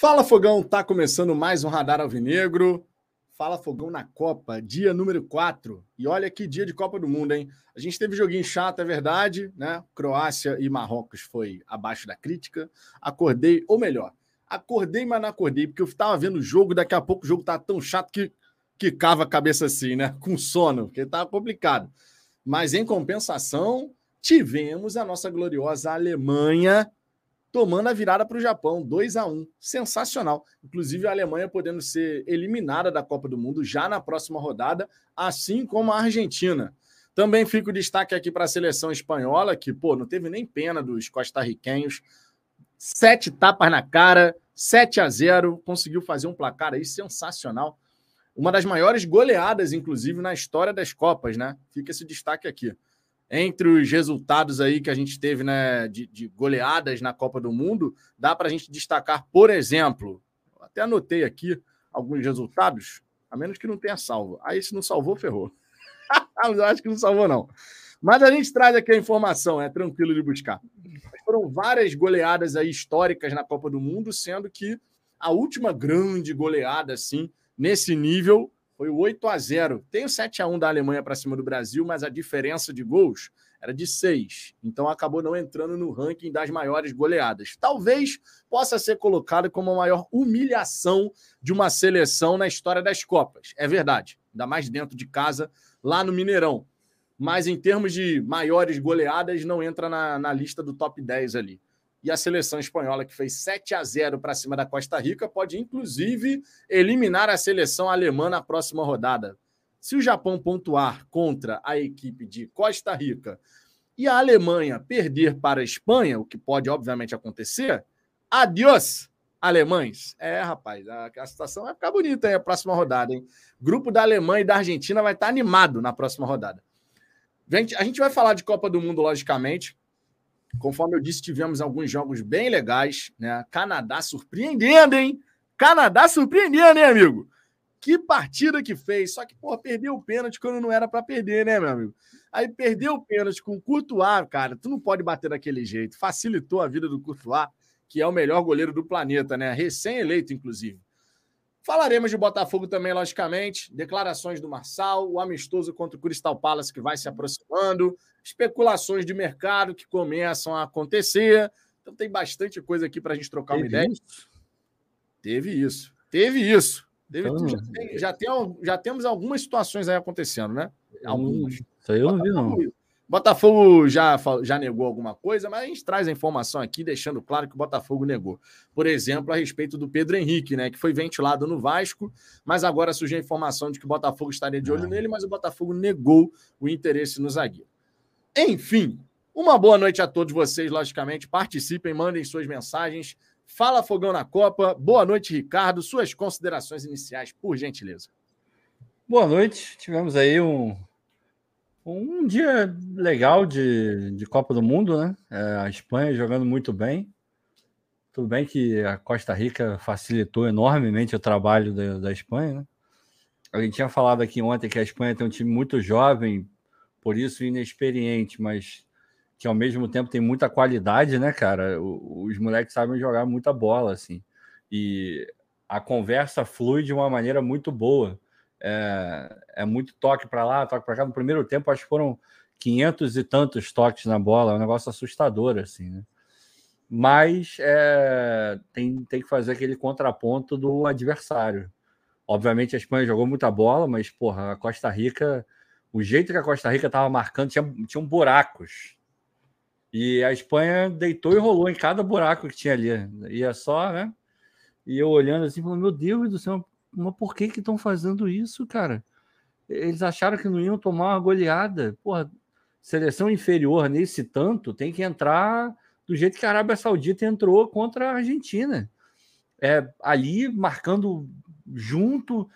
Fala Fogão, tá começando mais um Radar Alvinegro. Fala Fogão na Copa, dia número 4. E olha que dia de Copa do Mundo, hein? A gente teve joguinho chato, é verdade, né? Croácia e Marrocos foi abaixo da crítica. Acordei, ou melhor, acordei, mas não acordei, porque eu estava vendo o jogo, daqui a pouco o jogo tá tão chato que, que cava a cabeça assim, né? Com sono, porque tava complicado. Mas em compensação, tivemos a nossa gloriosa Alemanha tomando a virada para o Japão, 2 a 1 Sensacional. Inclusive, a Alemanha podendo ser eliminada da Copa do Mundo já na próxima rodada, assim como a Argentina. Também fica o destaque aqui para a seleção espanhola, que, pô, não teve nem pena dos costarriquenhos. Sete tapas na cara, 7 a 0 conseguiu fazer um placar aí sensacional. Uma das maiores goleadas, inclusive, na história das Copas, né? Fica esse destaque aqui entre os resultados aí que a gente teve né, de, de goleadas na Copa do Mundo, dá para a gente destacar, por exemplo, até anotei aqui alguns resultados, a menos que não tenha salvo. Aí, se não salvou, ferrou. eu acho que não salvou, não. Mas a gente traz aqui a informação, é tranquilo de buscar. Foram várias goleadas aí históricas na Copa do Mundo, sendo que a última grande goleada, assim, nesse nível, foi o 8 a 0 Tem o 7 a 1 da Alemanha para cima do Brasil, mas a diferença de gols era de 6. Então acabou não entrando no ranking das maiores goleadas. Talvez possa ser colocado como a maior humilhação de uma seleção na história das Copas. É verdade. Ainda mais dentro de casa, lá no Mineirão. Mas em termos de maiores goleadas, não entra na, na lista do top 10 ali e a seleção espanhola, que fez 7 a 0 para cima da Costa Rica, pode inclusive eliminar a seleção alemã na próxima rodada. Se o Japão pontuar contra a equipe de Costa Rica e a Alemanha perder para a Espanha, o que pode obviamente acontecer, adiós, alemães. É, rapaz, a, a situação vai ficar bonita aí a próxima rodada, hein? Grupo da Alemanha e da Argentina vai estar animado na próxima rodada. A gente vai falar de Copa do Mundo, logicamente. Conforme eu disse, tivemos alguns jogos bem legais, né? Canadá surpreendendo, hein? Canadá surpreendendo, hein, amigo? Que partida que fez. Só que, pô, perdeu o pênalti quando não era para perder, né, meu amigo? Aí perdeu o pênalti com o Courtois, cara. Tu não pode bater daquele jeito. Facilitou a vida do Courtois, que é o melhor goleiro do planeta, né? Recém-eleito, inclusive. Falaremos de Botafogo também, logicamente. Declarações do Marçal, o amistoso contra o Crystal Palace que vai se aproximando, especulações de mercado que começam a acontecer. Então tem bastante coisa aqui para a gente trocar Teve uma ideia. Isso? Teve isso. Teve isso. Teve, então, já, tem, já, tem, já, temos algumas situações aí acontecendo, né? Algumas. Isso aí eu não vi, não. Botafogo já, já negou alguma coisa, mas a gente traz a informação aqui, deixando claro que o Botafogo negou. Por exemplo, a respeito do Pedro Henrique, né? Que foi ventilado no Vasco, mas agora surgiu a informação de que o Botafogo estaria de olho ah. nele, mas o Botafogo negou o interesse no zagueiro. Enfim, uma boa noite a todos vocês, logicamente. Participem, mandem suas mensagens. Fala Fogão na Copa. Boa noite, Ricardo. Suas considerações iniciais, por gentileza. Boa noite. Tivemos aí um um dia legal de, de Copa do Mundo, né? É, a Espanha jogando muito bem. Tudo bem que a Costa Rica facilitou enormemente o trabalho da, da Espanha, né? A gente tinha falado aqui ontem que a Espanha tem um time muito jovem, por isso inexperiente, mas que ao mesmo tempo tem muita qualidade, né, cara? Os moleques sabem jogar muita bola, assim. E a conversa flui de uma maneira muito boa é, é muito toque para lá, toque para cá. No primeiro tempo, acho que foram 500 e tantos toques na bola, é um negócio assustador, assim, né? Mas é, tem, tem que fazer aquele contraponto do adversário. Obviamente, a Espanha jogou muita bola, mas, porra, a Costa Rica, o jeito que a Costa Rica estava marcando, tinha, tinham buracos. E a Espanha deitou e rolou em cada buraco que tinha ali. Ia só, né? E eu olhando assim, falando, meu Deus do céu, mas por que que estão fazendo isso, cara? Eles acharam que não iam tomar uma goleada. Porra, seleção inferior nesse tanto tem que entrar do jeito que a Arábia Saudita entrou contra a Argentina. É, ali marcando junto,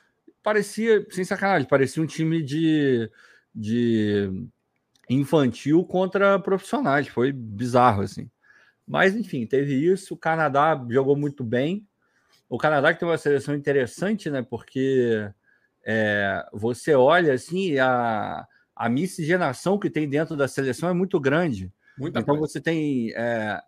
parecia, sem sacanagem, parecia um time de, de infantil contra profissionais. Foi bizarro, assim. Mas, enfim, teve isso. O Canadá jogou muito bem. O Canadá que tem uma seleção interessante, né? Porque é, você olha assim, a, a miscigenação que tem dentro da seleção é muito grande. Muita então coisa. você tem é,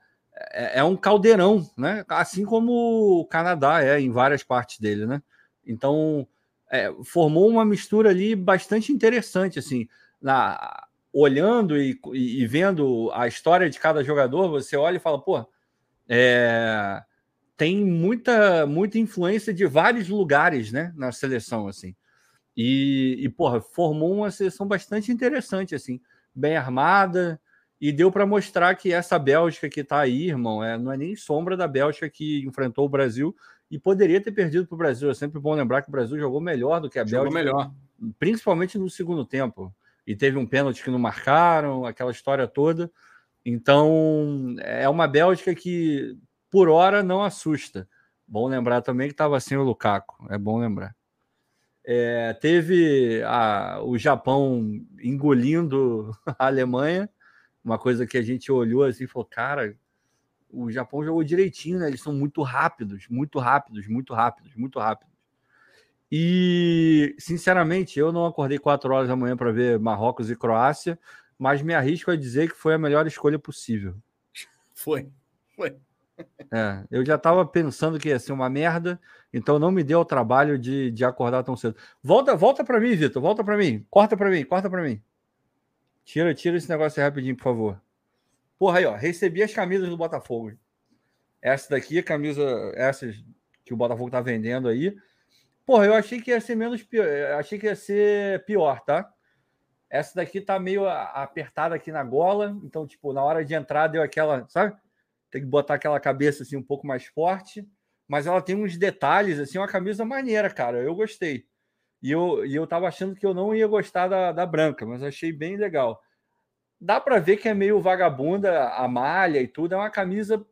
é, é, um caldeirão, né? Assim como o Canadá é em várias partes dele, né? Então é, formou uma mistura ali bastante interessante, assim, na, olhando e, e, vendo a história de cada jogador, você olha e fala, pô, é, tem muita, muita influência de vários lugares, né, na seleção, assim. E, e porra, formou uma seleção bastante interessante, assim, bem armada, e deu para mostrar que essa Bélgica que está aí, irmão, é, não é nem sombra da Bélgica que enfrentou o Brasil e poderia ter perdido para o Brasil. É sempre bom lembrar que o Brasil jogou melhor do que a jogou Bélgica. melhor. Principalmente no segundo tempo. E teve um pênalti que não marcaram, aquela história toda. Então, é uma Bélgica que, por hora, não assusta. Bom lembrar também que estava sem o Lukaku. É bom lembrar. É, teve a, o Japão engolindo a Alemanha, uma coisa que a gente olhou assim e falou: cara, o Japão jogou direitinho, né? Eles são muito rápidos, muito rápidos, muito rápidos, muito rápidos. E, sinceramente, eu não acordei quatro horas da manhã para ver Marrocos e Croácia, mas me arrisco a dizer que foi a melhor escolha possível. Foi, foi. É, eu já estava pensando que ia ser uma merda, então não me deu o trabalho de, de acordar tão cedo. Volta, volta para mim, Vitor, volta para mim, corta para mim, corta para mim. Tira, tira esse negócio aí rapidinho, por favor. Porra, aí, ó, recebi as camisas do Botafogo. Essa daqui, camisa, essas que o Botafogo tá vendendo aí. Porra, eu achei que ia ser menos pior, achei que ia ser pior, tá? Essa daqui tá meio apertada aqui na gola, então, tipo, na hora de entrar deu aquela, sabe? Tem que botar aquela cabeça assim um pouco mais forte, mas ela tem uns detalhes, assim, uma camisa maneira, cara. Eu gostei. E eu, e eu tava achando que eu não ia gostar da, da branca, mas achei bem legal dá para ver que é meio vagabunda a malha e tudo. É uma camisa,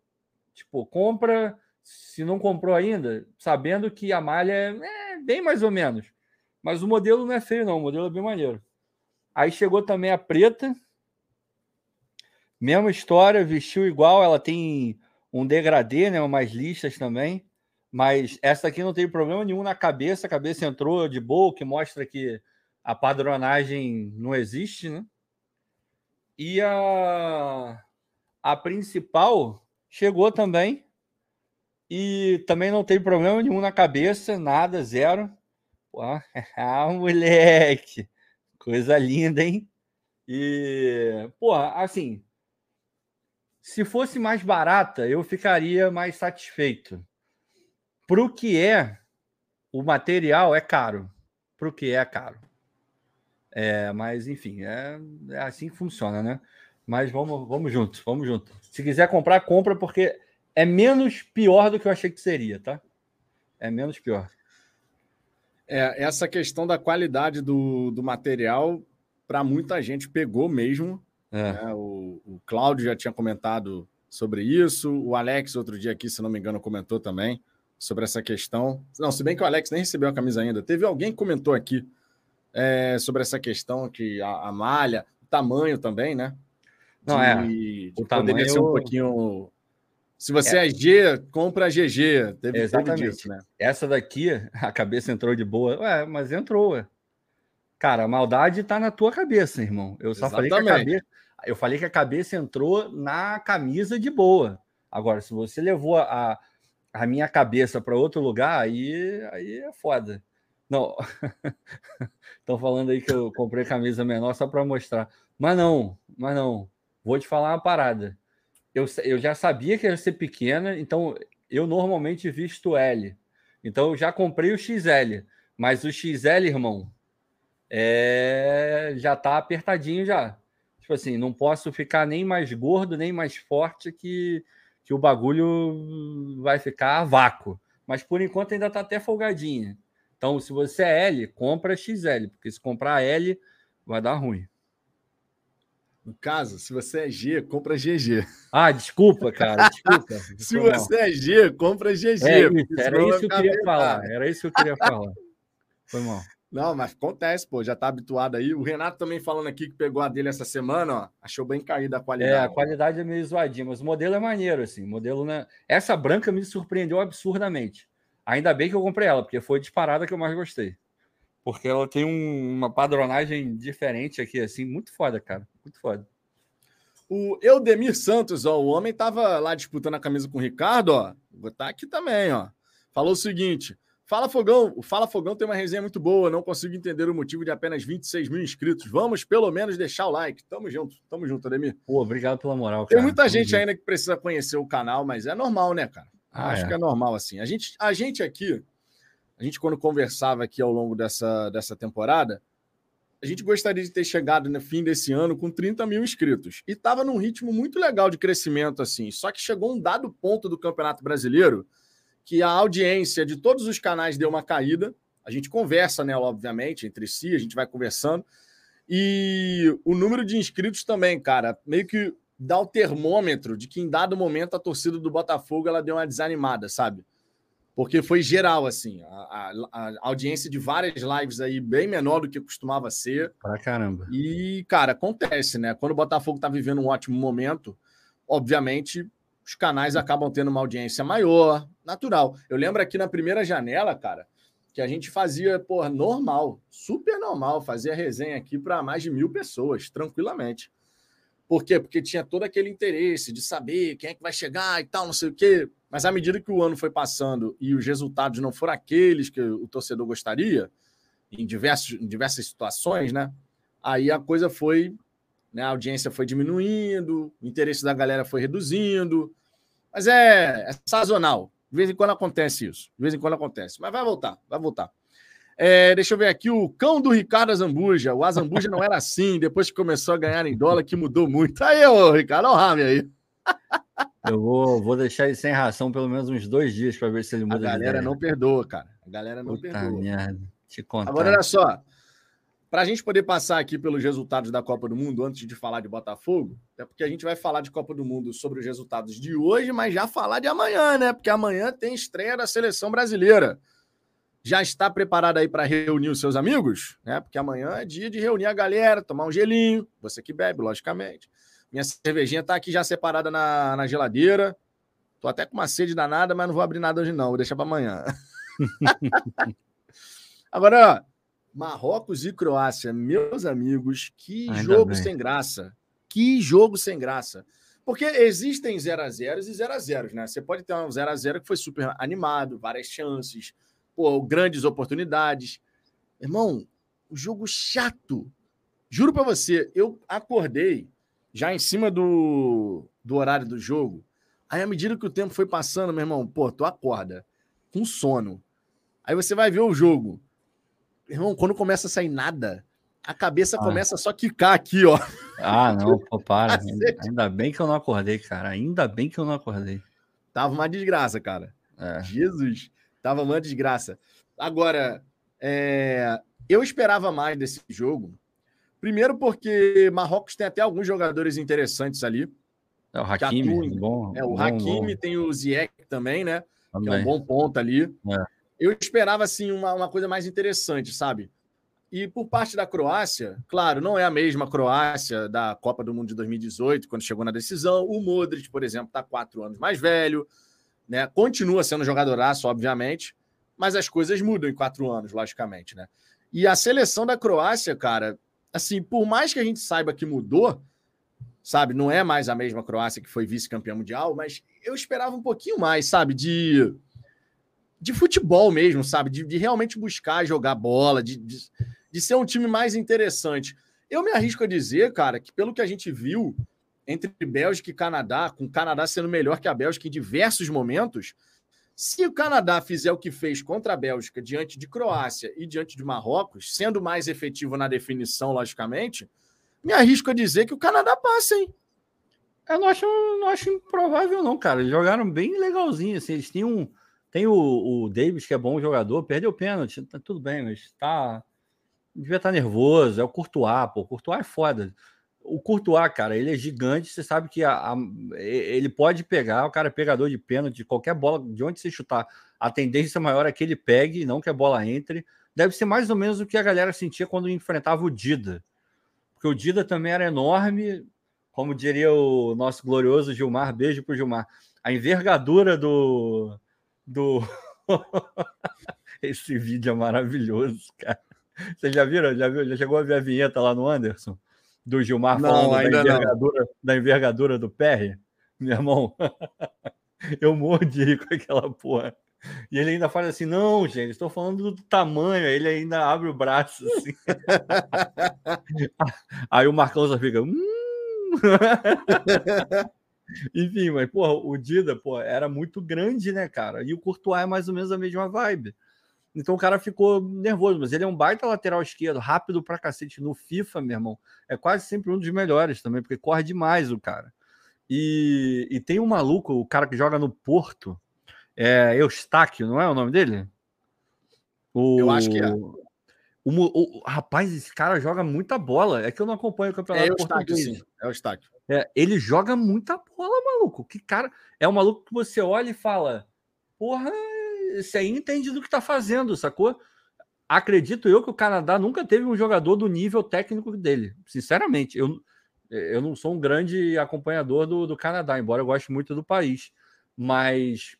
tipo, compra, se não comprou ainda, sabendo que a malha é, é bem mais ou menos. Mas o modelo não é feio, não. O modelo é bem maneiro. Aí chegou também a preta. Mesma história, vestiu igual. Ela tem um degradê, né? Umas listas também. Mas essa aqui não tem problema nenhum na cabeça. A cabeça entrou de boa, que mostra que a padronagem não existe, né? E a, a principal chegou também. E também não tem problema nenhum na cabeça, nada, zero. Pô, ah, moleque! Coisa linda, hein? E, porra, assim, se fosse mais barata, eu ficaria mais satisfeito. Pro que é, o material é caro. Pro que é caro. É, mas, enfim, é, é, assim que funciona, né? Mas vamos, vamos junto, vamos junto. Se quiser comprar, compra, porque é menos pior do que eu achei que seria, tá? É menos pior. É, essa questão da qualidade do, do material, para muita gente, pegou mesmo. É. Né? O, o Cláudio já tinha comentado sobre isso. O Alex, outro dia aqui, se não me engano, comentou também sobre essa questão. Não, se bem que o Alex nem recebeu a camisa ainda. Teve alguém que comentou aqui é, sobre essa questão que a, a, malha, o tamanho também, né? De, Não, é. De o tamanho ser um pouquinho. Se você é, é G, compra GG. Teve, Exatamente. Teve disso, né? Essa daqui, a cabeça entrou de boa. Ué, mas entrou, ué. Cara, a maldade tá na tua cabeça, irmão. Eu só Exatamente. falei que a cabeça. Eu falei que a cabeça entrou na camisa de boa. Agora, se você levou a, a minha cabeça para outro lugar, aí, aí é foda. Não. Estão falando aí que eu comprei camisa menor só para mostrar. Mas não, mas não. Vou te falar uma parada. Eu, eu já sabia que ia ser pequena, então eu normalmente visto L. Então eu já comprei o XL. Mas o XL, irmão, é... já tá apertadinho já. Tipo assim, não posso ficar nem mais gordo, nem mais forte que, que o bagulho vai ficar a vácuo. Mas por enquanto ainda tá até folgadinha. Então, se você é L, compra XL, porque se comprar L, vai dar ruim. No caso, se você é G, compra GG. Ah, desculpa, cara, desculpa. se você é G, compra GG. É isso, era isso que eu queria falar. Era isso que eu queria falar. Foi mal. Não, mas acontece, pô, já tá habituado aí. O Renato também falando aqui que pegou a dele essa semana, ó, achou bem caída a qualidade. É, a qualidade é meio zoadinha, mas o modelo é maneiro, assim. O modelo, né? Essa branca me surpreendeu absurdamente. Ainda bem que eu comprei ela, porque foi disparada que eu mais gostei. Porque ela tem um, uma padronagem diferente aqui, assim, muito foda, cara. Muito foda. O Eudemir Santos, ó, o homem tava lá disputando a camisa com o Ricardo, ó. Vou botar aqui também, ó. Falou o seguinte: Fala Fogão, o Fala Fogão tem uma resenha muito boa. Não consigo entender o motivo de apenas 26 mil inscritos. Vamos pelo menos deixar o like. Tamo junto, tamo junto, Ademir. Pô, obrigado pela moral. Cara. Tem muita gente ainda que precisa conhecer o canal, mas é normal, né, cara? Ah, Acho é. que é normal assim. A gente, a gente aqui, a gente quando conversava aqui ao longo dessa, dessa temporada, a gente gostaria de ter chegado no fim desse ano com 30 mil inscritos. E tava num ritmo muito legal de crescimento, assim. Só que chegou um dado ponto do Campeonato Brasileiro que a audiência de todos os canais deu uma caída. A gente conversa nela, obviamente, entre si, a gente vai conversando. E o número de inscritos também, cara, meio que dá o termômetro de que em dado momento a torcida do Botafogo ela deu uma desanimada, sabe? Porque foi geral, assim. A, a, a audiência de várias lives aí bem menor do que costumava ser. Pra caramba. E, cara, acontece, né? Quando o Botafogo tá vivendo um ótimo momento, obviamente os canais acabam tendo uma audiência maior, natural. Eu lembro aqui na primeira janela, cara, que a gente fazia, pô, normal, super normal, fazia resenha aqui para mais de mil pessoas, tranquilamente. Por quê? Porque tinha todo aquele interesse de saber quem é que vai chegar e tal, não sei o quê. Mas à medida que o ano foi passando e os resultados não foram aqueles que o torcedor gostaria, em, diversos, em diversas situações, né? Aí a coisa foi né? A audiência foi diminuindo, o interesse da galera foi reduzindo. Mas é, é sazonal. De vez em quando acontece isso. De vez em quando acontece. Mas vai voltar, vai voltar. É, deixa eu ver aqui o cão do Ricardo Azambuja. O Azambuja não era assim, depois que começou a ganhar em dólar, que mudou muito. Aí, ô, Ricardo, olha o Rami aí. Eu vou, vou deixar ele sem ração pelo menos uns dois dias para ver se ele muda. A galera não perdoa, cara. A galera não Puta perdoa. Merda. Te contar. Agora, olha só. Para a gente poder passar aqui pelos resultados da Copa do Mundo antes de falar de Botafogo, é porque a gente vai falar de Copa do Mundo sobre os resultados de hoje, mas já falar de amanhã, né? Porque amanhã tem estreia da seleção brasileira. Já está preparado aí para reunir os seus amigos? Né? Porque amanhã é dia de reunir a galera, tomar um gelinho. Você que bebe, logicamente. Minha cervejinha está aqui já separada na, na geladeira. Tô até com uma sede danada, mas não vou abrir nada hoje, não. Vou deixar para amanhã. Agora, Marrocos e Croácia, meus amigos, que Ainda jogo bem. sem graça. Que jogo sem graça. Porque existem 0 a 0 e 0 a 0 né? Você pode ter um 0 a 0 que foi super animado, várias chances, pô, grandes oportunidades. Irmão, um jogo chato. Juro para você, eu acordei já em cima do, do horário do jogo. Aí, à medida que o tempo foi passando, meu irmão, pô, tu acorda com sono. Aí você vai ver o jogo. Irmão, quando começa a sair nada, a cabeça ah. começa só a quicar aqui, ó. Ah, não, pô, para. Ainda bem que eu não acordei, cara. Ainda bem que eu não acordei. Tava uma desgraça, cara. É. Jesus, tava uma desgraça. Agora, é... eu esperava mais desse jogo. Primeiro porque Marrocos tem até alguns jogadores interessantes ali. É o Hakimi, bom. É, o bom, Hakimi, bom. tem o Ziyech também, né? Também. Que é um bom ponto ali. É eu esperava assim uma, uma coisa mais interessante, sabe? E por parte da Croácia, claro, não é a mesma Croácia da Copa do Mundo de 2018, quando chegou na decisão. O Modric, por exemplo, está quatro anos mais velho, né? Continua sendo jogadoraço, obviamente, mas as coisas mudam em quatro anos, logicamente, né? E a seleção da Croácia, cara, assim, por mais que a gente saiba que mudou, sabe, não é mais a mesma Croácia que foi vice-campeã mundial, mas eu esperava um pouquinho mais, sabe, de de futebol mesmo, sabe? De, de realmente buscar jogar bola, de, de, de, ser um time mais interessante. Eu me arrisco a dizer, cara, que pelo que a gente viu entre Bélgica e Canadá, com o Canadá sendo melhor que a Bélgica em diversos momentos, se o Canadá fizer o que fez contra a Bélgica diante de Croácia e diante de Marrocos, sendo mais efetivo na definição, logicamente, me arrisco a dizer que o Canadá passa, hein? Eu não acho, não acho improvável, não, cara. Eles jogaram bem legalzinho, assim. Eles um tem o, o Davis, que é bom jogador, perdeu o pênalti, tá tudo bem, mas tá. Devia estar tá nervoso. É o Courtois, pô. O Courtois é foda. O Courtois, cara, ele é gigante. Você sabe que a, a, ele pode pegar, o cara é pegador de pênalti, qualquer bola, de onde você chutar. A tendência maior é que ele pegue, não que a bola entre. Deve ser mais ou menos o que a galera sentia quando enfrentava o Dida. Porque o Dida também era enorme, como diria o nosso glorioso Gilmar. Beijo pro Gilmar. A envergadura do, do. Esse vídeo é maravilhoso, cara. Você já viram? Já, viu? já chegou a ver a vinheta lá no Anderson? Do Gilmar não, falando da envergadura, da envergadura do PR? Meu irmão, eu morro de rir com aquela porra. E ele ainda fala assim: não, gente, estou falando do tamanho. Ele ainda abre o braço assim. Aí o Marcão só fica. Hum. Enfim, mas, porra, o Dida, pô, era muito grande, né, cara? E o Courtois é mais ou menos a mesma vibe. Então o cara ficou nervoso, mas ele é um baita lateral esquerdo, rápido pra cacete. No FIFA, meu irmão, é quase sempre um dos melhores também, porque corre demais o cara. E, e tem um maluco, o cara que joga no Porto, é Eustáquio, não é o nome dele? O, Eu acho que é. O, o, rapaz, esse cara joga muita bola. É que eu não acompanho o campeonato é Eustáquio, sim. É o Eustáquio. É, ele joga muita bola, maluco. Que cara. É um maluco que você olha e fala: Porra, esse aí entende do que tá fazendo, sacou? Acredito eu que o Canadá nunca teve um jogador do nível técnico dele. Sinceramente, eu, eu não sou um grande acompanhador do, do Canadá, embora eu goste muito do país. Mas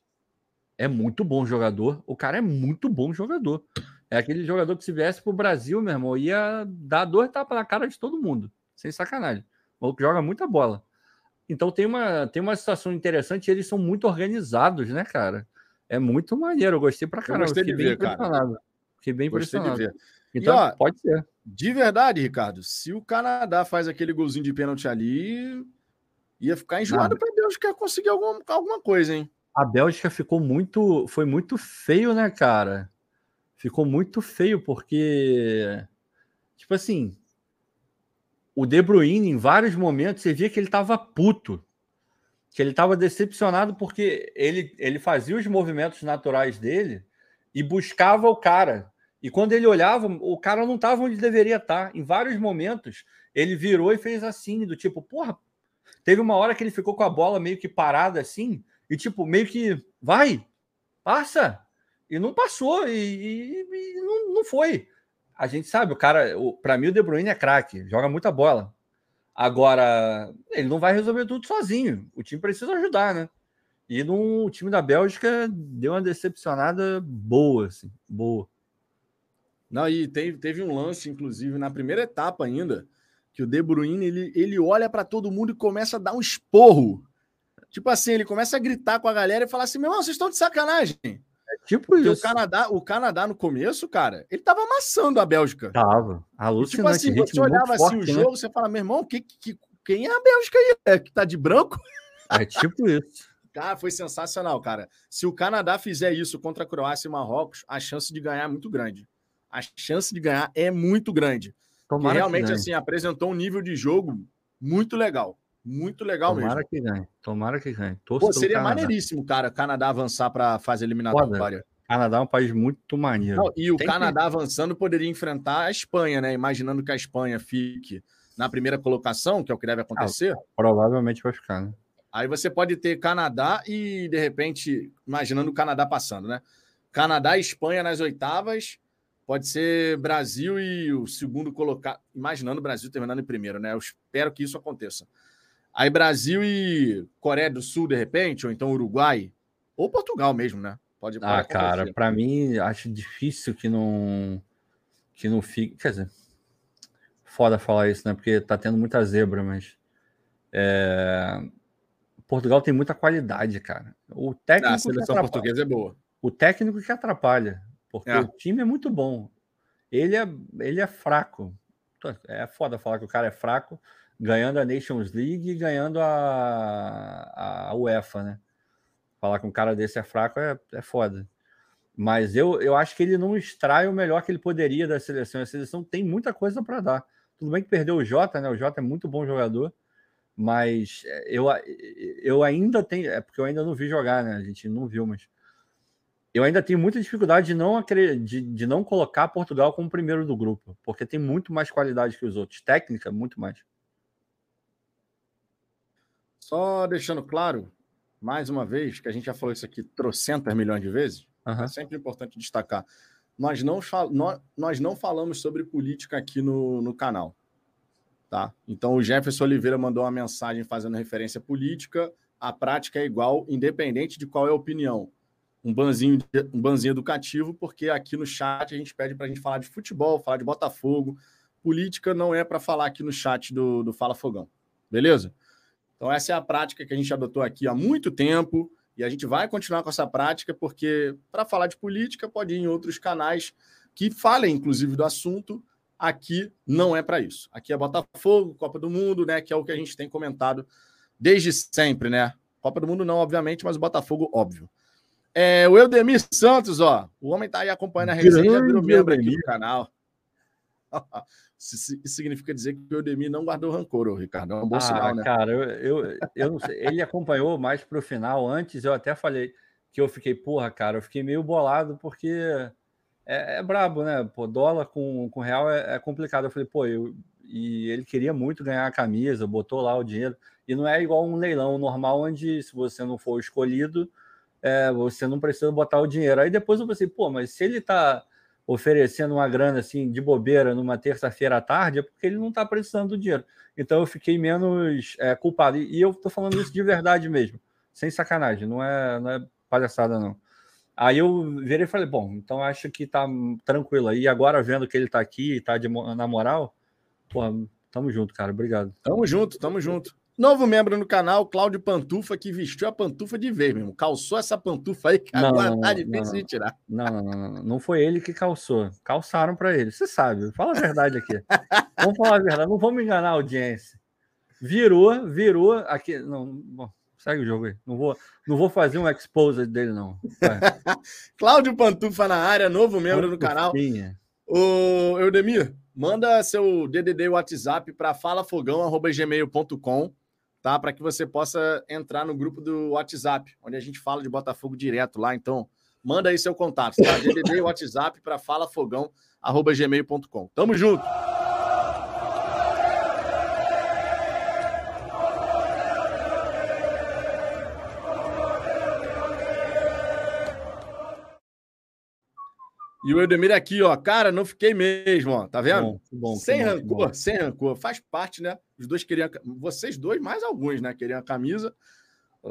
é muito bom jogador. O cara é muito bom jogador. É aquele jogador que se viesse pro Brasil, meu irmão, ia dar dois tapas na cara de todo mundo. Sem sacanagem. O maluco joga muita bola. Então tem uma, tem uma situação interessante, eles são muito organizados, né, cara? É muito maneiro, eu gostei pra caramba. Eu gostei de ver. Cara. Fiquei bem gostei impressionado. Então, e, ó, pode ser. De verdade, Ricardo, se o Canadá faz aquele golzinho de pênalti ali, ia ficar enjoado para Deus que conseguir alguma, alguma coisa, hein? A Bélgica ficou muito. Foi muito feio, né, cara? Ficou muito feio, porque. Tipo assim, o De Bruyne, em vários momentos, você via que ele estava puto, que ele estava decepcionado porque ele, ele fazia os movimentos naturais dele e buscava o cara. E quando ele olhava, o cara não estava onde deveria estar. Tá. Em vários momentos, ele virou e fez assim, do tipo, porra. Teve uma hora que ele ficou com a bola meio que parada assim, e tipo, meio que vai, passa. E não passou, e, e, e não, não foi a gente sabe, o cara, para mim o De Bruyne é craque, joga muita bola. Agora, ele não vai resolver tudo sozinho. O time precisa ajudar, né? E no time da Bélgica deu uma decepcionada boa, assim, boa. Não, e teve, teve um lance, inclusive, na primeira etapa ainda, que o De Bruyne ele, ele olha para todo mundo e começa a dar um esporro. Tipo assim, ele começa a gritar com a galera e falar assim: meu irmão, vocês estão de sacanagem. Tipo Porque isso. O Canadá, o Canadá, no começo, cara, ele tava amassando a Bélgica. Tava. Alucinante. tipo assim, você olhava assim o né? jogo, você fala, meu irmão, que, que, quem é a Bélgica aí? É que tá de branco? É tipo isso. Cara, foi sensacional, cara. Se o Canadá fizer isso contra a Croácia e Marrocos, a chance de ganhar é muito grande. A chance de ganhar é muito grande. Tomara realmente, assim, apresentou um nível de jogo muito legal. Muito legal Tomara mesmo. que ganhe. Tomara que ganhe. Pô, seria Canadá. maneiríssimo, cara, Canadá avançar para a fase eliminatória. Canadá é um país muito maneiro. Não, e o Tem Canadá que... avançando poderia enfrentar a Espanha, né? Imaginando que a Espanha fique na primeira colocação, que é o que deve acontecer. Ah, provavelmente vai ficar, né? Aí você pode ter Canadá e, de repente, imaginando o Canadá passando, né? Canadá e Espanha nas oitavas. Pode ser Brasil e o segundo colocado. Imaginando o Brasil terminando em primeiro, né? Eu espero que isso aconteça. Aí Brasil e Coreia do Sul, de repente, ou então Uruguai, ou Portugal mesmo, né? Pode Ah, cara, para mim acho difícil que não que não fique, quer dizer, foda falar isso, né? Porque tá tendo muita zebra, mas é... Portugal tem muita qualidade, cara. O técnico ah, a seleção portuguesa é boa. O técnico que atrapalha, porque é. o time é muito bom. Ele é ele é fraco. É foda falar que o cara é fraco, ganhando a Nations League e ganhando a, a UEFA, né? Falar que um cara desse é fraco é, é foda. Mas eu, eu acho que ele não extrai o melhor que ele poderia da seleção. A seleção tem muita coisa para dar. Tudo bem que perdeu o Jota, né? O Jota é muito bom jogador, mas eu, eu ainda tenho. É porque eu ainda não vi jogar, né? A gente não viu, mas eu ainda tenho muita dificuldade de não, de, de não colocar Portugal como primeiro do grupo, porque tem muito mais qualidade que os outros. Técnica, muito mais. Só deixando claro, mais uma vez, que a gente já falou isso aqui trocentas milhões de vezes, uhum. é sempre importante destacar. Nós não, nós, nós não falamos sobre política aqui no, no canal. Tá? Então o Jefferson Oliveira mandou uma mensagem fazendo referência política. A prática é igual, independente de qual é a opinião. Um banzinho, um banzinho educativo, porque aqui no chat a gente pede para a gente falar de futebol, falar de Botafogo, política não é para falar aqui no chat do, do Fala Fogão, beleza? Então, essa é a prática que a gente adotou aqui há muito tempo e a gente vai continuar com essa prática, porque para falar de política pode ir em outros canais que falem, inclusive, do assunto. Aqui não é para isso. Aqui é Botafogo, Copa do Mundo, né? Que é o que a gente tem comentado desde sempre, né? Copa do Mundo não, obviamente, mas o Botafogo, óbvio. É, o Eudemir Santos, ó. O homem tá aí acompanhando a resenha, virou membro aqui do canal. Isso significa dizer que o Eudemir não guardou rancor, o Ricardo. É um bom ah, sinal, né? Cara, eu, eu, eu não sei. Ele acompanhou mais para o final. Antes eu até falei que eu fiquei, porra, cara, eu fiquei meio bolado porque é, é brabo, né? Pô, dólar com, com real é, é complicado. Eu falei, pô, eu, e ele queria muito ganhar a camisa, botou lá o dinheiro. E não é igual um leilão normal, onde se você não for escolhido, é, você não precisa botar o dinheiro. Aí depois eu pensei, pô, mas se ele tá oferecendo uma grana assim de bobeira numa terça-feira à tarde, é porque ele não está precisando do dinheiro. Então eu fiquei menos é, culpado. E, e eu estou falando isso de verdade mesmo, sem sacanagem, não é, não é palhaçada, não. Aí eu virei e falei, bom, então acho que tá tranquilo. E agora vendo que ele tá aqui, tá de, na moral, pô, tamo junto, cara. Obrigado. Tamo junto, tamo junto. Novo membro no canal, Cláudio Pantufa, que vestiu a pantufa de vez, mesmo. Calçou essa pantufa aí, que não, agora não, tá difícil não, de tirar. Não, não, não, não, não foi ele que calçou. Calçaram para ele. Você sabe, fala a verdade aqui. vamos falar a verdade, não vamos enganar a audiência. Virou, virou aqui. Não, bom, segue o jogo aí. Não vou, não vou fazer um expose dele, não. Cláudio Pantufa na área, novo membro no canal. Ô, Eudemir, manda seu DDD WhatsApp para falafogão.gmail.com tá? Para que você possa entrar no grupo do WhatsApp, onde a gente fala de Botafogo direto lá. Então, manda aí seu contato, tá? DDD WhatsApp para falafogão@gmail.com. Tamo junto. E o Eudemir aqui, ó, cara, não fiquei mesmo, ó, tá vendo? Bom, bom, sem bom, rancor, sem rancor, faz parte, né? Os dois queriam, vocês dois mais alguns, né? Queriam a camisa,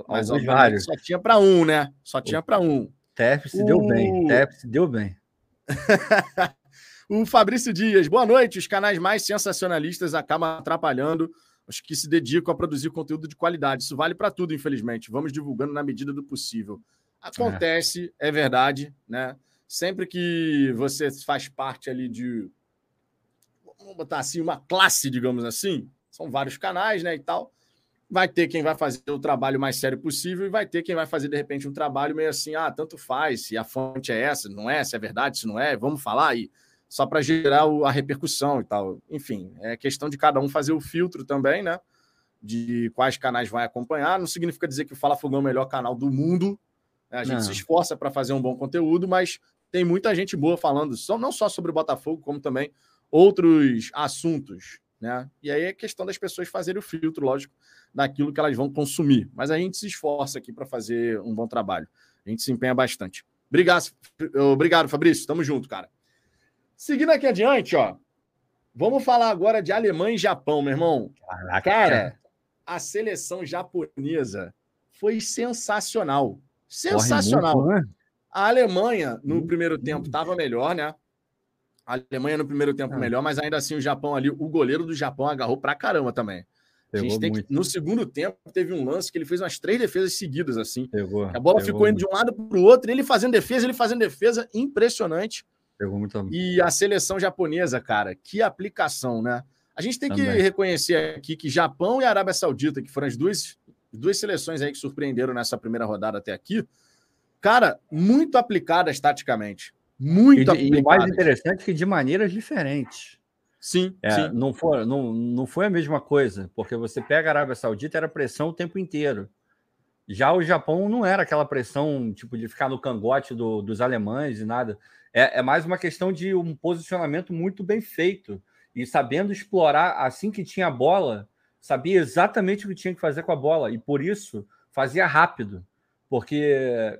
mas alguns vários. Só tinha para um, né? Só tinha para um. Tef se deu bem, Tef se deu bem. o Fabrício Dias, boa noite. Os canais mais sensacionalistas acabam atrapalhando os que se dedicam a produzir conteúdo de qualidade. Isso vale para tudo, infelizmente. Vamos divulgando na medida do possível. Acontece, é, é verdade, né? Sempre que você faz parte ali de, vamos botar assim, uma classe, digamos assim, são vários canais, né, e tal, vai ter quem vai fazer o trabalho mais sério possível e vai ter quem vai fazer, de repente, um trabalho meio assim, ah, tanto faz, se a fonte é essa, não é, se é verdade, se não é, vamos falar aí, só para gerar a repercussão e tal. Enfim, é questão de cada um fazer o filtro também, né, de quais canais vai acompanhar. Não significa dizer que o Fala Fogão é o melhor canal do mundo, né? a gente não. se esforça para fazer um bom conteúdo, mas tem muita gente boa falando, só, não só sobre o Botafogo, como também outros assuntos. Né? E aí é questão das pessoas fazerem o filtro, lógico, daquilo que elas vão consumir. Mas a gente se esforça aqui para fazer um bom trabalho. A gente se empenha bastante. Obrigado, obrigado Fabrício. Tamo junto, cara. Seguindo aqui adiante, ó. Vamos falar agora de Alemanha e Japão, meu irmão. Caraca. Cara, a seleção japonesa foi sensacional. Sensacional. Muito, né? A Alemanha, no hum, primeiro tempo, estava melhor, né? A Alemanha no primeiro tempo ah. melhor, mas ainda assim o Japão ali, o goleiro do Japão agarrou pra caramba também. a gente tem que, no segundo tempo, teve um lance que ele fez umas três defesas seguidas, assim. Pegou, a bola ficou indo de um lado para o outro, ele fazendo defesa, ele fazendo defesa, impressionante. Pegou muito E a seleção japonesa, cara, que aplicação, né? A gente tem também. que reconhecer aqui que Japão e Arábia Saudita, que foram as duas, duas seleções aí que surpreenderam nessa primeira rodada até aqui, Cara, muito aplicadas taticamente. Muito e, aplicadas. E o mais interessante é que de maneiras diferentes. Sim, é, sim. Não, foi, não, não foi a mesma coisa, porque você pega a Arábia Saudita, era pressão o tempo inteiro. Já o Japão não era aquela pressão tipo de ficar no cangote do, dos alemães e nada. É, é, mais uma questão de um posicionamento muito bem feito e sabendo explorar assim que tinha a bola, sabia exatamente o que tinha que fazer com a bola e por isso fazia rápido. Porque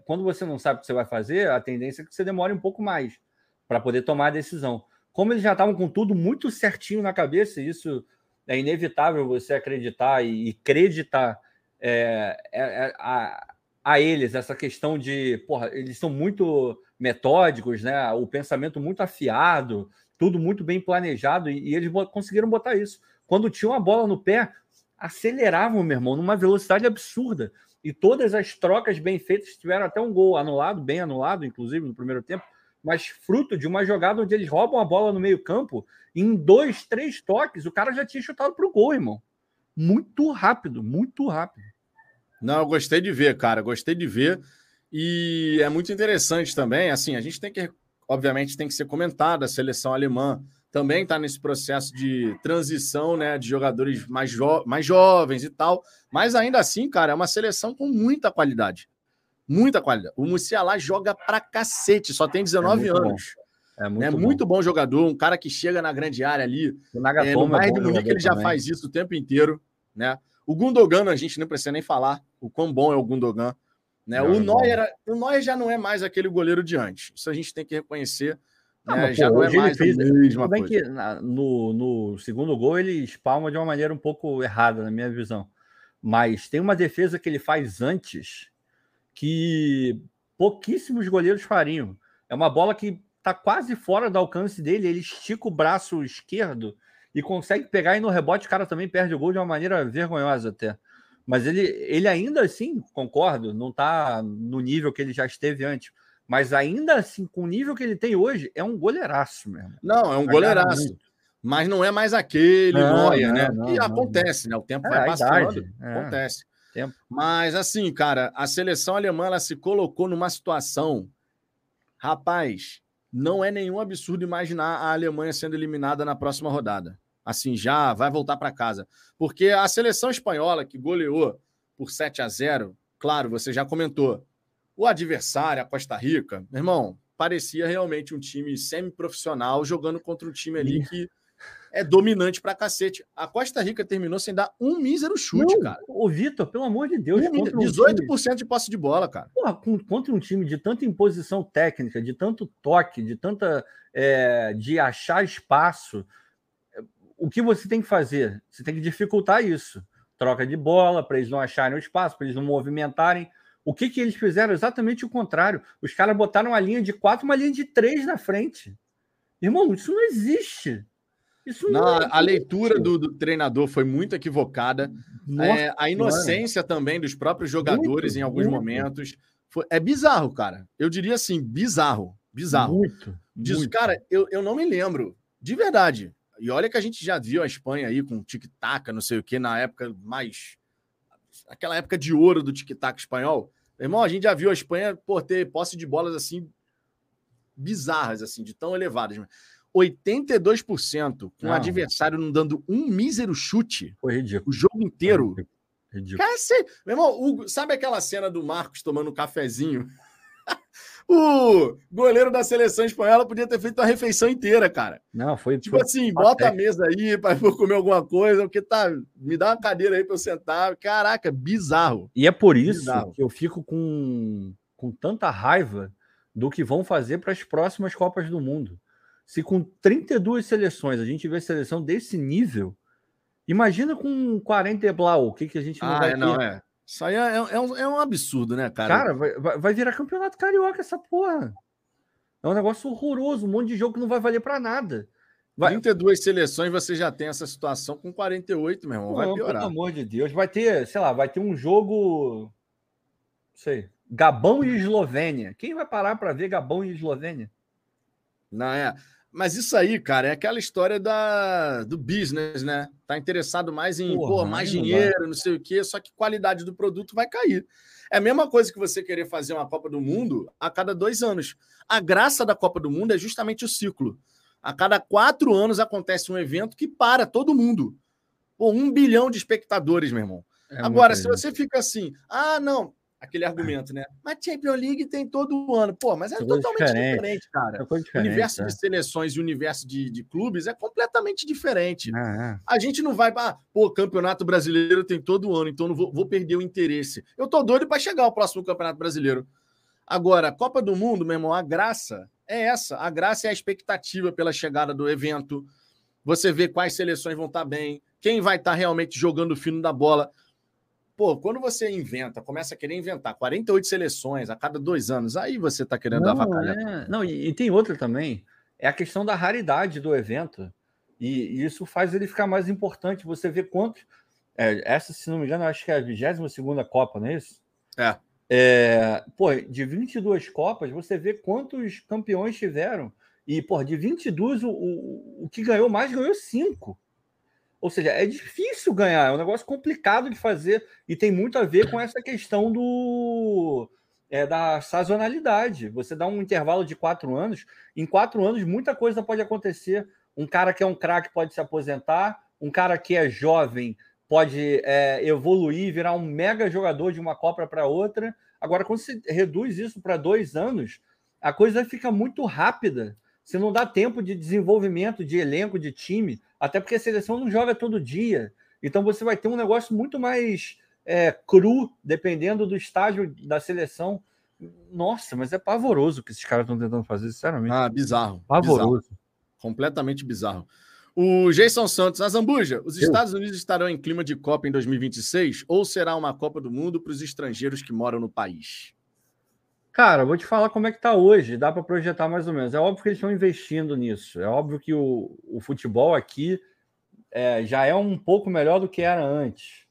quando você não sabe o que você vai fazer, a tendência é que você demore um pouco mais para poder tomar a decisão. Como eles já estavam com tudo muito certinho na cabeça, isso é inevitável você acreditar e, acreditar é, é, é, a, a eles essa questão de, porra, eles são muito metódicos, né? O pensamento muito afiado, tudo muito bem planejado e, e eles conseguiram botar isso. Quando tinham a bola no pé, aceleravam, meu irmão, numa velocidade absurda. E todas as trocas bem feitas tiveram até um gol anulado, bem anulado, inclusive, no primeiro tempo, mas fruto de uma jogada onde eles roubam a bola no meio-campo, em dois, três toques, o cara já tinha chutado para o gol, irmão. Muito rápido, muito rápido. Não, eu gostei de ver, cara, gostei de ver. E é muito interessante também, assim, a gente tem que, obviamente, tem que ser comentado, a seleção alemã também está nesse processo de transição, né, de jogadores mais, jo mais jovens e tal, mas ainda assim, cara, é uma seleção com muita qualidade. Muita qualidade. O Musiala joga pra cacete, só tem 19 é anos. Bom. É, muito, é bom. muito, bom. jogador, um cara que chega na grande área ali. O é, no Bayern é de Munique ele já também. faz isso o tempo inteiro, né? O Gundogan a gente não precisa nem falar o quão bom é o Gundogan, né? Não, o Neuer, o Neuer já não é mais aquele goleiro de antes. Isso a gente tem que reconhecer não, né? já pô, não é mais fez, a mesma bem coisa. que no, no segundo gol ele espalma de uma maneira um pouco errada, na minha visão. Mas tem uma defesa que ele faz antes que pouquíssimos goleiros fariam. É uma bola que está quase fora do alcance dele, ele estica o braço esquerdo e consegue pegar e no rebote o cara também perde o gol de uma maneira vergonhosa até. Mas ele, ele ainda assim, concordo, não está no nível que ele já esteve antes. Mas ainda assim, com o nível que ele tem hoje, é um goleiraço mesmo. Não, é um goleiraço. Mas não é mais aquele não, Noia, né? Não, acontece, né? O tempo é, vai passando, é. acontece. Tempo. Mas assim, cara, a seleção alemã ela se colocou numa situação. Rapaz, não é nenhum absurdo imaginar a Alemanha sendo eliminada na próxima rodada. Assim, já vai voltar para casa. Porque a seleção espanhola que goleou por 7 a 0, claro, você já comentou, o adversário, a Costa Rica, meu irmão, parecia realmente um time semi-profissional jogando contra um time ali que é dominante pra cacete. A Costa Rica terminou sem dar um mísero chute, Não, cara. Ô, Vitor, pelo amor de Deus. Um, 18% um de posse de bola, cara. Porra, contra um time de tanta imposição técnica, de tanto toque, de tanta. É, de achar espaço. O que você tem que fazer? Você tem que dificultar isso. Troca de bola para eles não acharem o espaço, para eles não movimentarem. O que, que eles fizeram? Exatamente o contrário. Os caras botaram uma linha de quatro, uma linha de três na frente. Irmão, isso não existe. Isso não, não a leitura do, do, treinador foi muito equivocada. Nossa, é, a inocência mano. também dos próprios jogadores muito, em alguns muito. momentos. Foi, é bizarro, cara. Eu diria assim, bizarro. Bizarro. Muito. Diz, muito. Cara, eu, eu não me lembro. De verdade. E olha que a gente já viu a Espanha aí com tic-tac, não sei o que, na época mais aquela época de ouro do tic-tac espanhol. Irmão, a gente já viu a Espanha por ter posse de bolas assim bizarras, assim, de tão elevadas. 82% com o adversário não dando um mísero chute. Foi ridículo. O jogo inteiro. Ridículo. Cacete. Meu irmão, o, sabe aquela cena do Marcos tomando um cafezinho? o goleiro da seleção espanhola podia ter feito a refeição inteira, cara. Não, foi. Tipo foi assim, bota a mesa aí para comer alguma coisa, porque tá. Me dá uma cadeira aí para eu sentar. Caraca, bizarro. E é por isso bizarro. que eu fico com, com tanta raiva do que vão fazer para as próximas Copas do Mundo. Se com 32 seleções a gente vê seleção desse nível, imagina com 40 e Blau, o que, que a gente não ah, vai é, ter. Não, é. Isso aí é, é, um, é um absurdo, né, cara? Cara, vai, vai virar campeonato carioca essa porra. É um negócio horroroso, um monte de jogo que não vai valer para nada. Vai... 32 seleções, você já tem essa situação com 48, meu irmão. Não, vai piorar. Pelo amor de Deus. Vai ter, sei lá, vai ter um jogo. Não sei. Gabão e Eslovênia. Quem vai parar para ver Gabão e Eslovênia? Não, é. Mas isso aí, cara, é aquela história da, do business, né? Tá interessado mais em Porra, pô, mais dinheiro, não, não sei o quê, só que qualidade do produto vai cair. É a mesma coisa que você querer fazer uma Copa do Mundo a cada dois anos. A graça da Copa do Mundo é justamente o ciclo. A cada quatro anos acontece um evento que para todo mundo. Pô, um bilhão de espectadores, meu irmão. É Agora, se você fica assim, ah, não, aquele argumento, né? Mas Champions League tem todo ano. Pô, mas é totalmente diferente, diferente cara. Diferente, o universo é. de seleções e o universo de, de clubes é completamente diferente. É, é. A gente não vai, ah, pô, Campeonato Brasileiro tem todo ano, então não vou, vou perder o interesse. Eu tô doido para chegar ao próximo Campeonato Brasileiro. Agora, Copa do Mundo, meu irmão, a graça é essa. A graça é a expectativa pela chegada do evento. Você vê quais seleções vão estar tá bem, quem vai estar tá realmente jogando o fino da bola. Pô, quando você inventa, começa a querer inventar 48 seleções a cada dois anos, aí você está querendo não, avacalhar. É... Não, e, e, tem outra também. é a questão da raridade do evento. E, e isso faz ele ficar mais importante. Você vê quantos. É, essa, se não me engano, acho que é a 22 Copa, não é isso? É. é. Pô, de 22 Copas, você vê quantos campeões tiveram. E, pô, de 22, o, o, o que ganhou mais ganhou 5. Ou seja, é difícil ganhar, é um negócio complicado de fazer e tem muito a ver com essa questão do é, da sazonalidade. Você dá um intervalo de quatro anos, em quatro anos muita coisa pode acontecer. Um cara que é um craque pode se aposentar, um cara que é jovem pode é, evoluir, virar um mega jogador de uma Copa para outra. Agora, quando você reduz isso para dois anos, a coisa fica muito rápida. Você não dá tempo de desenvolvimento de elenco, de time, até porque a seleção não joga todo dia. Então você vai ter um negócio muito mais é, cru, dependendo do estágio da seleção. Nossa, mas é pavoroso o que esses caras estão tentando fazer, sinceramente. Ah, bizarro. Pavoroso. Bizarro. Completamente bizarro. O Jason Santos, a Zambuja, os Eu. Estados Unidos estarão em clima de Copa em 2026 ou será uma Copa do Mundo para os estrangeiros que moram no país? Cara, vou te falar como é que tá hoje, dá para projetar mais ou menos. É óbvio que eles estão investindo nisso. É óbvio que o, o futebol aqui é, já é um pouco melhor do que era antes.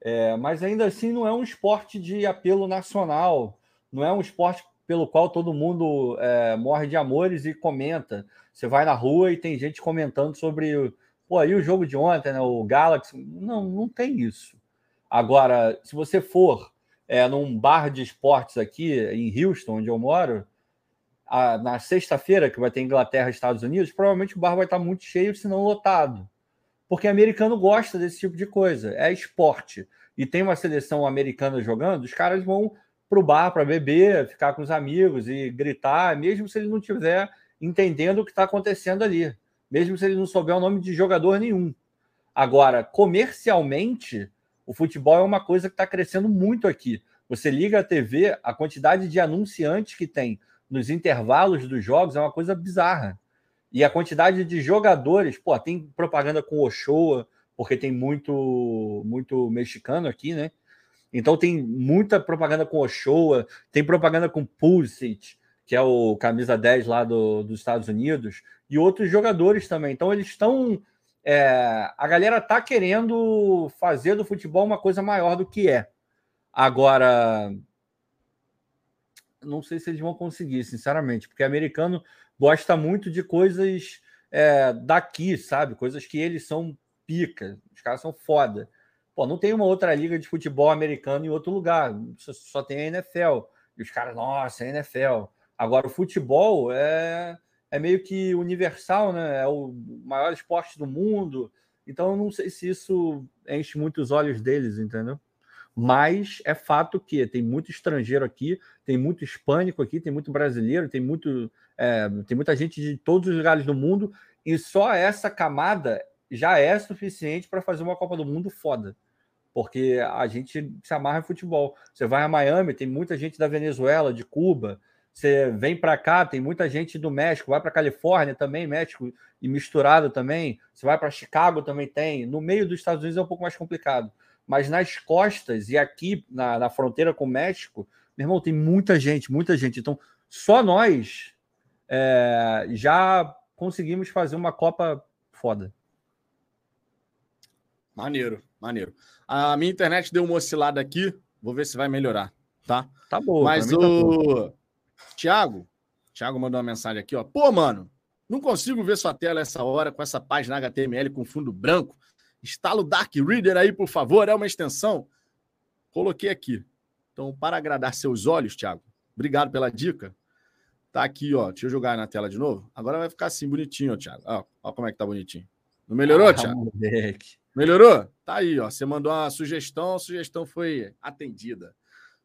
É, mas ainda assim não é um esporte de apelo nacional, não é um esporte pelo qual todo mundo é, morre de amores e comenta. Você vai na rua e tem gente comentando sobre pô, aí o jogo de ontem, né, o Galaxy. Não, não tem isso. Agora, se você for é, num bar de esportes aqui em Houston, onde eu moro, a, na sexta-feira, que vai ter Inglaterra e Estados Unidos, provavelmente o bar vai estar muito cheio, se não lotado. Porque americano gosta desse tipo de coisa, é esporte. E tem uma seleção americana jogando, os caras vão para o bar para beber, ficar com os amigos e gritar, mesmo se ele não estiver entendendo o que está acontecendo ali, mesmo se ele não souber o nome de jogador nenhum. Agora, comercialmente, o futebol é uma coisa que está crescendo muito aqui. Você liga a TV, a quantidade de anunciantes que tem nos intervalos dos jogos é uma coisa bizarra. E a quantidade de jogadores, pô, tem propaganda com Ochoa, porque tem muito muito mexicano aqui, né? Então tem muita propaganda com Ochoa, tem propaganda com Pulisic, que é o camisa 10 lá do, dos Estados Unidos, e outros jogadores também. Então eles estão é, a galera tá querendo fazer do futebol uma coisa maior do que é. Agora, não sei se eles vão conseguir, sinceramente, porque americano gosta muito de coisas é, daqui, sabe? Coisas que eles são pica, os caras são foda. Pô, não tem uma outra liga de futebol americano em outro lugar, só, só tem a NFL. E os caras, nossa, a NFL. Agora, o futebol é é meio que universal, né? É o maior esporte do mundo. Então, eu não sei se isso enche muito os olhos deles, entendeu? Mas é fato que tem muito estrangeiro aqui, tem muito hispânico aqui, tem muito brasileiro, tem, muito, é, tem muita gente de todos os lugares do mundo, e só essa camada já é suficiente para fazer uma Copa do Mundo foda. Porque a gente se amarra em futebol. Você vai a Miami, tem muita gente da Venezuela, de Cuba, você vem para cá, tem muita gente do México, vai para Califórnia também, México e misturado também. Você vai para Chicago também tem. No meio dos Estados Unidos é um pouco mais complicado. Mas nas costas e aqui na, na fronteira com o México, meu irmão, tem muita gente, muita gente. Então, só nós é, já conseguimos fazer uma Copa foda. Maneiro, maneiro. A minha internet deu uma oscilada aqui, vou ver se vai melhorar, tá? Tá bom. Mas tá o. Tá Tiago, Tiago mandou uma mensagem aqui, ó. Pô, mano, não consigo ver sua tela essa hora com essa página HTML com fundo branco. Instala o Dark Reader aí, por favor, é uma extensão. Coloquei aqui. Então, para agradar seus olhos, Tiago, obrigado pela dica. Tá aqui, ó. Deixa eu jogar na tela de novo. Agora vai ficar assim, bonitinho, ó, Thiago. Ó, ó como é que tá bonitinho. Não melhorou, ah, Thiago? Moleque. Melhorou? Tá aí, ó. Você mandou uma sugestão, a sugestão foi atendida.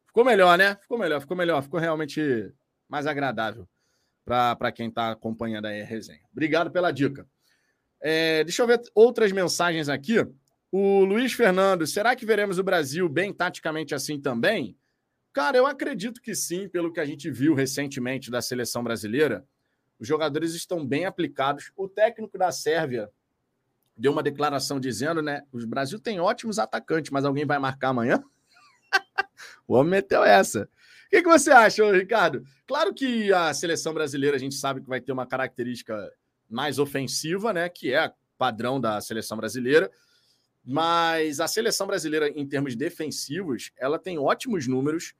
Ficou melhor, né? Ficou melhor, ficou melhor. Ficou realmente mais agradável para quem está acompanhando aí a resenha. Obrigado pela dica. É, deixa eu ver outras mensagens aqui. O Luiz Fernando, será que veremos o Brasil bem taticamente assim também? Cara, eu acredito que sim, pelo que a gente viu recentemente da seleção brasileira. Os jogadores estão bem aplicados. O técnico da Sérvia deu uma declaração dizendo, né? O Brasil tem ótimos atacantes, mas alguém vai marcar amanhã? o homem meteu essa. O que, que você acha, Ricardo? Claro que a seleção brasileira a gente sabe que vai ter uma característica mais ofensiva, né? Que é padrão da seleção brasileira. Mas a seleção brasileira, em termos defensivos, ela tem ótimos números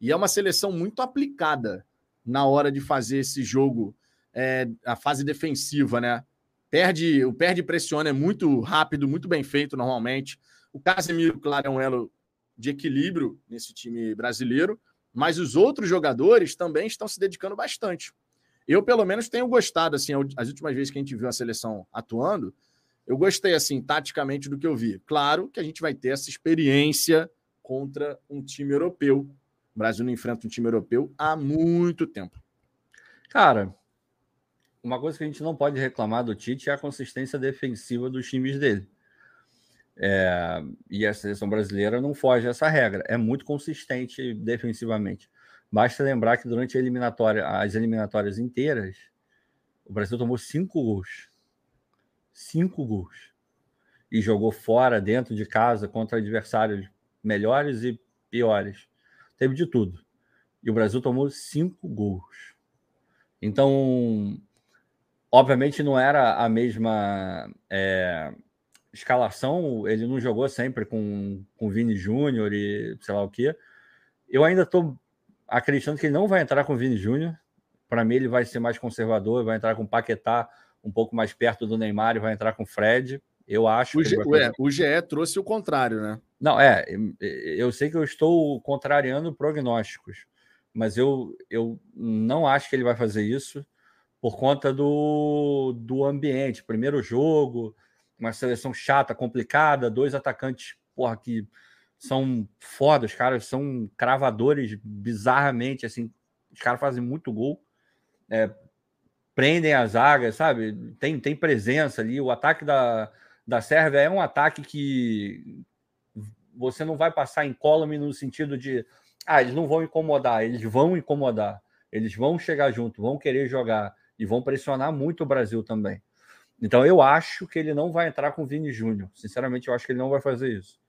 e é uma seleção muito aplicada na hora de fazer esse jogo, é, a fase defensiva, né? Perde, o perde e pressiona é muito rápido, muito bem feito normalmente. O Casemiro, claro, é um elo de equilíbrio nesse time brasileiro, mas os outros jogadores também estão se dedicando bastante. Eu, pelo menos, tenho gostado, assim, as últimas vezes que a gente viu a seleção atuando, eu gostei, assim, taticamente do que eu vi. Claro que a gente vai ter essa experiência contra um time europeu. O Brasil não enfrenta um time europeu há muito tempo. Cara, uma coisa que a gente não pode reclamar do Tite é a consistência defensiva dos times dele. É, e a seleção brasileira não foge dessa regra. É muito consistente defensivamente. Basta lembrar que durante eliminatória, as eliminatórias inteiras, o Brasil tomou cinco gols cinco gols. E jogou fora, dentro de casa, contra adversários melhores e piores. Teve de tudo. E o Brasil tomou cinco gols. Então, obviamente não era a mesma é, escalação, ele não jogou sempre com, com Vini Júnior e sei lá o quê. Eu ainda estou acreditando que ele não vai entrar com Vini Júnior. Para mim, ele vai ser mais conservador, vai entrar com Paquetá um pouco mais perto do Neymar e vai entrar com o Fred. Eu acho. O, G, fazer... o GE trouxe o contrário, né? Não, é. Eu sei que eu estou contrariando prognósticos, mas eu, eu não acho que ele vai fazer isso por conta do, do ambiente. Primeiro jogo, uma seleção chata, complicada, dois atacantes, porra, que são foda, os caras são cravadores bizarramente, assim, os caras fazem muito gol. É, prendem a zaga, sabe? Tem, tem presença ali. O ataque da, da Sérvia é um ataque que você não vai passar incólume no sentido de ah, eles não vão incomodar, eles vão incomodar, eles vão chegar junto, vão querer jogar e vão pressionar muito o Brasil também. Então eu acho que ele não vai entrar com o Vini Júnior. Sinceramente, eu acho que ele não vai fazer isso.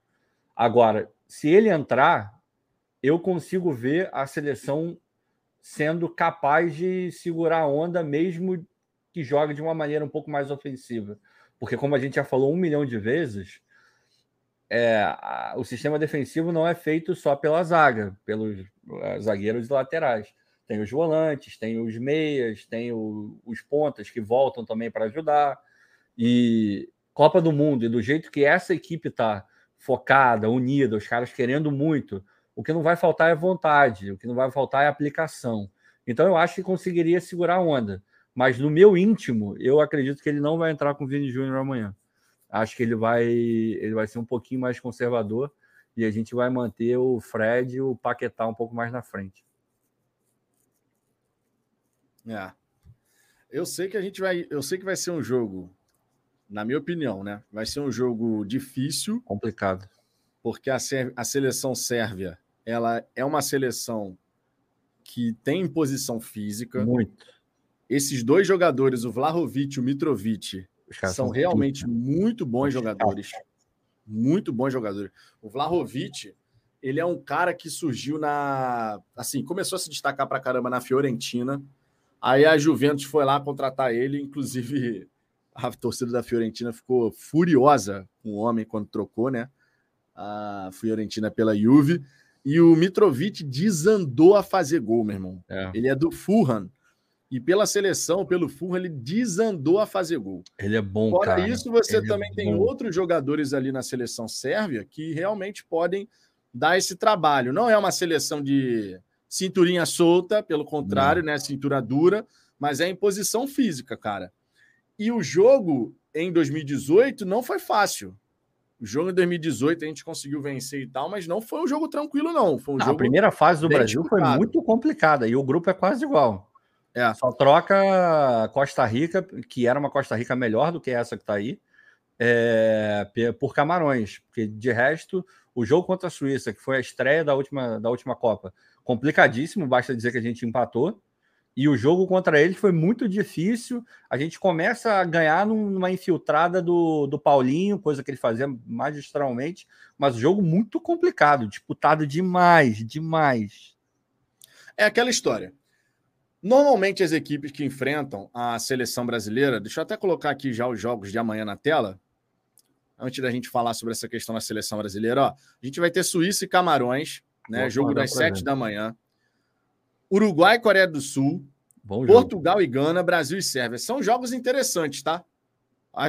Agora, se ele entrar, eu consigo ver a seleção sendo capaz de segurar a onda, mesmo que jogue de uma maneira um pouco mais ofensiva. Porque, como a gente já falou um milhão de vezes, é, o sistema defensivo não é feito só pela zaga, pelos uh, zagueiros e laterais. Tem os volantes, tem os meias, tem o, os pontas que voltam também para ajudar. E Copa do Mundo, e do jeito que essa equipe está focada, unida, os caras querendo muito, o que não vai faltar é vontade, o que não vai faltar é aplicação. Então eu acho que conseguiria segurar a onda. Mas no meu íntimo, eu acredito que ele não vai entrar com o Vini Júnior amanhã. Acho que ele vai, ele vai ser um pouquinho mais conservador e a gente vai manter o Fred e o Paquetá um pouco mais na frente. É. Eu sei que a gente vai, eu sei que vai ser um jogo, na minha opinião, né? Vai ser um jogo difícil, complicado, porque a, a seleção sérvia ela é uma seleção que tem imposição física. Muito. Esses dois jogadores, o Vlahovic e o Mitrovic, são, são realmente muito, muito bons jogadores. Muito bons jogadores. O Vlahovic, ele é um cara que surgiu na. Assim, começou a se destacar pra caramba na Fiorentina. Aí a Juventus foi lá contratar ele, inclusive a torcida da Fiorentina ficou furiosa com o homem quando trocou, né? A Fiorentina pela Juve. E o Mitrovic desandou a fazer gol, meu irmão. É. Ele é do Fulham. E pela seleção, pelo Fulham, ele desandou a fazer gol. Ele é bom, Fora cara. isso, você ele é também é tem outros jogadores ali na seleção sérvia que realmente podem dar esse trabalho. Não é uma seleção de cinturinha solta, pelo contrário, Não. né? Cintura dura, mas é em posição física, cara. E o jogo em 2018 não foi fácil. O jogo em 2018 a gente conseguiu vencer e tal, mas não foi um jogo tranquilo, não. Foi um ah, jogo a primeira fase do Brasil foi muito complicada e o grupo é quase igual. É. Só troca Costa Rica, que era uma Costa Rica melhor do que essa que está aí, é, por Camarões. Porque de resto, o jogo contra a Suíça, que foi a estreia da última, da última Copa, complicadíssimo, basta dizer que a gente empatou. E o jogo contra eles foi muito difícil. A gente começa a ganhar numa infiltrada do, do Paulinho, coisa que ele fazia magistralmente, mas o jogo muito complicado, disputado demais, demais. É aquela história. Normalmente as equipes que enfrentam a seleção brasileira, deixa eu até colocar aqui já os jogos de amanhã na tela, antes da gente falar sobre essa questão da seleção brasileira, ó, a gente vai ter Suíça e Camarões, né? Boa, jogo das sete da manhã. Uruguai e Coreia do Sul. Portugal e Gana, Brasil e Sérvia. São jogos interessantes, tá?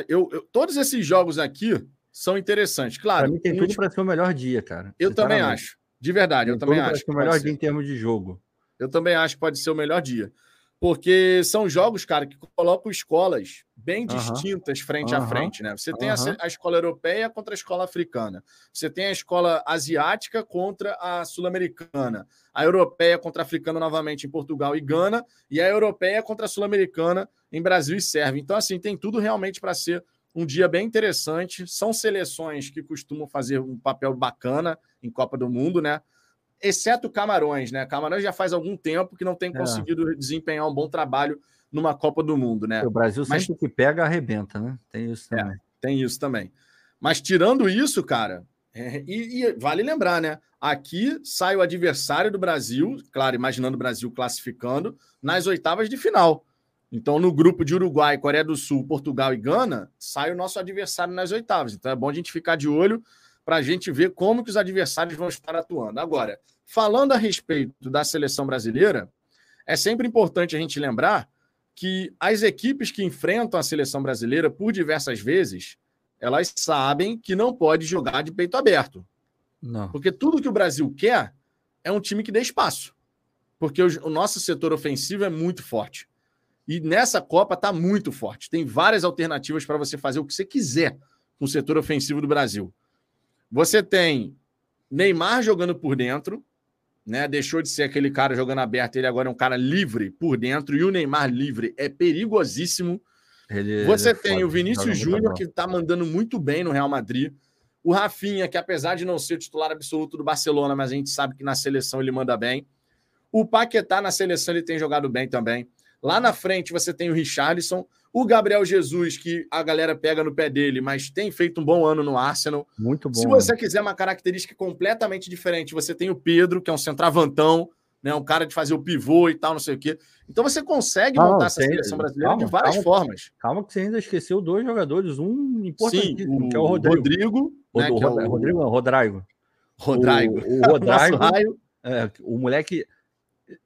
Eu, eu todos esses jogos aqui são interessantes. Claro. Pra mim tem tudo para ser o melhor dia, cara. Eu também acho. De verdade, tem eu também acho. o melhor dia em termos de jogo. Eu também acho que pode ser o melhor dia. Porque são jogos, cara, que colocam escolas bem distintas frente a frente, né? Você tem a, a, escola europeia contra a escola africana. Você tem a escola asiática contra a sul-americana. A europeia contra a africana novamente em Portugal e Gana. E a europeia contra a sul-americana em Brasil e Sérvia. Então, assim, tem tudo realmente para ser um dia bem interessante. São seleções que costumam fazer um papel bacana em Copa do Mundo, né? Exceto Camarões, né? Camarões já faz algum tempo que não tem é. conseguido desempenhar um bom trabalho numa Copa do Mundo, né? O Brasil Mas... sempre que pega, arrebenta, né? Tem isso é, também. É, tem isso também. Mas tirando isso, cara, é, e, e, vale lembrar, né? Aqui sai o adversário do Brasil, claro, imaginando o Brasil classificando, nas oitavas de final. Então, no grupo de Uruguai, Coreia do Sul, Portugal e Gana, sai o nosso adversário nas oitavas. Então é bom a gente ficar de olho para a gente ver como que os adversários vão estar atuando. Agora, falando a respeito da seleção brasileira, é sempre importante a gente lembrar que as equipes que enfrentam a seleção brasileira, por diversas vezes, elas sabem que não pode jogar de peito aberto. Não. Porque tudo que o Brasil quer é um time que dê espaço. Porque o, o nosso setor ofensivo é muito forte. E nessa Copa está muito forte. Tem várias alternativas para você fazer o que você quiser com o setor ofensivo do Brasil. Você tem Neymar jogando por dentro, né? Deixou de ser aquele cara jogando aberto, ele agora é um cara livre por dentro, e o Neymar livre é perigosíssimo. Ele, Você ele é tem foda, o Vinícius Júnior, que está mandando muito bem no Real Madrid. O Rafinha, que apesar de não ser o titular absoluto do Barcelona, mas a gente sabe que na seleção ele manda bem. O Paquetá na seleção ele tem jogado bem também. Lá na frente você tem o Richarlison. O Gabriel Jesus, que a galera pega no pé dele, mas tem feito um bom ano no Arsenal. Muito bom. Se você né? quiser uma característica completamente diferente, você tem o Pedro, que é um centravantão, né, um cara de fazer o pivô e tal, não sei o quê. Então você consegue não, montar essa tem, seleção brasileira calma, de várias calma, formas. Calma que você ainda esqueceu dois jogadores, um o, que é o Rodrigo. Rodrigo, né, o, é o, Rodrigo Rodrigo. Rodrigo. O, o Rodrigo, é, o moleque...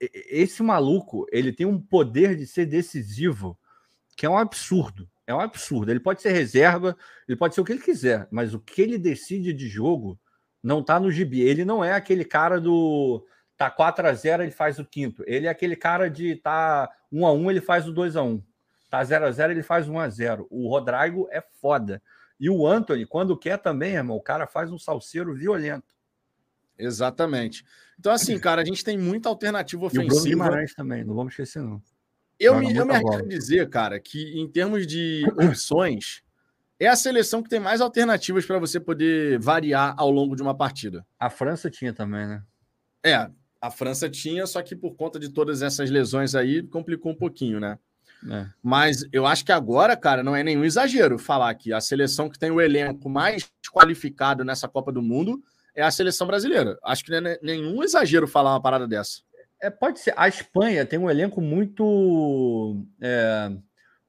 Esse maluco, ele tem um poder de ser decisivo que é um absurdo. É um absurdo. Ele pode ser reserva, ele pode ser o que ele quiser, mas o que ele decide de jogo não tá no gibi. Ele não é aquele cara do tá 4 a 0 ele faz o quinto. Ele é aquele cara de tá 1 a 1 ele faz o 2 a 1 Tá 0 a 0 ele faz 1 a 0 O Rodrigo é foda. E o Anthony, quando quer também, irmão, o cara faz um salseiro violento. Exatamente. Então, assim, cara, a gente tem muita alternativa ofensiva. E o Bruno Guimarães também, não vamos esquecer, não. Eu me, eu me arrisco dizer, cara, que em termos de opções, é a seleção que tem mais alternativas para você poder variar ao longo de uma partida. A França tinha também, né? É, a França tinha, só que por conta de todas essas lesões aí, complicou um pouquinho, né? É. Mas eu acho que agora, cara, não é nenhum exagero falar que a seleção que tem o elenco mais qualificado nessa Copa do Mundo é a seleção brasileira. Acho que não é nenhum exagero falar uma parada dessa. É, pode ser. A Espanha tem um elenco muito é,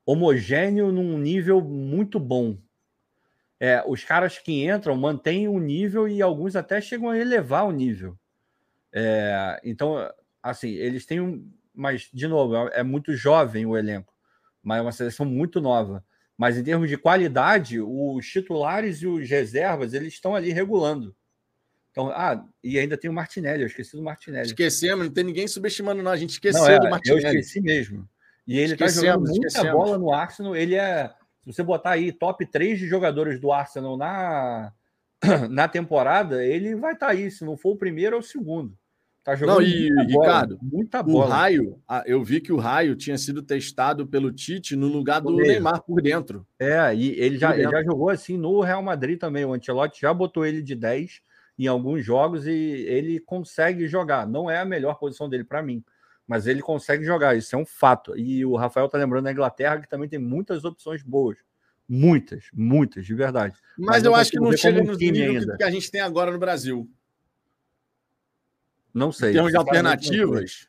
homogêneo num nível muito bom. É, os caras que entram mantêm o nível e alguns até chegam a elevar o nível. É, então, assim, eles têm um. Mas, de novo, é, é muito jovem o elenco, mas é uma seleção muito nova. Mas em termos de qualidade, os titulares e os reservas eles estão ali regulando. Então, ah, e ainda tem o Martinelli, eu esqueci do Martinelli. Esquecemos, não tem ninguém subestimando, não. A gente esqueceu não, é, do Martinelli. Eu esqueci mesmo. E ele está jogando muita esquecemos. bola no Arsenal. Ele é, se você botar aí top 3 de jogadores do Arsenal na, na temporada, ele vai estar tá aí. Se não for o primeiro, é o segundo. Tá jogando não, e, muita Ricardo, bola, muita bola. O Raio, eu vi que o Raio tinha sido testado pelo Tite no lugar do Neymar por dentro. É, e ele já, ele já jogou assim no Real Madrid também. O Ancelotti já botou ele de 10 em alguns jogos e ele consegue jogar. Não é a melhor posição dele para mim, mas ele consegue jogar, isso é um fato. E o Rafael tá lembrando da Inglaterra que também tem muitas opções boas. Muitas, muitas, de verdade. Mas, mas eu acho que não chega no nível que a gente tem agora no Brasil. Não sei. Em termos de alternativas,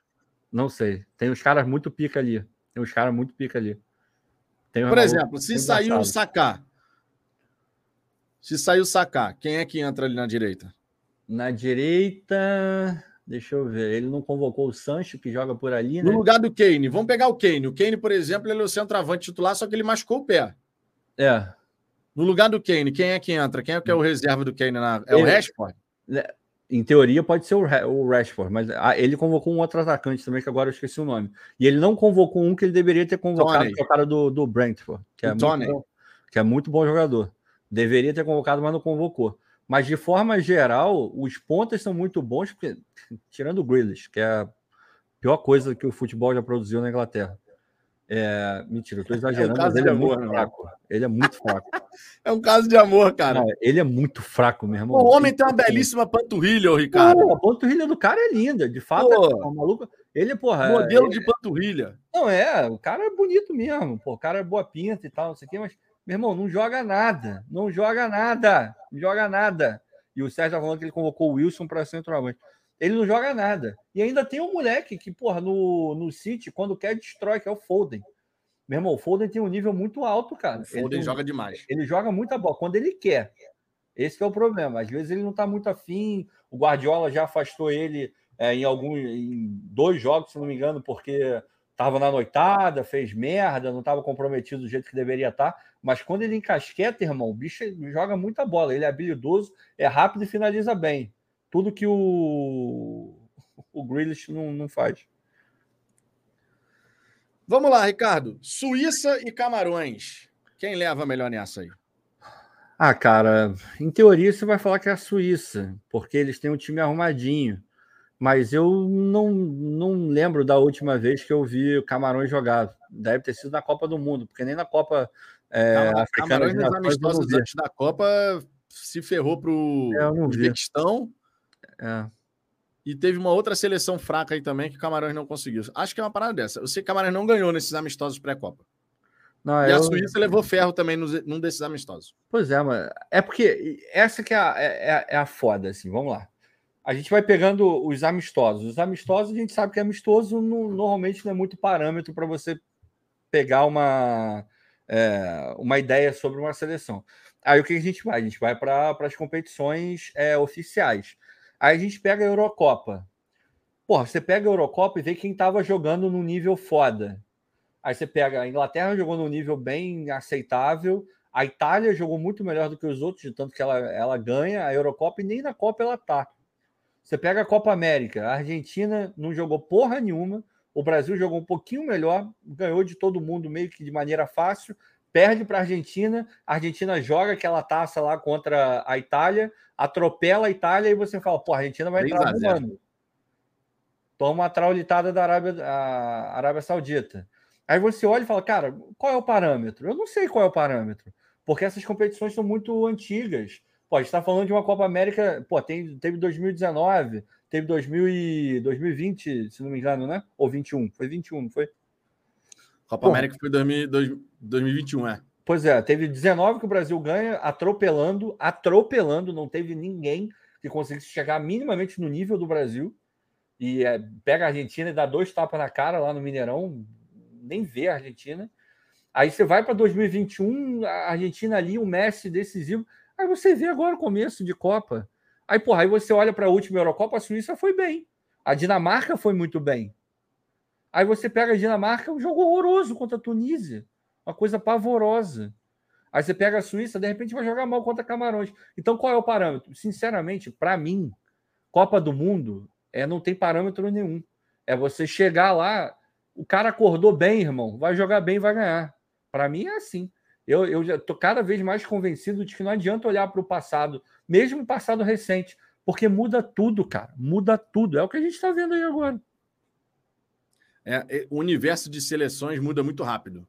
Não sei. Tem uns caras muito pica ali. Tem uns caras muito pica ali. Por exemplo, se sair o Sacar. Se sair o Sacar, quem é que entra ali na direita? Na direita. Deixa eu ver. Ele não convocou o Sancho, que joga por ali, né? No lugar do Kane. Vamos pegar o Kane. O Kane, por exemplo, ele é o centroavante titular, só que ele machucou o pé. É. No lugar do Kane, quem é que entra? Quem é que é o reserva do Kane? Na... É ele... o Rashford? Né, em teoria pode ser o Rashford, mas ele convocou um outro atacante também, que agora eu esqueci o nome. E ele não convocou um que ele deveria ter convocado, que é o cara do, do Brentford, que é, muito bom, que é muito bom jogador. Deveria ter convocado, mas não convocou. Mas de forma geral, os pontas são muito bons, porque, tirando o Grealish, que é a pior coisa que o futebol já produziu na Inglaterra. É, mentira, eu tô exagerando, é um mas ele é amor, muito fraco. Ele é muito fraco. é um caso de amor, cara. Não, ele é muito fraco, meu irmão. O homem tem uma belíssima panturrilha, Ricardo. Pô, a panturrilha do cara é linda, de fato. Pô, é maluco. Ele, porra. Modelo é, de panturrilha. Não, é, o cara é bonito mesmo, pô, o cara é boa pinta e tal, não sei o quê, mas, meu irmão, não joga nada. Não joga nada. Joga nada. E o Sérgio tá falando que ele convocou o Wilson para centroavante. Ele não joga nada. E ainda tem um moleque que, porra, no, no City, quando quer, destrói, que é o Foden. Meu irmão, o Foden tem um nível muito alto, cara. O Foden ele, joga demais. Ele joga muita bola quando ele quer. Esse é o problema. Às vezes ele não está muito afim. O Guardiola já afastou ele é, em alguns, em dois jogos, se não me engano, porque estava na noitada, fez merda, não estava comprometido do jeito que deveria estar. Tá. Mas quando ele encasqueta, irmão, o bicho joga muita bola. Ele é habilidoso, é rápido e finaliza bem tudo que o, o Grealish não, não faz. Vamos lá, Ricardo. Suíça e Camarões. Quem leva melhor nessa aí? Ah, cara, em teoria você vai falar que é a Suíça, porque eles têm um time arrumadinho. Mas eu não, não lembro da última vez que eu vi o Camarões jogar. Deve ter sido na Copa do Mundo, porque nem na Copa é, Africana. Camarões nas amistosos antes da Copa se ferrou para o é, Uzbequistão é. E teve uma outra seleção fraca aí também que o Camarões não conseguiu. Acho que é uma parada dessa. Eu sei que o Camarões não ganhou nesses amistosos pré-copa. Não, e eu... a Suíça levou ferro também num desses amistosos. Pois é, mas é porque essa que é a, é, é, é a foda, assim. Vamos lá. A gente vai pegando os amistosos. Os amistosos, a gente sabe que amistoso não, normalmente não é muito parâmetro para você pegar uma, é, uma ideia sobre uma seleção. Aí o que a gente vai? A gente vai para as competições é, oficiais. Aí a gente pega a Eurocopa. Porra, você pega a Eurocopa e vê quem estava jogando no nível foda. Aí você pega a Inglaterra jogou num nível bem aceitável, a Itália jogou muito melhor do que os outros, de tanto que ela, ela ganha a Eurocopa e nem na Copa ela tá. Você pega a Copa América, a Argentina não jogou porra nenhuma, o Brasil jogou um pouquinho melhor, ganhou de todo mundo meio que de maneira fácil, perde para a Argentina, a Argentina joga aquela taça lá contra a Itália, atropela a Itália e você fala, pô, a Argentina vai entrar no ano. Toma uma traulitada da Arábia, a Arábia Saudita. Aí você olha e fala, cara, qual é o parâmetro? Eu não sei qual é o parâmetro, porque essas competições são muito antigas. Pô, a gente está falando de uma Copa América, pô, tem, teve 2019, teve 2000 e 2020, se não me engano, né? Ou 21, foi 21, não foi? Copa Pô, América foi 2000, 2021, é. Pois é, teve 19 que o Brasil ganha, atropelando, atropelando, não teve ninguém que conseguisse chegar minimamente no nível do Brasil. E é, pega a Argentina e dá dois tapas na cara lá no Mineirão, nem vê a Argentina. Aí você vai para 2021, a Argentina ali, o Messi decisivo. Aí você vê agora o começo de Copa. Aí, porra, aí você olha para a última Eurocopa, a Suíça foi bem. A Dinamarca foi muito bem. Aí você pega a Dinamarca, um jogo horroroso contra a Tunísia. Uma coisa pavorosa. Aí você pega a Suíça, de repente vai jogar mal contra Camarões. Então qual é o parâmetro? Sinceramente, para mim, Copa do Mundo é não tem parâmetro nenhum. É você chegar lá, o cara acordou bem, irmão, vai jogar bem, vai ganhar. Para mim é assim. Eu, eu já tô cada vez mais convencido de que não adianta olhar para o passado, mesmo o passado recente, porque muda tudo, cara. Muda tudo. É o que a gente está vendo aí agora. É, é, o universo de seleções muda muito rápido.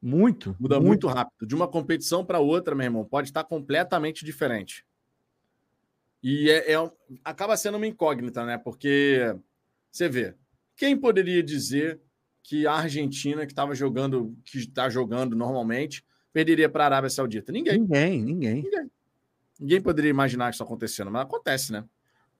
Muito. Muda muito, muito rápido. De uma competição para outra, meu irmão, pode estar completamente diferente. E é, é, acaba sendo uma incógnita, né? Porque você vê, quem poderia dizer que a Argentina, que estava jogando, que está jogando normalmente, perderia para a Arábia Saudita? Ninguém. Ninguém, ninguém. Ninguém. Ninguém poderia imaginar isso acontecendo, mas acontece, né?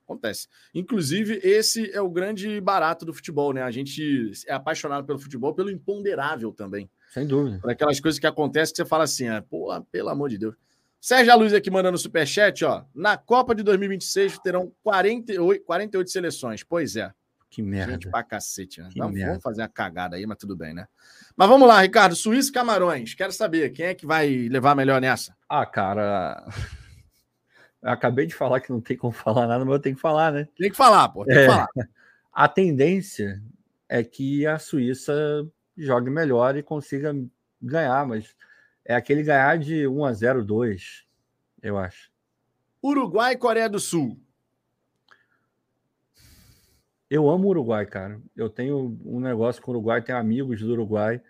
Acontece. Inclusive, esse é o grande barato do futebol, né? A gente é apaixonado pelo futebol, pelo imponderável também. Sem dúvida. Por aquelas coisas que acontecem que você fala assim, ah, pô, pelo amor de Deus. Sérgio Luz aqui mandando superchat, ó. Na Copa de 2026 terão 48, 48 seleções. Pois é. Que merda. Gente pra cacete, né? Vamos, vamos, fazer a cagada aí, mas tudo bem, né? Mas vamos lá, Ricardo. Suíça e Camarões. Quero saber quem é que vai levar melhor nessa. Ah, cara. Eu acabei de falar que não tem como falar nada, mas eu tenho que falar, né? Tem que falar, pô. Tem é, que falar. A tendência é que a Suíça jogue melhor e consiga ganhar, mas é aquele ganhar de 1 a 0 2, eu acho. Uruguai e Coreia do Sul. Eu amo o Uruguai, cara. Eu tenho um negócio com o Uruguai, tenho amigos do Uruguai.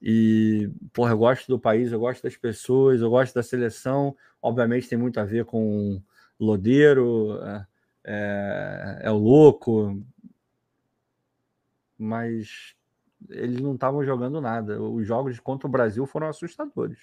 E, porra, eu gosto do país, eu gosto das pessoas, eu gosto da seleção. Obviamente tem muito a ver com Lodeiro, é, é, é o louco. Mas eles não estavam jogando nada. Os jogos contra o Brasil foram assustadores.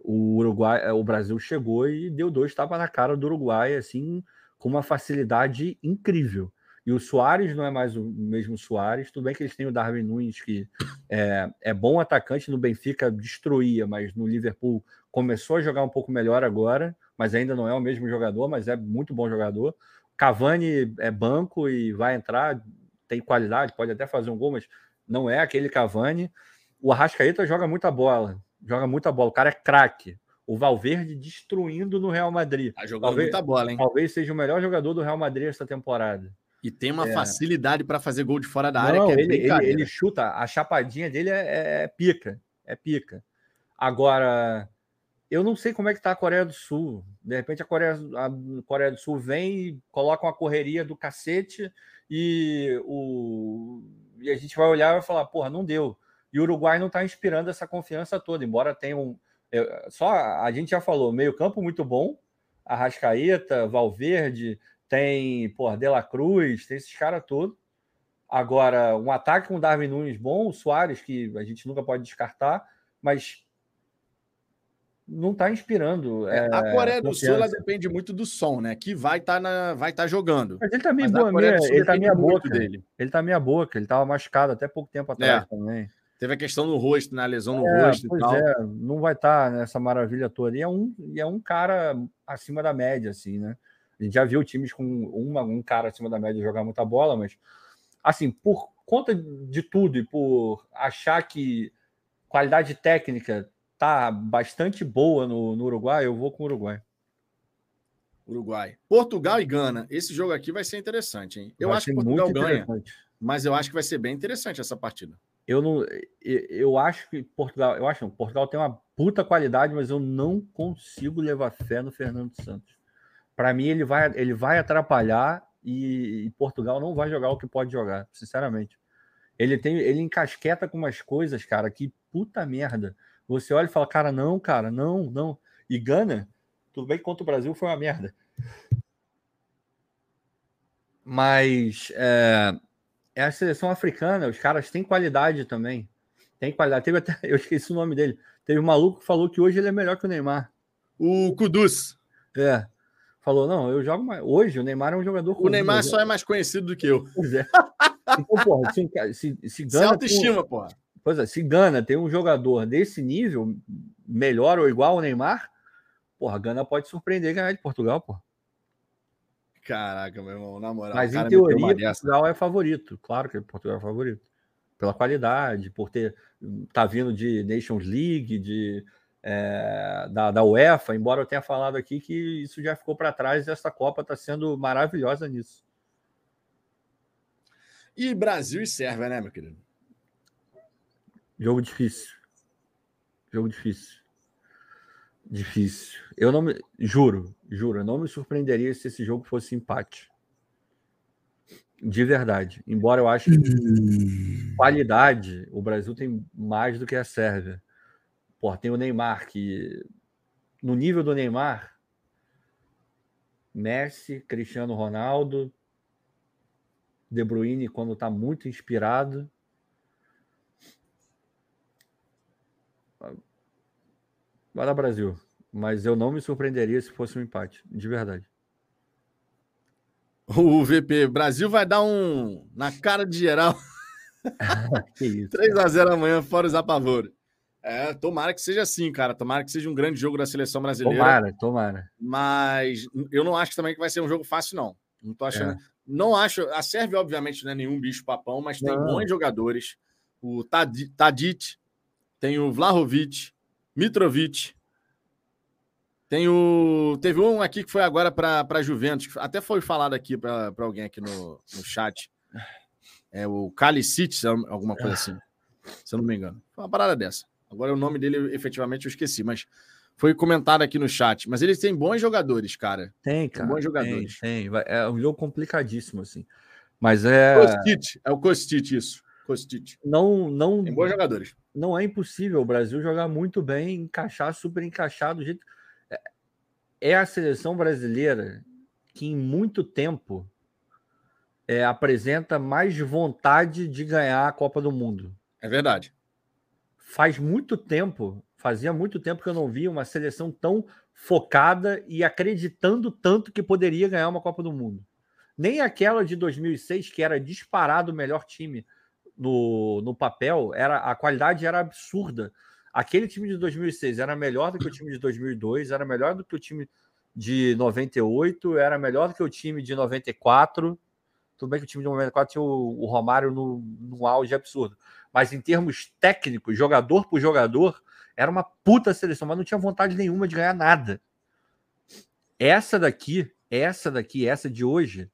O Uruguai, é, o Brasil chegou e deu dois tapas na cara do Uruguai, assim, com uma facilidade incrível. E o Soares não é mais o mesmo Soares. Tudo bem que eles têm o Darwin Nunes, que é, é bom atacante, no Benfica destruía, mas no Liverpool começou a jogar um pouco melhor agora, mas ainda não é o mesmo jogador, mas é muito bom jogador. Cavani é banco e vai entrar, tem qualidade, pode até fazer um gol, mas não é aquele Cavani. O Arrascaeta joga muita bola, joga muita bola. O cara é craque. O Valverde destruindo no Real Madrid. Tá jogando talvez, muita bola, hein? Talvez seja o melhor jogador do Real Madrid essa temporada. E tem uma é. facilidade para fazer gol de fora da área Não, que é ele, ele, ele, chuta, a chapadinha dele é, é, é, pica, é pica. Agora, eu não sei como é que tá a Coreia do Sul. De repente a Coreia, a Coreia do Sul vem e coloca uma correria do cacete e, o, e a gente vai olhar e vai falar, porra, não deu. E o Uruguai não está inspirando essa confiança toda, embora tenha um. Só a gente já falou, meio campo muito bom, Arrascaeta, Valverde, tem, pô, De La Cruz, tem esses caras todos. Agora, um ataque com o Darwin Nunes bom, o Soares, que a gente nunca pode descartar, mas não está inspirando. É, a Coreia do Sul ela depende muito do som, né? Que vai estar tá vai tá jogando. Mas ele tá meio boa, meia, ele tá meia boca dele. Ele tá meia boca, ele tava machucado até pouco tempo atrás é. também. Teve a questão no rosto, na né? lesão no é, rosto e tal. É, não vai estar tá nessa maravilha toda. E é um, e é um cara acima da média, assim, né? A gente já viu times com uma, um cara acima da média jogar muita bola, mas assim, por conta de tudo e por achar que qualidade técnica tá bastante boa no, no Uruguai, eu vou com o Uruguai. Uruguai. Portugal e Gana. Esse jogo aqui vai ser interessante, hein? Eu vai acho que Portugal ganha, mas eu acho que vai ser bem interessante essa partida. Eu não, eu acho que Portugal, eu acho que Portugal tem uma puta qualidade, mas eu não consigo levar fé no Fernando Santos. Para mim, ele vai, ele vai atrapalhar e, e, Portugal não vai jogar o que pode jogar, sinceramente. Ele tem, ele encasqueta com umas coisas, cara, que puta merda. Você olha e fala, cara, não, cara, não, não. E Gana, tudo bem que contra o Brasil foi uma merda. Mas é, é a seleção africana, os caras têm qualidade também. Tem qualidade. Teve até, eu esqueci o nome dele. Teve um maluco que falou que hoje ele é melhor que o Neymar. O Kudus. É falou: não, eu jogo mais. Hoje o Neymar é um jogador. O Neymar só é mais conhecido do que eu. Pois é. Então, porra, se, se, se Gana. Sem autoestima, tem, porra. Pois é, se Gana tem um jogador desse nível, melhor ou igual ao Neymar, porra, Gana pode surpreender e ganhar de Portugal, porra. Caraca, meu irmão, na moral. Mas em teoria, Portugal é favorito. Claro que Portugal é favorito. Pela qualidade, por ter. tá vindo de Nations League, de é, da, da UEFA, embora eu tenha falado aqui que isso já ficou para trás e essa Copa está sendo maravilhosa nisso. E Brasil e Sérvia, né, meu querido? Jogo difícil. Jogo difícil. Difícil. Eu não me. Juro, juro, eu não me surpreenderia se esse jogo fosse empate. De verdade. Embora eu ache que qualidade, o Brasil tem mais do que a Sérvia. Pô, tem o Neymar, que no nível do Neymar, Messi, Cristiano Ronaldo, De Bruyne, quando está muito inspirado. Vai dar Brasil. Mas eu não me surpreenderia se fosse um empate, de verdade. O VP, Brasil vai dar um na cara de geral. que isso. 3x0 amanhã, fora os apavoros. É, tomara que seja assim, cara. Tomara que seja um grande jogo da seleção brasileira. Tomara, tomara. Mas eu não acho também que vai ser um jogo fácil, não. Não tô achando. É. Não acho. A Sérvia, obviamente, não é nenhum bicho papão, mas tem não. bons jogadores. O Tadic, tem o Vlahovic, Mitrovic. Tem o. Teve um aqui que foi agora para Juventus, até foi falado aqui para alguém aqui no, no chat. É o Kalicic, alguma coisa assim. Se eu não me engano. Foi uma parada dessa. Agora o nome dele efetivamente eu esqueci, mas foi comentado aqui no chat. Mas eles têm bons jogadores, cara. Tem, cara. Tem bons jogadores. Tem, tem. É um jogo complicadíssimo, assim. Mas é. Kostic, é o Kostic, isso. Kostic. Não, não. Tem bons jogadores. Não é impossível o Brasil jogar muito bem, encaixar, super encaixado. Do jeito... É, é a seleção brasileira que em muito tempo é, apresenta mais vontade de ganhar a Copa do Mundo. É verdade faz muito tempo, fazia muito tempo que eu não via uma seleção tão focada e acreditando tanto que poderia ganhar uma Copa do Mundo. Nem aquela de 2006, que era disparado o melhor time no, no papel, era a qualidade era absurda. Aquele time de 2006 era melhor do que o time de 2002, era melhor do que o time de 98, era melhor do que o time de 94. Tudo bem que o time de 94 tinha o, o Romário no, no auge absurdo mas em termos técnicos, jogador por jogador, era uma puta seleção, mas não tinha vontade nenhuma de ganhar nada. Essa daqui, essa daqui, essa de hoje,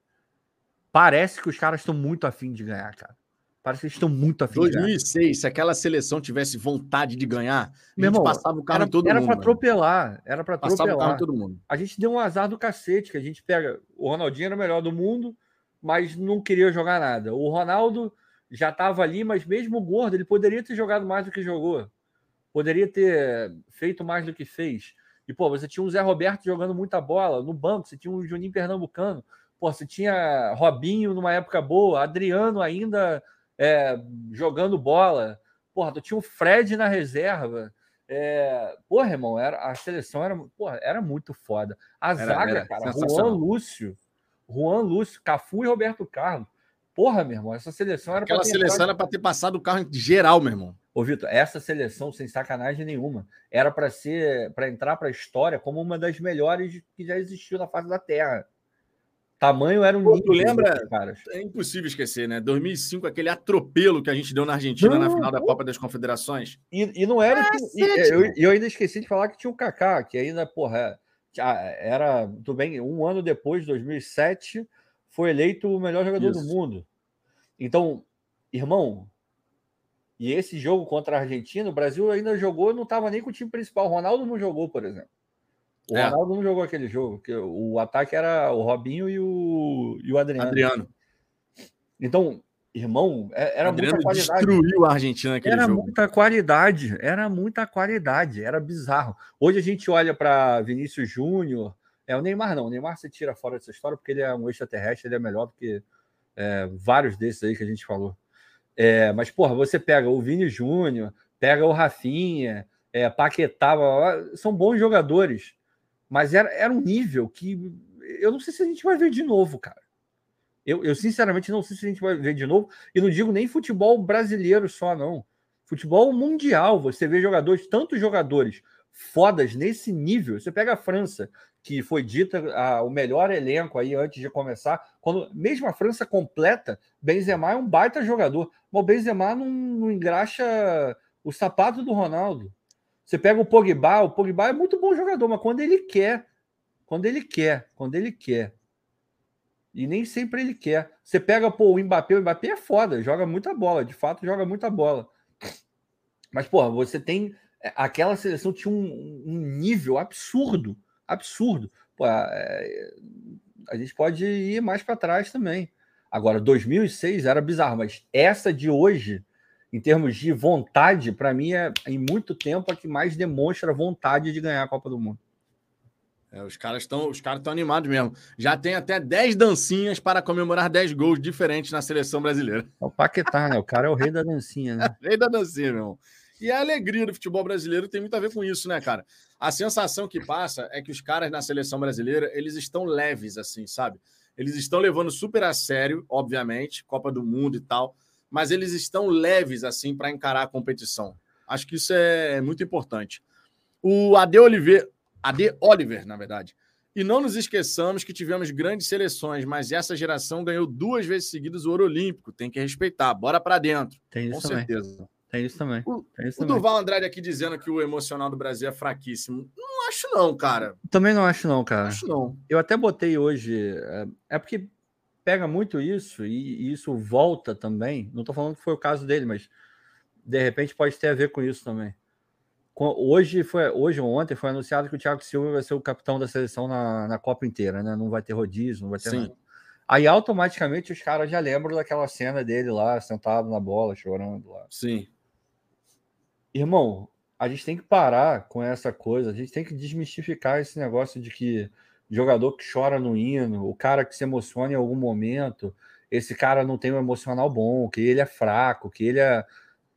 parece que os caras estão muito afim de ganhar, cara. Parece que eles estão muito afim 2006, se aquela seleção tivesse vontade de ganhar, Meu a gente irmão, passava o carro era, em todo era mundo. Era para atropelar, era para atropelar. Passava o carro em todo mundo. A gente deu um azar do cacete, que a gente pega, o Ronaldinho era o melhor do mundo, mas não queria jogar nada. O Ronaldo já estava ali, mas mesmo gordo, ele poderia ter jogado mais do que jogou. Poderia ter feito mais do que fez. E, pô, você tinha o Zé Roberto jogando muita bola no banco, você tinha o Juninho Pernambucano, pô, você tinha Robinho numa época boa, Adriano ainda é, jogando bola, porra, tu tinha o Fred na reserva. É, porra, irmão, era, a seleção era, porra, era muito foda. A era, zaga, era cara, Juan Lúcio, Juan Lúcio, Cafu e Roberto Carlos. Porra, meu irmão, essa seleção era Aquela seleção era para ter passado o carro em geral, meu irmão. Ô, Vitor, essa seleção, sem sacanagem nenhuma, era para ser, para entrar para a história como uma das melhores que já existiu na face da Terra. Tamanho era um Pô, Tu lembra? Caras. É impossível esquecer, né? 2005, aquele atropelo que a gente deu na Argentina não, na final da Copa das Confederações. E, e não era. É, que, e, eu, eu, ainda esqueci de falar que tinha o Kaká, que ainda, porra, era. Tudo bem, um ano depois, 2007 foi eleito o melhor jogador Isso. do mundo. Então, irmão, e esse jogo contra a Argentina, o Brasil ainda jogou, não estava nem com o time principal. O Ronaldo não jogou, por exemplo. O é. Ronaldo não jogou aquele jogo, que o ataque era o Robinho e o, e o Adriano. Adriano. Então, irmão, é, era Adriano muita qualidade. destruiu a Argentina naquele era jogo. Era muita qualidade, era muita qualidade, era bizarro. Hoje a gente olha para Vinícius Júnior, é o Neymar não, o Neymar se tira fora dessa história porque ele é um extraterrestre, ele é melhor do que é, vários desses aí que a gente falou. É, mas, porra, você pega o Vini Júnior, pega o Rafinha, é, Paquetá, são bons jogadores, mas era, era um nível que eu não sei se a gente vai ver de novo, cara. Eu, eu, sinceramente não sei se a gente vai ver de novo, e não digo nem futebol brasileiro só, não. Futebol mundial, você vê jogadores, tantos jogadores fodas nesse nível. Você pega a França, que foi dita o melhor elenco aí antes de começar, quando mesmo a França completa, Benzema é um baita jogador, mas o Benzema não, não engraxa o sapato do Ronaldo. Você pega o Pogba, o Pogba é muito bom jogador, mas quando ele quer, quando ele quer, quando ele quer. E nem sempre ele quer. Você pega pô, o Mbappé, o Mbappé é foda, joga muita bola, de fato joga muita bola. Mas, pô, você tem. É, aquela seleção tinha um, um nível absurdo absurdo. Pô, é, a gente pode ir mais para trás também. Agora, 2006 era bizarro, mas essa de hoje, em termos de vontade, para mim é em muito tempo a que mais demonstra vontade de ganhar a Copa do Mundo. É, os caras estão os caras estão animados mesmo. Já tem até 10 dancinhas para comemorar 10 gols diferentes na seleção brasileira. É o Paquetá, né? O cara é o rei da dancinha, né? rei da dancinha, meu irmão. E a alegria do futebol brasileiro tem muito a ver com isso, né, cara? A sensação que passa é que os caras na seleção brasileira, eles estão leves, assim, sabe? Eles estão levando super a sério, obviamente, Copa do Mundo e tal, mas eles estão leves assim para encarar a competição. Acho que isso é muito importante. O Ade Oliver, Ade Oliver, na verdade. E não nos esqueçamos que tivemos grandes seleções, mas essa geração ganhou duas vezes seguidas o ouro olímpico. Tem que respeitar. Bora para dentro. Tem isso Com também. Tem isso também. O, Tem isso o também. Durval Andrade aqui dizendo que o emocional do Brasil é fraquíssimo. Não acho, não, cara. Também não acho, não, cara. Acho não. Eu até botei hoje. É, é porque pega muito isso e, e isso volta também. Não estou falando que foi o caso dele, mas de repente pode ter a ver com isso também. Hoje foi hoje ou ontem foi anunciado que o Thiago Silva vai ser o capitão da seleção na, na Copa inteira, né? Não vai ter rodízio, não vai ter Sim. nada. Aí automaticamente os caras já lembram daquela cena dele lá, sentado na bola, chorando lá. Sim. Irmão, a gente tem que parar com essa coisa, a gente tem que desmistificar esse negócio de que jogador que chora no hino, o cara que se emociona em algum momento, esse cara não tem um emocional bom, que ele é fraco, que ele é.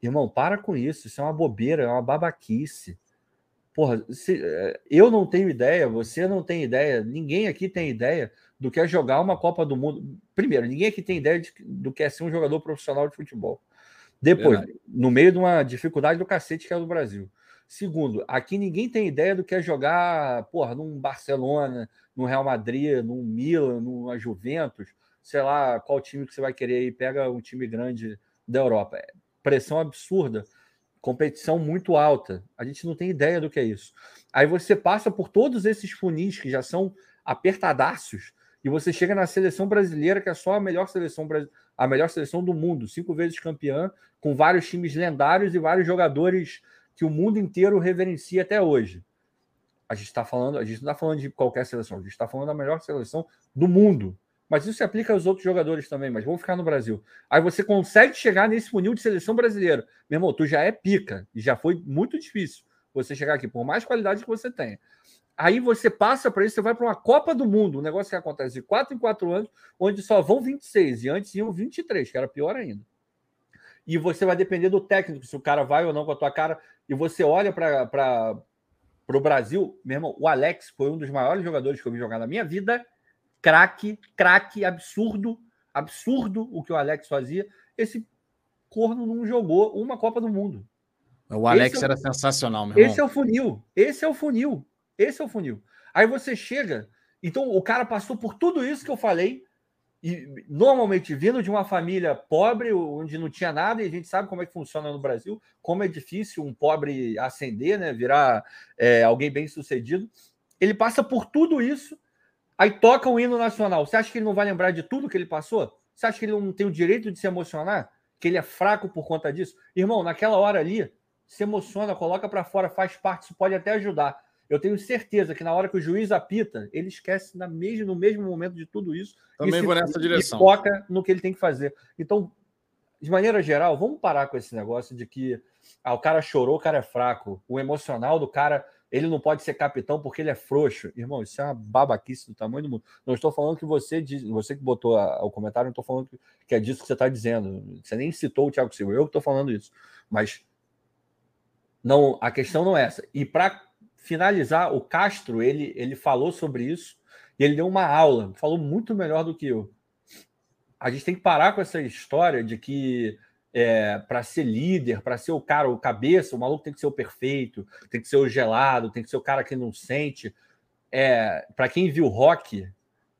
Irmão, para com isso, isso é uma bobeira, é uma babaquice. Porra, se, eh, eu não tenho ideia, você não tem ideia, ninguém aqui tem ideia do que é jogar uma Copa do Mundo. Primeiro, ninguém aqui tem ideia de, do que é ser um jogador profissional de futebol. Depois, Verdade. no meio de uma dificuldade do cacete que é do Brasil. Segundo, aqui ninguém tem ideia do que é jogar, porra, num Barcelona, no Real Madrid, num Milan, numa Juventus, sei lá, qual time que você vai querer aí, pega um time grande da Europa. É pressão absurda, competição muito alta. A gente não tem ideia do que é isso. Aí você passa por todos esses funis que já são apertadaços e você chega na seleção brasileira, que é só a melhor seleção a melhor seleção do mundo, cinco vezes campeã, com vários times lendários e vários jogadores que o mundo inteiro reverencia até hoje. A gente está falando, a gente não está falando de qualquer seleção, a gente está falando da melhor seleção do mundo. Mas isso se aplica aos outros jogadores também, mas vamos ficar no Brasil. Aí você consegue chegar nesse funil de seleção brasileira. Meu irmão, tu já é pica, e já foi muito difícil você chegar aqui, por mais qualidade que você tenha. Aí você passa para isso, você vai para uma Copa do Mundo, um negócio que acontece de 4 em 4 anos, onde só vão 26, e antes iam 23, que era pior ainda. E você vai depender do técnico, se o cara vai ou não com a tua cara. E você olha para o Brasil, meu irmão, o Alex foi um dos maiores jogadores que eu vi jogar na minha vida. Craque, craque, absurdo, absurdo o que o Alex fazia. Esse corno não jogou uma Copa do Mundo. O Alex é era sensacional, meu irmão. Esse é o funil. Esse é o funil. Esse é o funil. Aí você chega. Então, o cara passou por tudo isso que eu falei. E normalmente vindo de uma família pobre, onde não tinha nada, e a gente sabe como é que funciona no Brasil, como é difícil um pobre ascender, né? Virar é, alguém bem sucedido. Ele passa por tudo isso, aí toca um hino nacional. Você acha que ele não vai lembrar de tudo que ele passou? Você acha que ele não tem o direito de se emocionar? Que ele é fraco por conta disso? Irmão, naquela hora ali, se emociona, coloca para fora, faz parte, isso pode até ajudar. Eu tenho certeza que na hora que o juiz apita, ele esquece na mesmo, no mesmo momento de tudo isso. Também vou nessa direção. E foca no que ele tem que fazer. Então, de maneira geral, vamos parar com esse negócio de que ah, o cara chorou, o cara é fraco. O emocional do cara, ele não pode ser capitão porque ele é frouxo. Irmão, isso é uma babaquice do tamanho do mundo. Não estou falando que você diz, você que botou a, o comentário, não estou falando que, que é disso que você está dizendo. Você nem citou o Thiago Silva, eu que estou falando isso. Mas não, a questão não é essa. E para finalizar, o Castro, ele, ele falou sobre isso e ele deu uma aula, falou muito melhor do que eu. A gente tem que parar com essa história de que é, para ser líder, para ser o cara, o cabeça, o maluco tem que ser o perfeito, tem que ser o gelado, tem que ser o cara que não sente. É, para quem viu Rock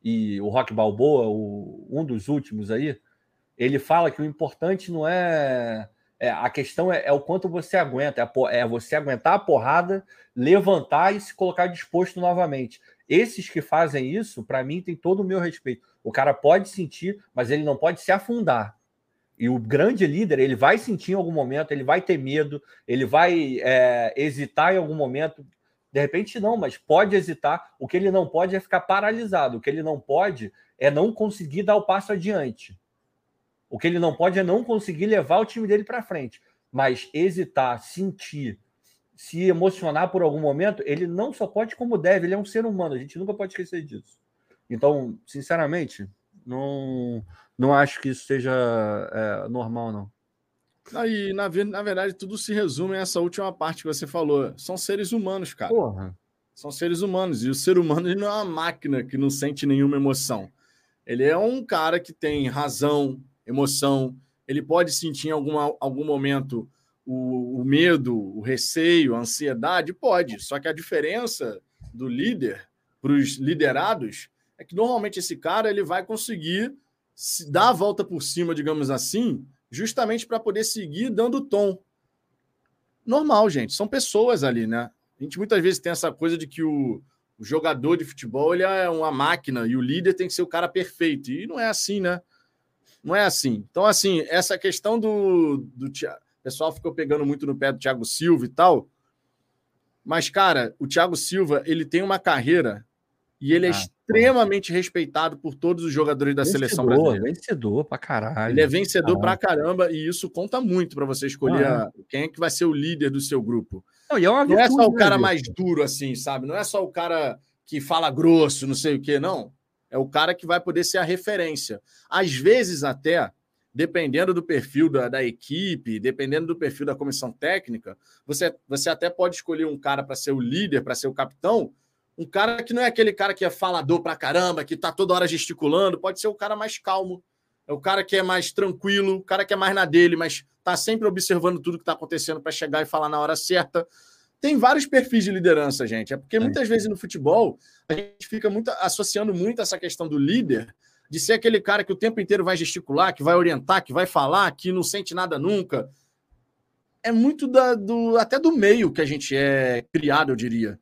e o Rock Balboa, o, um dos últimos aí, ele fala que o importante não é é, a questão é, é, o quanto você aguenta, é, é, você aguentar a porrada, levantar e se colocar disposto novamente. Esses que fazem isso, para mim, tem todo o meu respeito. O cara pode sentir, mas ele não pode se afundar. E o grande líder, ele vai sentir em algum momento, ele vai ter medo, ele vai é, hesitar em algum momento. De repente, não, mas pode hesitar. O que ele não pode é ficar paralisado. O que ele não pode é não conseguir dar o passo adiante. O que ele não pode é não conseguir levar o time dele para frente. Mas hesitar, sentir, se emocionar por algum momento, ele não só pode como deve, ele é um ser humano, a gente nunca pode esquecer disso. Então, sinceramente, não, não acho que isso seja é, normal, não. Aí, na, na verdade, tudo se resume a essa última parte que você falou. São seres humanos, cara. Porra. São seres humanos. E o ser humano não é uma máquina que não sente nenhuma emoção. Ele é um cara que tem razão, emoção, ele pode sentir em alguma, algum momento o, o medo, o receio, a ansiedade? Pode. Só que a diferença do líder para os liderados é que normalmente esse cara ele vai conseguir dar a volta por cima, digamos assim, justamente para poder seguir dando tom. Normal, gente. São pessoas ali, né? A gente muitas vezes tem essa coisa de que o, o jogador de futebol ele é uma máquina e o líder tem que ser o cara perfeito. E não é assim, né? Não é assim. Então, assim, essa questão do, do o pessoal ficou pegando muito no pé do Thiago Silva e tal. Mas, cara, o Thiago Silva ele tem uma carreira e ele é ah, extremamente pô. respeitado por todos os jogadores da vencedor, seleção brasileira. Vencedor pra caralho. Ele é vencedor caralho. pra caramba e isso conta muito para você escolher ah, quem é que vai ser o líder do seu grupo. Não, é não é só o cara mais duro assim, sabe? Não é só o cara que fala grosso, não sei o quê, não. É o cara que vai poder ser a referência. Às vezes, até, dependendo do perfil da, da equipe, dependendo do perfil da comissão técnica, você, você até pode escolher um cara para ser o líder, para ser o capitão, um cara que não é aquele cara que é falador pra caramba, que tá toda hora gesticulando, pode ser o cara mais calmo, é o cara que é mais tranquilo, o cara que é mais na dele, mas tá sempre observando tudo que tá acontecendo para chegar e falar na hora certa tem vários perfis de liderança, gente. É porque muitas vezes no futebol a gente fica muito associando muito essa questão do líder de ser aquele cara que o tempo inteiro vai gesticular, que vai orientar, que vai falar, que não sente nada nunca. É muito da, do até do meio que a gente é criado, eu diria.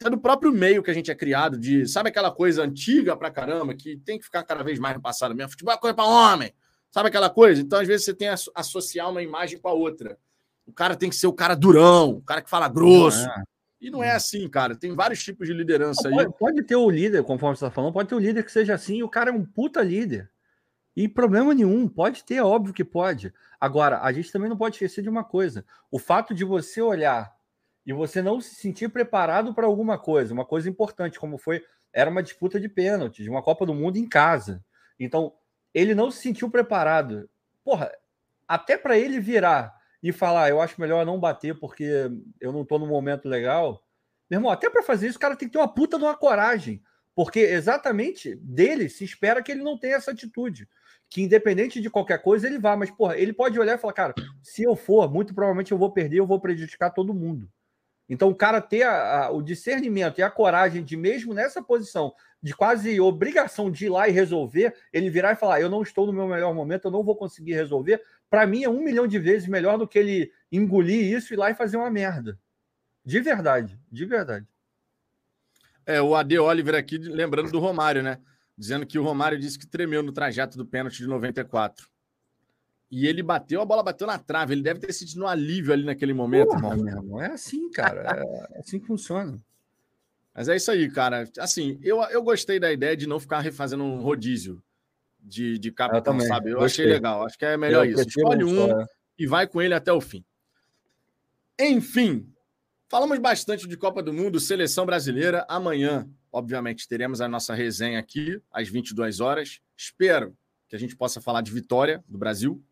Até do próprio meio que a gente é criado, de sabe aquela coisa antiga pra caramba que tem que ficar cada vez mais no passado mesmo. Futebol é coisa para homem. Sabe aquela coisa? Então, às vezes, você tem que associar uma imagem com a outra o cara tem que ser o cara durão, o cara que fala grosso. É. E não é assim, cara. Tem vários tipos de liderança não, aí. Pode, pode, ter o líder, conforme você está falando, pode ter o líder que seja assim, e o cara é um puta líder. E problema nenhum, pode ter, óbvio que pode. Agora, a gente também não pode esquecer de uma coisa: o fato de você olhar e você não se sentir preparado para alguma coisa, uma coisa importante, como foi, era uma disputa de pênalti, de uma Copa do Mundo em casa. Então, ele não se sentiu preparado. Porra, até para ele virar e falar, eu acho melhor não bater porque eu não estou no momento legal. Meu irmão, até para fazer isso, o cara tem que ter uma puta de uma coragem. Porque exatamente dele se espera que ele não tenha essa atitude. Que independente de qualquer coisa, ele vá. Mas, porra, ele pode olhar e falar, cara, se eu for, muito provavelmente eu vou perder, eu vou prejudicar todo mundo. Então, o cara ter a, a, o discernimento e a coragem de, mesmo nessa posição, de quase obrigação de ir lá e resolver, ele virar e falar: Eu não estou no meu melhor momento, eu não vou conseguir resolver, para mim é um milhão de vezes melhor do que ele engolir isso e ir lá e fazer uma merda. De verdade, de verdade. É, o AD Oliver aqui, lembrando do Romário, né? Dizendo que o Romário disse que tremeu no trajeto do pênalti de 94. E ele bateu, a bola bateu na trave. Ele deve ter sentido um alívio ali naquele momento, Porra, irmão. É assim, cara. É assim que funciona. Mas é isso aí, cara. Assim, eu, eu gostei da ideia de não ficar refazendo um rodízio de, de capitão, eu sabe? Eu Gostei. achei legal. Acho que é melhor eu isso. Escolhe um só, é. e vai com ele até o fim. Enfim, falamos bastante de Copa do Mundo, seleção brasileira. Amanhã, obviamente, teremos a nossa resenha aqui às 22 horas. Espero que a gente possa falar de vitória do Brasil.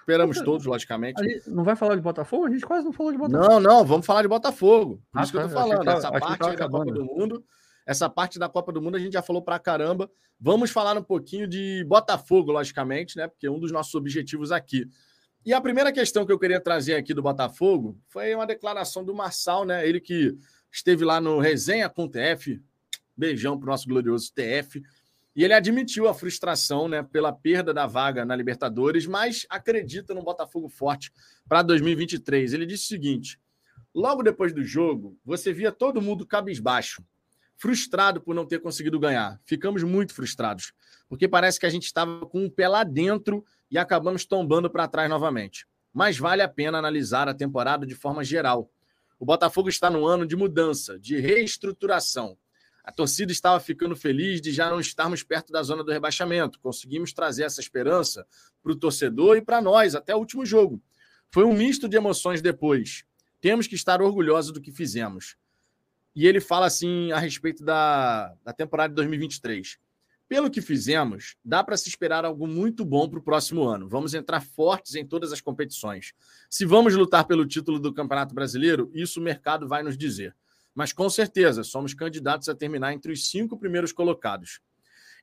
Esperamos todos, logicamente. não vai falar de Botafogo? A gente quase não falou de Botafogo. Não, não, vamos falar de Botafogo. Por ah, isso tá, que eu tô falando. Essa parte da Copa do Mundo essa parte da Copa do Mundo a gente já falou pra caramba. Vamos falar um pouquinho de Botafogo, logicamente, né? Porque é um dos nossos objetivos aqui. E a primeira questão que eu queria trazer aqui do Botafogo foi uma declaração do Marçal, né? Ele que esteve lá no Resenha com o TF. Beijão pro nosso glorioso TF. E ele admitiu a frustração né, pela perda da vaga na Libertadores, mas acredita no Botafogo forte para 2023. Ele disse o seguinte: logo depois do jogo, você via todo mundo cabisbaixo frustrado por não ter conseguido ganhar. Ficamos muito frustrados, porque parece que a gente estava com um pé lá dentro e acabamos tombando para trás novamente. Mas vale a pena analisar a temporada de forma geral. O Botafogo está no ano de mudança, de reestruturação. A torcida estava ficando feliz de já não estarmos perto da zona do rebaixamento. Conseguimos trazer essa esperança para o torcedor e para nós até o último jogo. Foi um misto de emoções depois. Temos que estar orgulhosos do que fizemos e ele fala assim a respeito da, da temporada de 2023. Pelo que fizemos, dá para se esperar algo muito bom para o próximo ano. Vamos entrar fortes em todas as competições. Se vamos lutar pelo título do Campeonato Brasileiro, isso o mercado vai nos dizer. Mas com certeza somos candidatos a terminar entre os cinco primeiros colocados.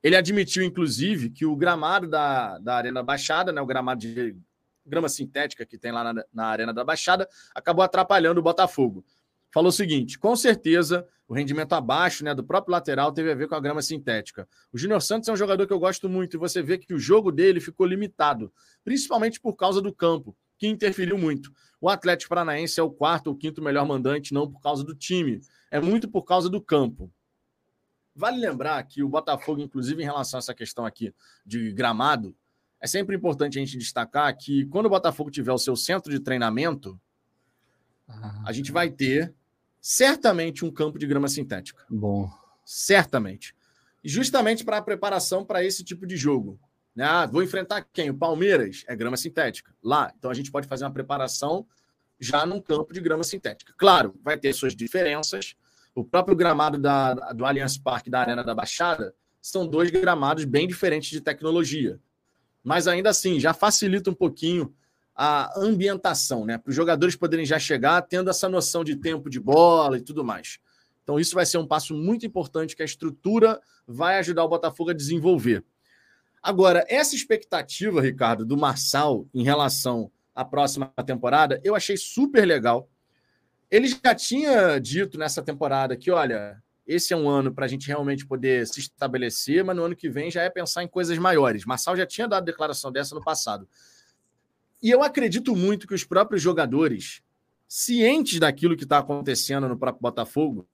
Ele admitiu, inclusive, que o gramado da, da Arena Baixada, né, o gramado de grama sintética que tem lá na, na Arena da Baixada, acabou atrapalhando o Botafogo. Falou o seguinte: com certeza o rendimento abaixo né, do próprio lateral teve a ver com a grama sintética. O Júnior Santos é um jogador que eu gosto muito e você vê que o jogo dele ficou limitado, principalmente por causa do campo, que interferiu muito. O Atlético Paranaense é o quarto ou quinto melhor mandante, não por causa do time, é muito por causa do campo. Vale lembrar que o Botafogo, inclusive em relação a essa questão aqui de gramado, é sempre importante a gente destacar que quando o Botafogo tiver o seu centro de treinamento, a gente vai ter certamente um campo de grama sintética. Bom. Certamente. Justamente para a preparação para esse tipo de jogo. Né? Ah, vou enfrentar quem? O Palmeiras é grama sintética. Lá. Então a gente pode fazer uma preparação já num campo de grama sintética. Claro, vai ter suas diferenças. O próprio gramado da, do Allianz Parque da Arena da Baixada são dois gramados bem diferentes de tecnologia. Mas ainda assim, já facilita um pouquinho a ambientação, né? Para os jogadores poderem já chegar tendo essa noção de tempo de bola e tudo mais. Então, isso vai ser um passo muito importante que a estrutura vai ajudar o Botafogo a desenvolver. Agora, essa expectativa, Ricardo, do Marçal em relação à próxima temporada, eu achei super legal. Ele já tinha dito nessa temporada que, olha, esse é um ano para a gente realmente poder se estabelecer, mas no ano que vem já é pensar em coisas maiores. Marçal já tinha dado declaração dessa no passado. E eu acredito muito que os próprios jogadores, cientes daquilo que está acontecendo no próprio Botafogo,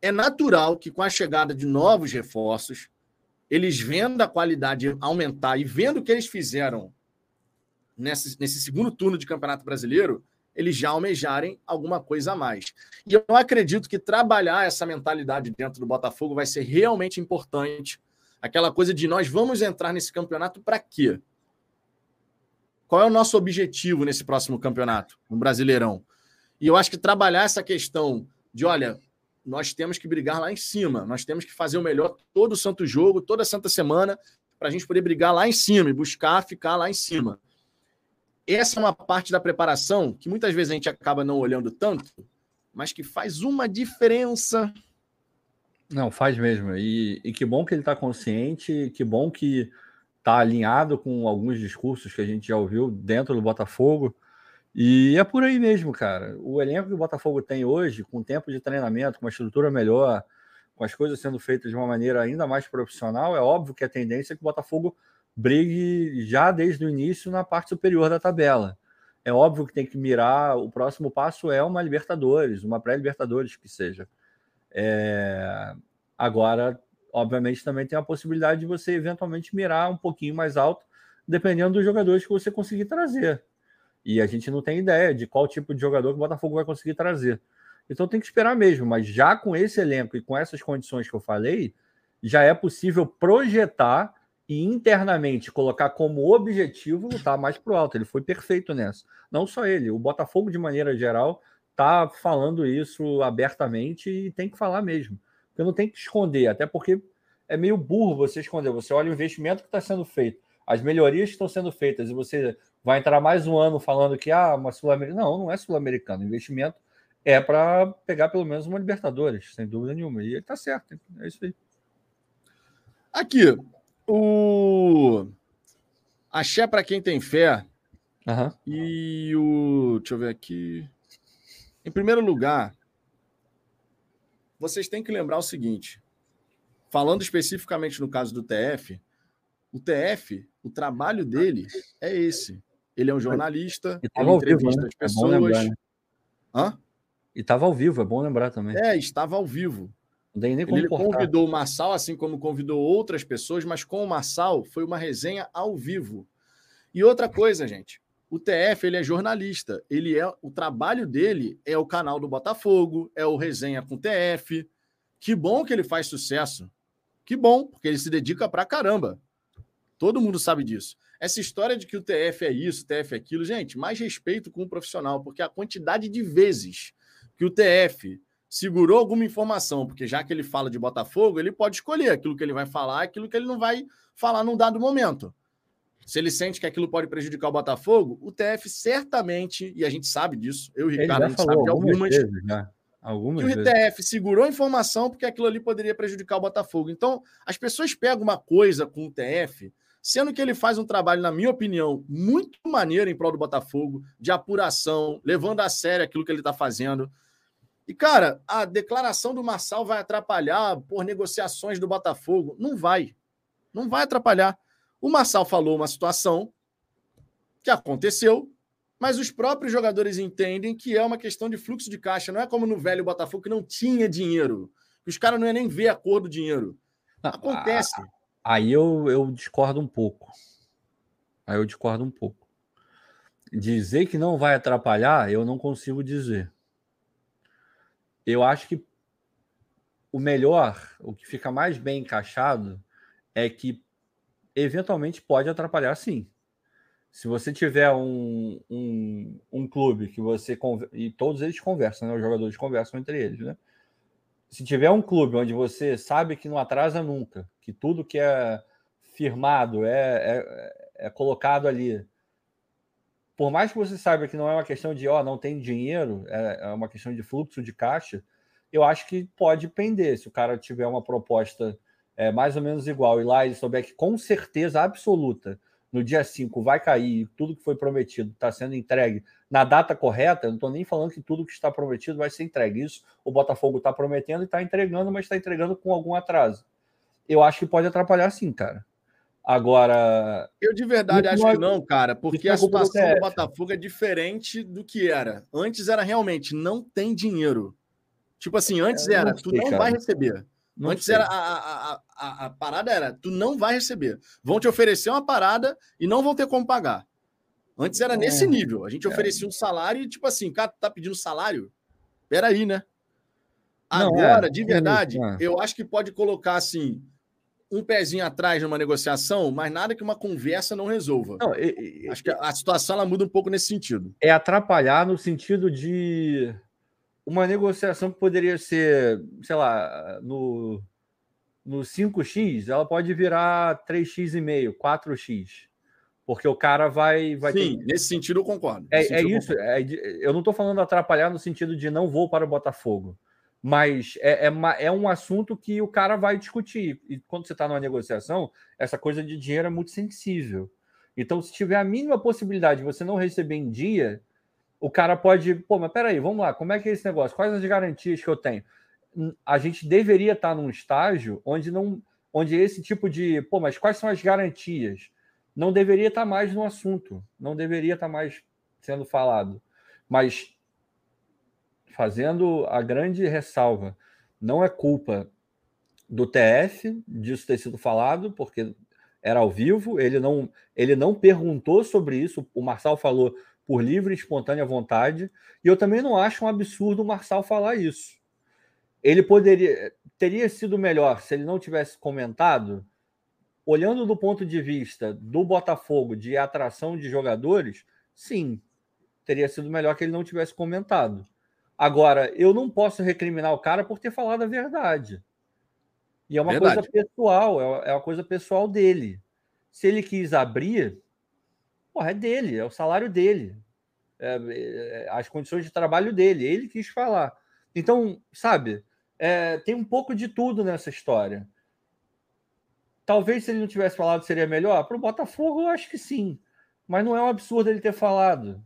é natural que com a chegada de novos reforços, eles vendo a qualidade aumentar e vendo o que eles fizeram nesse, nesse segundo turno de Campeonato Brasileiro, eles já almejarem alguma coisa a mais. E eu acredito que trabalhar essa mentalidade dentro do Botafogo vai ser realmente importante. Aquela coisa de nós vamos entrar nesse campeonato para quê? Qual é o nosso objetivo nesse próximo campeonato, no Brasileirão? E eu acho que trabalhar essa questão de, olha, nós temos que brigar lá em cima, nós temos que fazer o melhor todo santo jogo, toda santa semana, para a gente poder brigar lá em cima e buscar ficar lá em cima. Essa é uma parte da preparação que muitas vezes a gente acaba não olhando tanto, mas que faz uma diferença. Não, faz mesmo. E, e que bom que ele está consciente, que bom que está alinhado com alguns discursos que a gente já ouviu dentro do Botafogo. E é por aí mesmo, cara. O elenco que o Botafogo tem hoje, com tempo de treinamento, com uma estrutura melhor, com as coisas sendo feitas de uma maneira ainda mais profissional, é óbvio que a tendência é que o Botafogo brigue já desde o início na parte superior da tabela. É óbvio que tem que mirar, o próximo passo é uma Libertadores, uma pré-Libertadores que seja. É... Agora, obviamente também tem a possibilidade de você eventualmente mirar um pouquinho mais alto, dependendo dos jogadores que você conseguir trazer. E a gente não tem ideia de qual tipo de jogador que o Botafogo vai conseguir trazer. Então tem que esperar mesmo, mas já com esse elenco e com essas condições que eu falei, já é possível projetar e internamente colocar como objetivo lutar mais pro alto. Ele foi perfeito nessa. Não só ele, o Botafogo de maneira geral tá falando isso abertamente e tem que falar mesmo. Você não tem que esconder, até porque é meio burro você esconder. Você olha o investimento que está sendo feito, as melhorias que estão sendo feitas, e você vai entrar mais um ano falando que ah, uma Sul-Americana. Não, não é Sul-Americano. O investimento é para pegar pelo menos uma Libertadores, sem dúvida nenhuma. E ele está certo, é isso aí. Aqui, o Axé para quem tem fé. Uhum. E o. Deixa eu ver aqui. Em primeiro lugar, vocês têm que lembrar o seguinte: falando especificamente no caso do TF, o TF, o trabalho dele é esse. Ele é um jornalista, ele entrevista vivo, né? as é pessoas. É lembrar, né? Hã? E estava ao vivo, é bom lembrar também. É, estava ao vivo. ele convidou o Marçal, assim como convidou outras pessoas, mas com o Marçal foi uma resenha ao vivo. E outra coisa, gente, o TF ele é jornalista, ele é o trabalho dele é o canal do Botafogo, é o resenha com o TF. Que bom que ele faz sucesso. Que bom, porque ele se dedica pra caramba. Todo mundo sabe disso. Essa história de que o TF é isso, o TF é aquilo, gente, mais respeito com o profissional, porque a quantidade de vezes que o TF segurou alguma informação, porque já que ele fala de Botafogo, ele pode escolher aquilo que ele vai falar, aquilo que ele não vai falar num dado momento se ele sente que aquilo pode prejudicar o Botafogo, o TF certamente, e a gente sabe disso, eu e o Ricardo, a gente sabe de algumas. Vezes, né? Algumas que o ITF segurou a informação porque aquilo ali poderia prejudicar o Botafogo. Então, as pessoas pegam uma coisa com o TF, sendo que ele faz um trabalho, na minha opinião, muito maneiro em prol do Botafogo, de apuração, levando a sério aquilo que ele está fazendo. E, cara, a declaração do Marçal vai atrapalhar por negociações do Botafogo? Não vai. Não vai atrapalhar. O Marçal falou uma situação que aconteceu, mas os próprios jogadores entendem que é uma questão de fluxo de caixa. Não é como no velho Botafogo que não tinha dinheiro. Os caras não iam nem ver a cor do dinheiro. Acontece. Aí eu, eu discordo um pouco. Aí eu discordo um pouco. Dizer que não vai atrapalhar, eu não consigo dizer. Eu acho que o melhor, o que fica mais bem encaixado, é que eventualmente pode atrapalhar sim. Se você tiver um, um, um clube que você. E todos eles conversam, né? Os jogadores conversam entre eles, né? Se tiver um clube onde você sabe que não atrasa nunca, que tudo que é firmado é, é, é colocado ali. Por mais que você saiba que não é uma questão de, ó, não tem dinheiro, é, é uma questão de fluxo de caixa, eu acho que pode pender. Se o cara tiver uma proposta é, mais ou menos igual e lá ele souber que com certeza absoluta no dia 5 vai cair, tudo que foi prometido está sendo entregue na data correta, eu não estou nem falando que tudo que está prometido vai ser entregue. Isso o Botafogo está prometendo e está entregando, mas está entregando com algum atraso. Eu acho que pode atrapalhar sim, cara. Agora. Eu de verdade acho que não, cara, porque a situação do Botafogo é diferente do que era. Antes era realmente não tem dinheiro. Tipo assim, antes era, tu não vai receber. Não Antes sei. era a, a, a, a, parada era, tu não vai receber. Vão te oferecer uma parada e não vão ter como pagar. Antes era é. nesse nível. A gente é. oferecia um salário e, tipo assim, cara, tá pedindo salário? Peraí, né? Agora, é. de verdade, é. eu acho que pode colocar assim um pezinho atrás numa negociação, mas nada que uma conversa não resolva. Não, e, e, acho que a situação ela muda um pouco nesse sentido. É atrapalhar no sentido de uma negociação que poderia ser, sei lá, no, no 5x, ela pode virar 3x5, 4x. Porque o cara vai. vai Sim, ter... nesse sentido eu concordo. É, é isso. É, eu não estou falando atrapalhar no sentido de não vou para o Botafogo. Mas é, é, é, um assunto que o cara vai discutir. E quando você está numa negociação, essa coisa de dinheiro é muito sensível. Então, se tiver a mínima possibilidade de você não receber em dia, o cara pode, pô, mas peraí, vamos lá, como é que é esse negócio? Quais as garantias que eu tenho? A gente deveria estar num estágio onde não, onde esse tipo de, pô, mas quais são as garantias? Não deveria estar mais no assunto, não deveria estar mais sendo falado. Mas fazendo a grande ressalva, não é culpa do TF disso ter sido falado, porque era ao vivo, ele não, ele não perguntou sobre isso. O Marçal falou: por livre e espontânea vontade. E eu também não acho um absurdo o Marçal falar isso. Ele poderia teria sido melhor se ele não tivesse comentado, olhando do ponto de vista do Botafogo de atração de jogadores, sim, teria sido melhor que ele não tivesse comentado. Agora, eu não posso recriminar o cara por ter falado a verdade. E é uma verdade. coisa pessoal, é, é uma coisa pessoal dele. Se ele quis abrir, Porra, é dele, é o salário dele, é, é, as condições de trabalho dele, ele quis falar. Então, sabe, é, tem um pouco de tudo nessa história. Talvez se ele não tivesse falado seria melhor. Para o Botafogo, eu acho que sim. Mas não é um absurdo ele ter falado.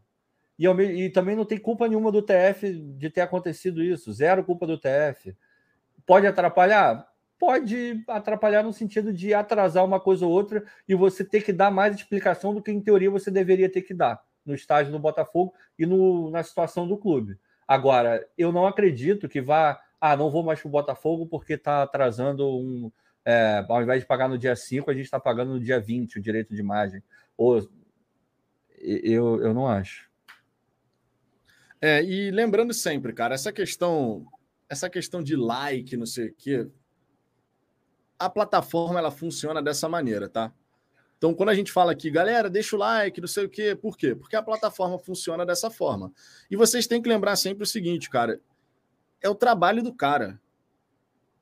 E, eu, e, também não tem culpa nenhuma do TF de ter acontecido isso. Zero culpa do TF. Pode atrapalhar? Pode atrapalhar no sentido de atrasar uma coisa ou outra e você ter que dar mais explicação do que, em teoria, você deveria ter que dar no estágio do Botafogo e no, na situação do clube. Agora, eu não acredito que vá. Ah, não vou mais para o Botafogo porque está atrasando um. É, ao invés de pagar no dia 5, a gente está pagando no dia 20 o direito de imagem. Ou, eu, eu não acho. É, e lembrando sempre, cara, essa questão, essa questão de like, não sei o quê, a plataforma ela funciona dessa maneira, tá? Então, quando a gente fala aqui, galera, deixa o like, não sei o quê, por quê? Porque a plataforma funciona dessa forma. E vocês têm que lembrar sempre o seguinte, cara, é o trabalho do cara.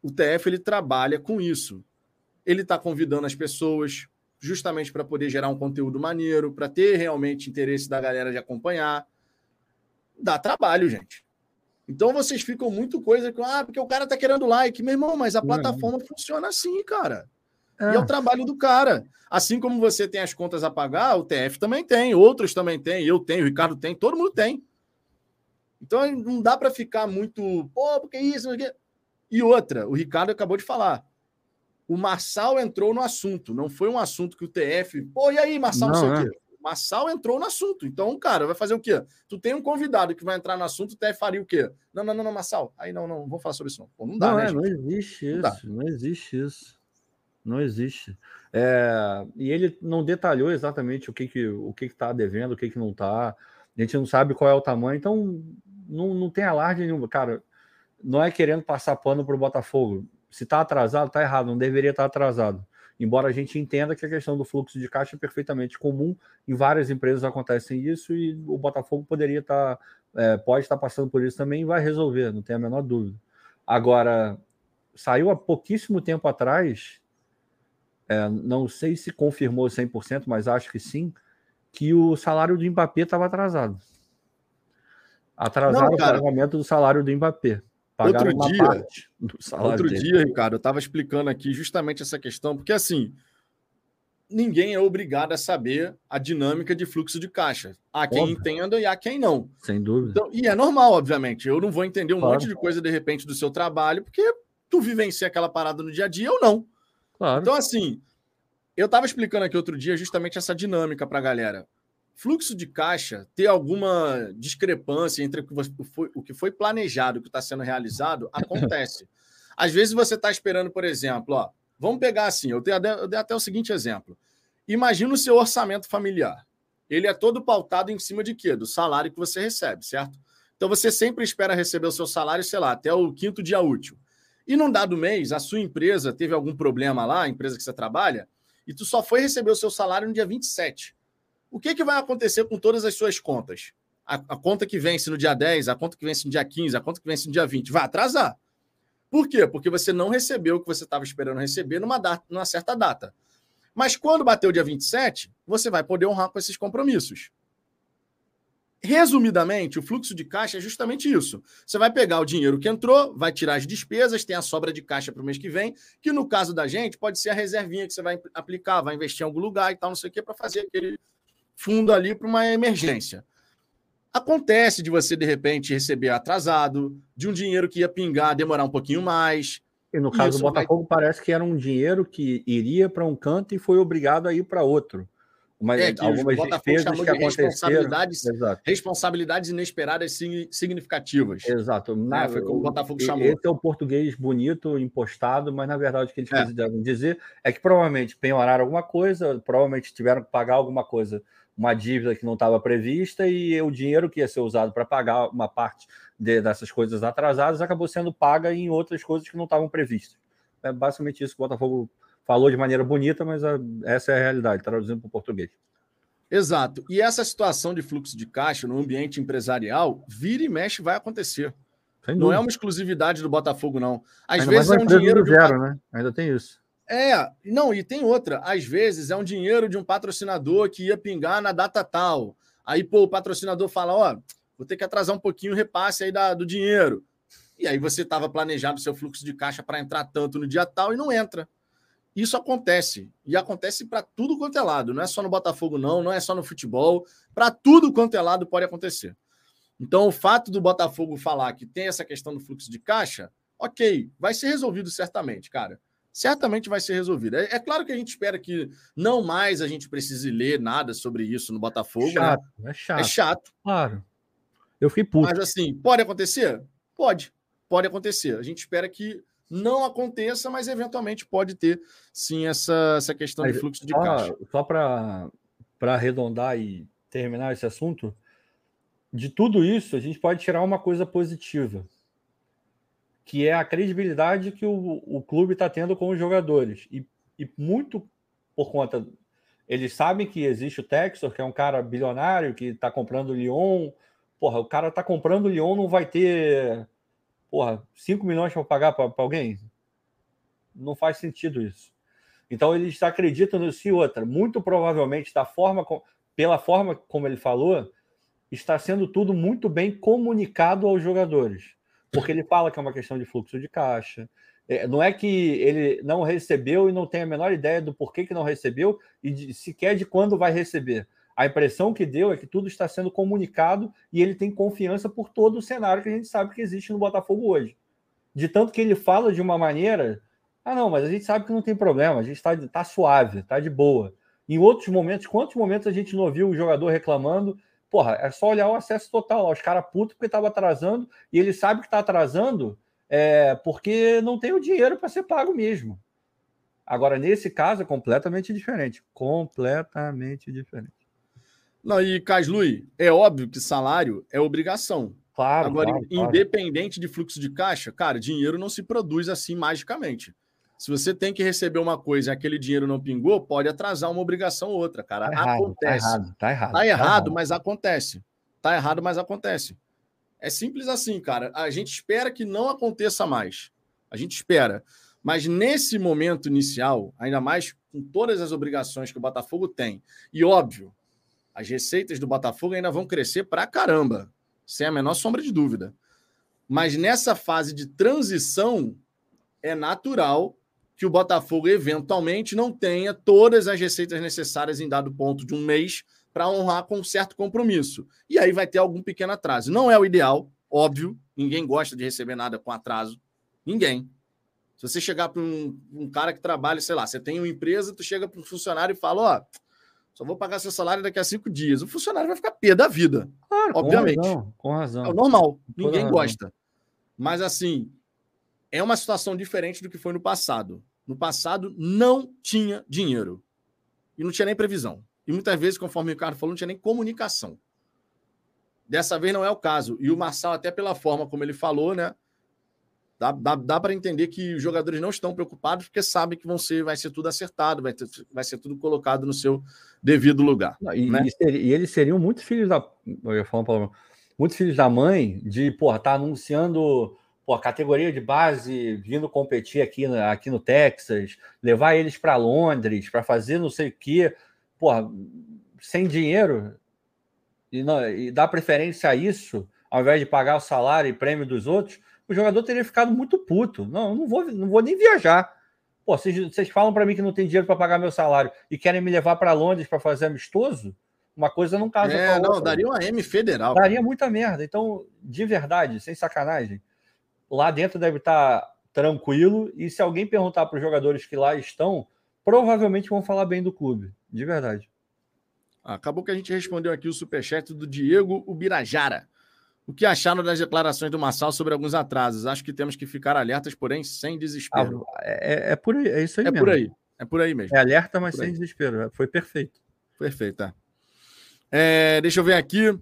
O TF ele trabalha com isso. Ele está convidando as pessoas justamente para poder gerar um conteúdo maneiro, para ter realmente interesse da galera de acompanhar. Dá trabalho, gente. Então vocês ficam muito coisa com, ah, porque o cara tá querendo like. Meu irmão, mas a plataforma funciona assim, cara. É. E é o trabalho do cara. Assim como você tem as contas a pagar, o TF também tem, outros também tem, eu tenho, o Ricardo tem, todo mundo tem. Então não dá para ficar muito, pô, porque isso, porque... E outra, o Ricardo acabou de falar. O Marçal entrou no assunto, não foi um assunto que o TF, pô, e aí, Marçal, não, não sei o quê. Massal entrou no assunto. Então, cara, vai fazer o quê? Tu tem um convidado que vai entrar no assunto, até faria o quê? Não, não, não, não, Massal. Aí não, não, vou falar sobre isso. Não, Pô, não dá, não, né? É, não existe isso. Não, não, existe isso. Não existe. É, e ele não detalhou exatamente o que que o que está devendo, o que que não está. A gente não sabe qual é o tamanho, então não, não tem alarde nenhum. Cara, não é querendo passar pano para o Botafogo. Se está atrasado, está errado, não deveria estar tá atrasado. Embora a gente entenda que a questão do fluxo de caixa é perfeitamente comum, em várias empresas acontecem isso e o Botafogo poderia estar, tá, é, pode estar passando por isso também e vai resolver, não tem a menor dúvida. Agora, saiu há pouquíssimo tempo atrás, é, não sei se confirmou 100%, mas acho que sim, que o salário do Mbappé estava atrasado. Atrasaram não, o pagamento do salário do Mbappé. Pagaram outro dia, outro dele. dia, Ricardo, eu estava explicando aqui justamente essa questão, porque assim, ninguém é obrigado a saber a dinâmica de fluxo de caixa. Há quem Óbvio. entenda e há quem não. Sem dúvida. Então, e é normal, obviamente. Eu não vou entender um claro. monte de coisa de repente do seu trabalho, porque tu vivencia aquela parada no dia a dia ou não. Claro. Então, assim, eu estava explicando aqui outro dia justamente essa dinâmica para a galera fluxo de caixa ter alguma discrepância entre o que foi planejado e o que está sendo realizado acontece. Às vezes você está esperando, por exemplo, ó, vamos pegar assim, eu dei, eu dei até o seguinte exemplo. Imagina o seu orçamento familiar. Ele é todo pautado em cima de quê? Do salário que você recebe, certo? Então você sempre espera receber o seu salário, sei lá, até o quinto dia útil. E num dado mês, a sua empresa teve algum problema lá, a empresa que você trabalha, e tu só foi receber o seu salário no dia 27 o que, que vai acontecer com todas as suas contas? A, a, conta que vence no dia 10, a conta que vence no dia 15, a conta que vence no dia 20, vai atrasar. Por quê? Porque você não recebeu o que você estava esperando receber numa, data, numa certa data. Mas quando bater o dia 27, você vai poder honrar com esses compromissos. Resumidamente, o fluxo de caixa é justamente isso. Você vai pegar o dinheiro que entrou, vai tirar as despesas, tem a sobra de caixa para o mês que vem, que no caso da gente pode ser a reservinha que você vai aplicar, vai investir em algum lugar e tal, não sei o que, para fazer aquele fundo ali para uma emergência. Acontece de você, de repente, receber atrasado, de um dinheiro que ia pingar, demorar um pouquinho mais. E no caso do Botafogo, vai... parece que era um dinheiro que iria para um canto e foi obrigado a ir para outro. Uma, é, que algumas o Botafogo chamou de responsabilidades, responsabilidades inesperadas significativas. Exato. Na, é, foi como o Botafogo chamou. Esse é o português bonito, impostado, mas na verdade o que eles é. quiseram dizer é que provavelmente penhoraram alguma coisa, provavelmente tiveram que pagar alguma coisa uma dívida que não estava prevista e o dinheiro que ia ser usado para pagar uma parte de, dessas coisas atrasadas acabou sendo paga em outras coisas que não estavam previstas. É basicamente isso que o Botafogo falou de maneira bonita, mas a, essa é a realidade, traduzindo para o português. Exato. E essa situação de fluxo de caixa no ambiente empresarial, vira e mexe, vai acontecer. Não é uma exclusividade do Botafogo, não. Às Ainda vezes é um dinheiro. Zero, né? Ainda tem isso. É, não, e tem outra. Às vezes é um dinheiro de um patrocinador que ia pingar na data tal. Aí, pô, o patrocinador fala: Ó, vou ter que atrasar um pouquinho o repasse aí da, do dinheiro. E aí você estava planejando o seu fluxo de caixa para entrar tanto no dia tal e não entra. Isso acontece. E acontece para tudo quanto é lado. Não é só no Botafogo, não, não é só no futebol. Para tudo quanto é lado pode acontecer. Então, o fato do Botafogo falar que tem essa questão do fluxo de caixa, ok, vai ser resolvido certamente, cara certamente vai ser resolvida. É, é, claro que a gente espera que não mais a gente precise ler nada sobre isso no Botafogo. Né? Chato, né? É chato. É chato. Claro. Eu fiquei puto. Mas assim, pode acontecer? Pode. Pode acontecer. A gente espera que não aconteça, mas eventualmente pode ter sim essa, essa questão mas, de fluxo de só, caixa. Só para arredondar e terminar esse assunto, de tudo isso, a gente pode tirar uma coisa positiva que é a credibilidade que o, o clube está tendo com os jogadores. E, e, muito por conta. Eles sabem que existe o Textor, que é um cara bilionário que está comprando o Lyon. Porra, o cara está comprando o Lyon, não vai ter porra, 5 milhões para pagar para alguém? Não faz sentido isso. Então eles acreditam nisso e outra. Muito provavelmente, da forma pela forma como ele falou, está sendo tudo muito bem comunicado aos jogadores porque ele fala que é uma questão de fluxo de caixa. É, não é que ele não recebeu e não tem a menor ideia do porquê que não recebeu e de, sequer de quando vai receber. A impressão que deu é que tudo está sendo comunicado e ele tem confiança por todo o cenário que a gente sabe que existe no Botafogo hoje. De tanto que ele fala de uma maneira, ah, não, mas a gente sabe que não tem problema, a gente está tá suave, está de boa. Em outros momentos, quantos momentos a gente não ouviu o jogador reclamando? Porra, é só olhar o acesso total lá, os caras putos porque estava atrasando e ele sabe que está atrasando é, porque não tem o dinheiro para ser pago mesmo. Agora, nesse caso, é completamente diferente. Completamente diferente. Não, e Caslui, é óbvio que salário é obrigação. Claro. Agora, claro, independente claro. de fluxo de caixa, cara, dinheiro não se produz assim magicamente. Se você tem que receber uma coisa e aquele dinheiro não pingou, pode atrasar uma obrigação ou outra, cara. Tá errado, acontece. Tá errado, tá errado. Tá errado, tá errado, mas acontece. Tá errado, mas acontece. É simples assim, cara. A gente espera que não aconteça mais. A gente espera. Mas nesse momento inicial, ainda mais com todas as obrigações que o Botafogo tem, e óbvio, as receitas do Botafogo ainda vão crescer pra caramba, sem a menor sombra de dúvida. Mas nessa fase de transição, é natural que o Botafogo eventualmente não tenha todas as receitas necessárias em dado ponto de um mês para honrar com um certo compromisso. E aí vai ter algum pequeno atraso. Não é o ideal, óbvio, ninguém gosta de receber nada com atraso. Ninguém. Se você chegar para um, um, cara que trabalha, sei lá, você tem uma empresa, tu chega para um funcionário e fala, ó, oh, só vou pagar seu salário daqui a cinco dias. O funcionário vai ficar pé da vida. Claro, obviamente. Com razão. Com razão. É normal. Ninguém gosta. Mas assim, é uma situação diferente do que foi no passado. No passado não tinha dinheiro. E não tinha nem previsão. E muitas vezes, conforme o Ricardo falou, não tinha nem comunicação. Dessa vez não é o caso. E o Marçal, até pela forma como ele falou, né? Dá, dá, dá para entender que os jogadores não estão preocupados porque sabem que vão ser, vai ser tudo acertado, vai, ter, vai ser tudo colocado no seu devido lugar. E, né? e, seria, e eles seriam muito filhos da. Eu ia falar uma muito filhos da mãe de, porra, tá anunciando a categoria de base vindo competir aqui, aqui no Texas, levar eles para Londres para fazer não sei o quê, porra, sem dinheiro e, não, e dar preferência a isso, ao invés de pagar o salário e prêmio dos outros, o jogador teria ficado muito puto. Não, não vou, não vou nem viajar. Pô, vocês, vocês falam para mim que não tem dinheiro para pagar meu salário e querem me levar para Londres para fazer amistoso? Uma coisa não casa é, não, daria uma M federal. Daria muita merda. Então, de verdade, sem sacanagem, lá dentro deve estar tá tranquilo e se alguém perguntar para os jogadores que lá estão, provavelmente vão falar bem do clube, de verdade. Acabou que a gente respondeu aqui o superchat do Diego Ubirajara. O que acharam das declarações do Massal sobre alguns atrasos? Acho que temos que ficar alertas, porém sem desespero. Ah, é, é, por aí, é isso aí é mesmo. por aí, é por aí mesmo. É alerta, mas sem desespero. Foi perfeito. Perfeito, tá. É, deixa eu ver aqui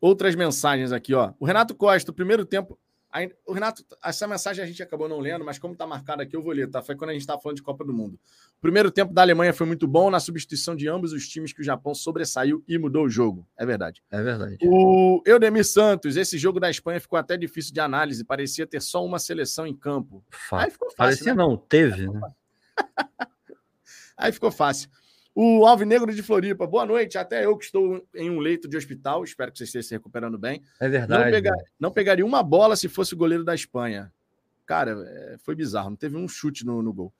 outras mensagens aqui, ó. O Renato Costa, o primeiro tempo o Renato, essa mensagem a gente acabou não lendo, mas como está marcado aqui, eu vou ler, tá? Foi quando a gente estava falando de Copa do Mundo. O primeiro tempo da Alemanha foi muito bom na substituição de ambos os times que o Japão sobressaiu e mudou o jogo. É verdade. É verdade. O Eudemir Santos, esse jogo da Espanha ficou até difícil de análise, parecia ter só uma seleção em campo. Aí ficou fácil. Parecia né? não, teve, né? Aí ficou fácil. O Alvinegro de Floripa, boa noite. Até eu que estou em um leito de hospital, espero que você esteja se recuperando bem. É verdade. Não, não pegaria uma bola se fosse o goleiro da Espanha. Cara, é, foi bizarro, não teve um chute no, no gol.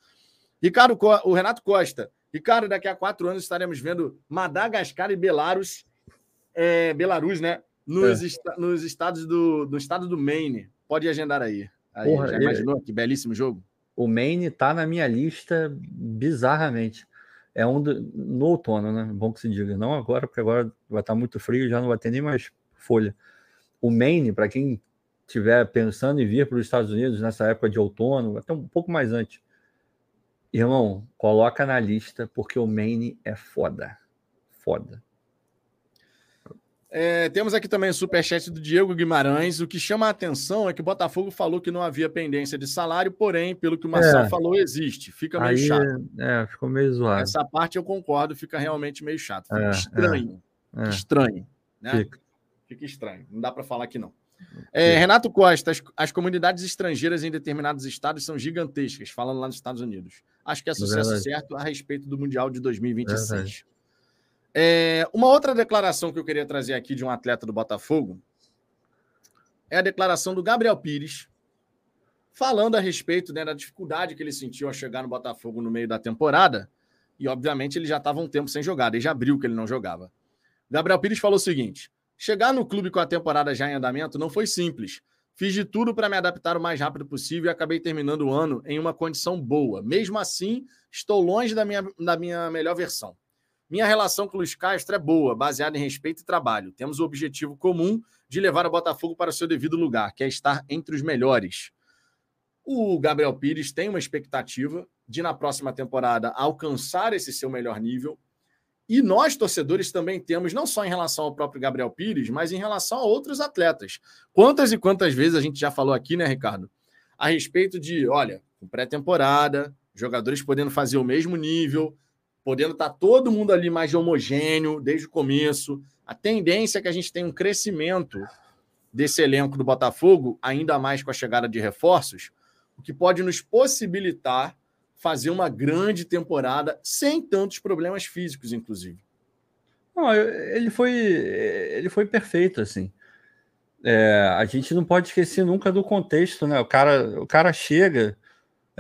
Ricardo, o Renato Costa. Ricardo, daqui a quatro anos estaremos vendo Madagascar e Belarus, é, Belarus, né? Nos, é. est nos estados do, no estado do Maine. Pode agendar aí. aí Porra, já imaginou? Eu... Que belíssimo jogo. O Maine tá na minha lista bizarramente é um no outono, né? Bom que se diga. Não agora, porque agora vai estar muito frio, já não vai ter nem mais folha. O Maine, para quem estiver pensando em vir para os Estados Unidos nessa época de outono, até um pouco mais antes. Irmão, coloca na lista, porque o Maine é foda. Foda. É, temos aqui também o superchat do Diego Guimarães. O que chama a atenção é que o Botafogo falou que não havia pendência de salário, porém, pelo que o Marcelo é. falou, existe. Fica meio chato. É, ficou meio zoado. Essa parte eu concordo, fica realmente meio chato. Fica é, estranho. É. estranho. Né? Fica. fica estranho. Não dá para falar que não. É, Renato Costa, as, as, comunidades estrangeiras em determinados estados são gigantescas, falando lá nos Estados Unidos. Acho que é sucesso certo a respeito do Mundial de 2026. É, uma outra declaração que eu queria trazer aqui de um atleta do Botafogo é a declaração do Gabriel Pires, falando a respeito né, da dificuldade que ele sentiu a chegar no Botafogo no meio da temporada. E, obviamente, ele já estava um tempo sem jogar, desde abril que ele não jogava. Gabriel Pires falou o seguinte: chegar no clube com a temporada já em andamento não foi simples. Fiz de tudo para me adaptar o mais rápido possível e acabei terminando o ano em uma condição boa. Mesmo assim, estou longe da minha, da minha melhor versão. Minha relação com o Luiz Castro é boa, baseada em respeito e trabalho. Temos o objetivo comum de levar o Botafogo para o seu devido lugar, que é estar entre os melhores. O Gabriel Pires tem uma expectativa de, na próxima temporada, alcançar esse seu melhor nível. E nós, torcedores, também temos, não só em relação ao próprio Gabriel Pires, mas em relação a outros atletas. Quantas e quantas vezes a gente já falou aqui, né, Ricardo? A respeito de, olha, pré-temporada, jogadores podendo fazer o mesmo nível, podendo estar todo mundo ali mais homogêneo desde o começo. A tendência é que a gente tenha um crescimento desse elenco do Botafogo, ainda mais com a chegada de reforços, o que pode nos possibilitar fazer uma grande temporada sem tantos problemas físicos, inclusive. Não, ele foi ele foi perfeito assim. É, a gente não pode esquecer nunca do contexto, né? O cara o cara chega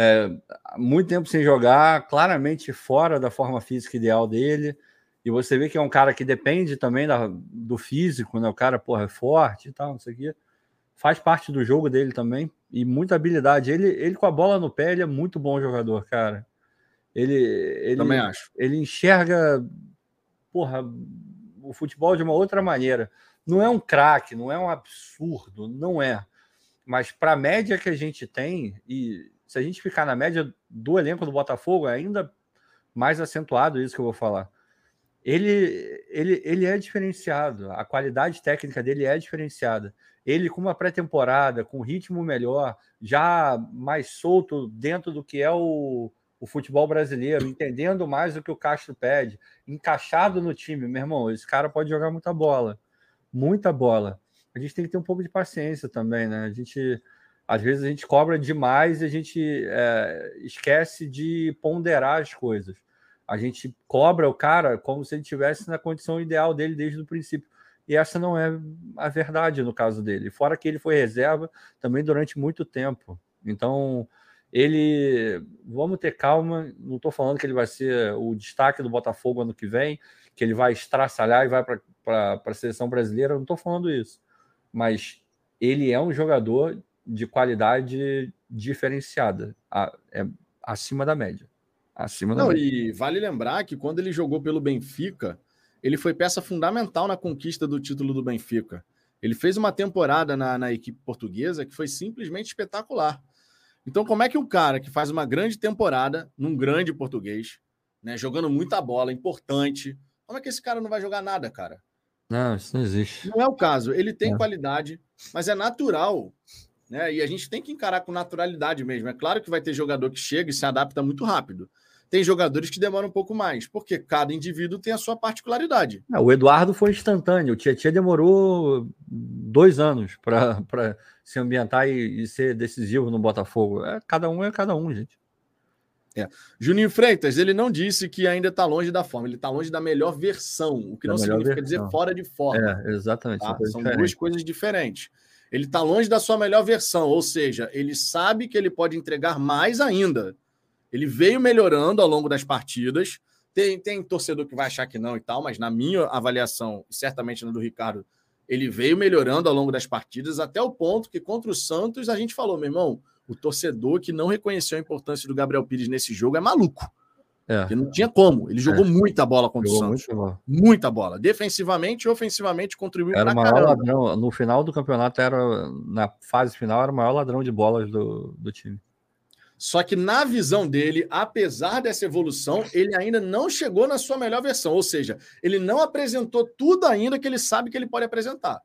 é, muito tempo sem jogar, claramente fora da forma física ideal dele. E você vê que é um cara que depende também da, do físico, né? O cara, porra, é forte e tal, não sei o quê. Faz parte do jogo dele também. E muita habilidade. Ele, ele com a bola no pé, ele é muito bom jogador, cara. Ele, ele, também acho. Ele enxerga, porra, o futebol de uma outra maneira. Não é um craque, não é um absurdo, não é. Mas para a média que a gente tem, e se a gente ficar na média do elenco do Botafogo, é ainda mais acentuado isso que eu vou falar. Ele, ele, ele é diferenciado, a qualidade técnica dele é diferenciada. Ele, com uma pré-temporada, com ritmo melhor, já mais solto dentro do que é o, o futebol brasileiro, entendendo mais o que o Castro pede, encaixado no time, meu irmão, esse cara pode jogar muita bola, muita bola. A gente tem que ter um pouco de paciência também, né? A gente às vezes a gente cobra demais e a gente é, esquece de ponderar as coisas. A gente cobra o cara como se ele estivesse na condição ideal dele desde o princípio. E essa não é a verdade no caso dele. Fora que ele foi reserva também durante muito tempo. Então, ele. Vamos ter calma. Não estou falando que ele vai ser o destaque do Botafogo ano que vem, que ele vai estraçalhar e vai para a seleção brasileira. Não estou falando isso. Mas ele é um jogador de qualidade diferenciada, é acima da média. Acima Não, da média. e vale lembrar que quando ele jogou pelo Benfica, ele foi peça fundamental na conquista do título do Benfica. Ele fez uma temporada na, na equipe portuguesa que foi simplesmente espetacular. Então, como é que um cara que faz uma grande temporada num grande português, né, jogando muita bola, importante, como é que esse cara não vai jogar nada, cara? Não, isso não existe. Não é o caso. Ele tem é. qualidade, mas é natural né? E a gente tem que encarar com naturalidade mesmo. É claro que vai ter jogador que chega e se adapta muito rápido. Tem jogadores que demoram um pouco mais, porque cada indivíduo tem a sua particularidade. O Eduardo foi instantâneo, o Tietchan demorou dois anos para se ambientar e, e, ser decisivo no Botafogo. É, cada um é cada um, gente. É. Juninho Freitas, ele não disse que ainda está longe da forma, ele está longe da melhor versão, o que da não significa versão. dizer fora de forma. É, exatamente. Tá? São duas coisas diferentes. Ele está longe da sua melhor versão, ou seja, ele sabe que ele pode entregar mais ainda. Ele veio melhorando ao longo das partidas. Tem, tem torcedor que vai achar que não e tal, mas na minha avaliação, certamente na do Ricardo, ele veio melhorando ao longo das partidas, até o ponto que contra o Santos a gente falou, meu irmão, o torcedor que não reconheceu a importância do Gabriel Pires nesse jogo é maluco. É. Porque não tinha como. Ele jogou é. muita bola contra jogou o Santos. Bola. Muita bola. Defensivamente e ofensivamente contribuiu era o maior ladrão. No final do campeonato, era na fase final, era o maior ladrão de bolas do, do time. Só que na visão dele, apesar dessa evolução, ele ainda não chegou na sua melhor versão. Ou seja, ele não apresentou tudo ainda que ele sabe que ele pode apresentar.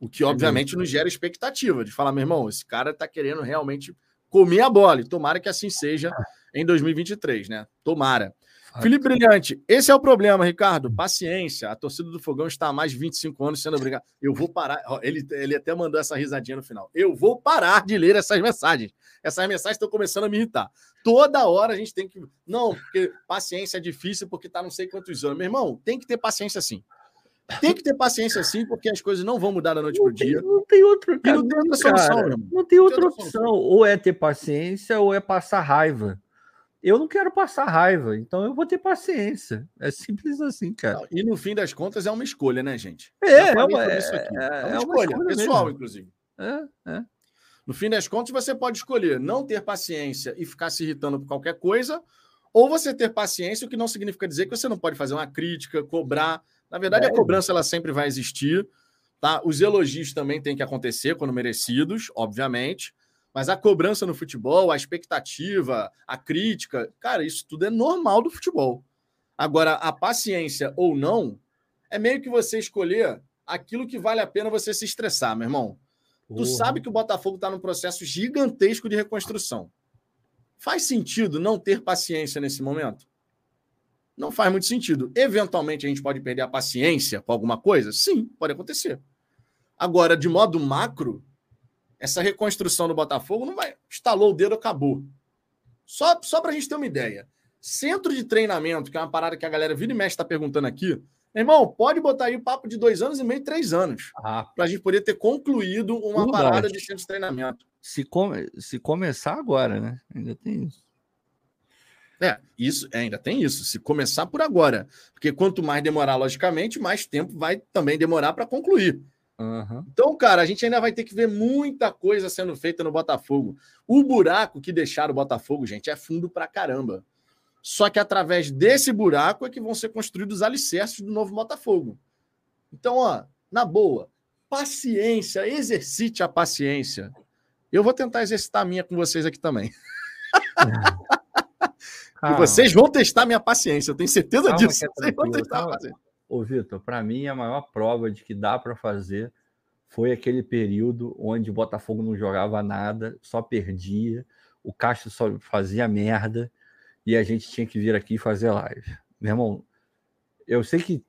O que, obviamente, nos gera expectativa de falar, meu irmão, esse cara está querendo realmente comer a bola. E tomara que assim seja em 2023, né? Tomara. Fato. Felipe Brilhante, esse é o problema, Ricardo. Paciência. A torcida do Fogão está há mais de 25 anos sendo obrigada. Eu vou parar. Ele, ele até mandou essa risadinha no final. Eu vou parar de ler essas mensagens. Essas mensagens estão começando a me irritar. Toda hora a gente tem que. Não, porque paciência é difícil porque tá não sei quantos anos. Meu irmão, tem que ter paciência sim. Tem que ter paciência sim, porque as coisas não vão mudar da noite para o dia. Não tem outro não tem outra solução, cara. Não tem outra, não tem outra opção. Ou é ter paciência ou é passar raiva. Eu não quero passar raiva, então eu vou ter paciência. É simples assim, cara. E no fim das contas é uma escolha, né, gente? É, é uma, é, é, é, uma, escolha, escolha pessoal, mesmo. inclusive. É, é. No fim das contas, você pode escolher não ter paciência e ficar se irritando por qualquer coisa, ou você ter paciência, o que não significa dizer que você não pode fazer uma crítica, cobrar. Na verdade, é. a cobrança ela sempre vai existir. Tá? Os elogios também têm que acontecer quando merecidos, obviamente. Mas a cobrança no futebol, a expectativa, a crítica, cara, isso tudo é normal do futebol. Agora, a paciência ou não é meio que você escolher aquilo que vale a pena você se estressar, meu irmão. Tu sabe que o Botafogo está num processo gigantesco de reconstrução. Faz sentido não ter paciência nesse momento? Não faz muito sentido. Eventualmente a gente pode perder a paciência com alguma coisa? Sim, pode acontecer. Agora, de modo macro, essa reconstrução do Botafogo não vai. Estalou o dedo, acabou. Só, só para a gente ter uma ideia. Centro de treinamento, que é uma parada que a galera vira e mexe está perguntando aqui. Irmão, pode botar aí o papo de dois anos e meio, três anos. Ah. Para a gente poder ter concluído uma Verdade. parada de centro de treinamento. Se, come, se começar agora, né? Ainda tem isso. É, isso é, ainda tem isso. Se começar por agora. Porque quanto mais demorar, logicamente, mais tempo vai também demorar para concluir. Uhum. Então, cara, a gente ainda vai ter que ver muita coisa sendo feita no Botafogo. O buraco que deixaram o Botafogo, gente, é fundo pra caramba. Só que através desse buraco é que vão ser construídos os alicerces do novo Botafogo. Então, ó, na boa, paciência, exercite a paciência. Eu vou tentar exercitar a minha com vocês aqui também. e vocês vão testar minha paciência, eu tenho certeza Calma disso. É vocês vão testar a paciência. Ô, Vitor, para mim a maior prova de que dá para fazer foi aquele período onde o Botafogo não jogava nada, só perdia, o Castro só fazia merda e a gente tinha que vir aqui e fazer live. Meu irmão, eu sei que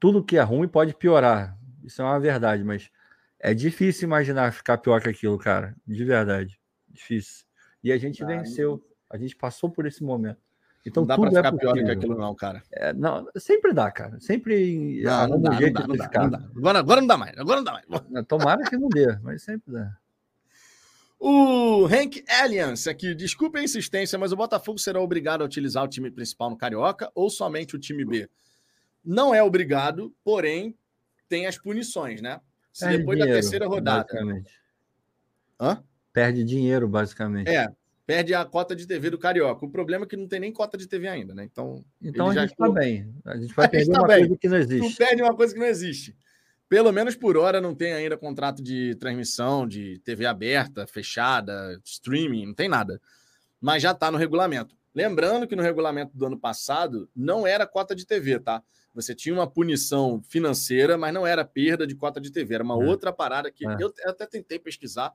tudo que é ruim pode piorar, isso é uma verdade, mas é difícil imaginar ficar pior que aquilo, cara, de verdade, difícil. E a gente ah, venceu, a gente passou por esse momento. Então, não dá pra é ficar é pior do que aquilo, não, cara. É, não, sempre dá, cara. Sempre não, não dá, jeito não dá, não dá, Agora, agora não dá mais. Agora não dá mais. Tomara que não dê, mas sempre dá. O Hank Alliance aqui, desculpe a insistência, mas o Botafogo será obrigado a utilizar o time principal no Carioca ou somente o time B? Não é obrigado, porém tem as punições, né? Se Perde depois dinheiro, da terceira rodada. Hã? Perde dinheiro, basicamente. É, perde a cota de TV do Carioca. O problema é que não tem nem cota de TV ainda, né? Então, então a gente está bem. A gente vai perder tá uma bem. coisa que não existe. Tu perde uma coisa que não existe. Pelo menos por hora não tem ainda contrato de transmissão, de TV aberta, fechada, streaming, não tem nada. Mas já está no regulamento. Lembrando que no regulamento do ano passado não era cota de TV, tá? Você tinha uma punição financeira, mas não era perda de cota de TV, era uma é. outra parada que é. eu até tentei pesquisar,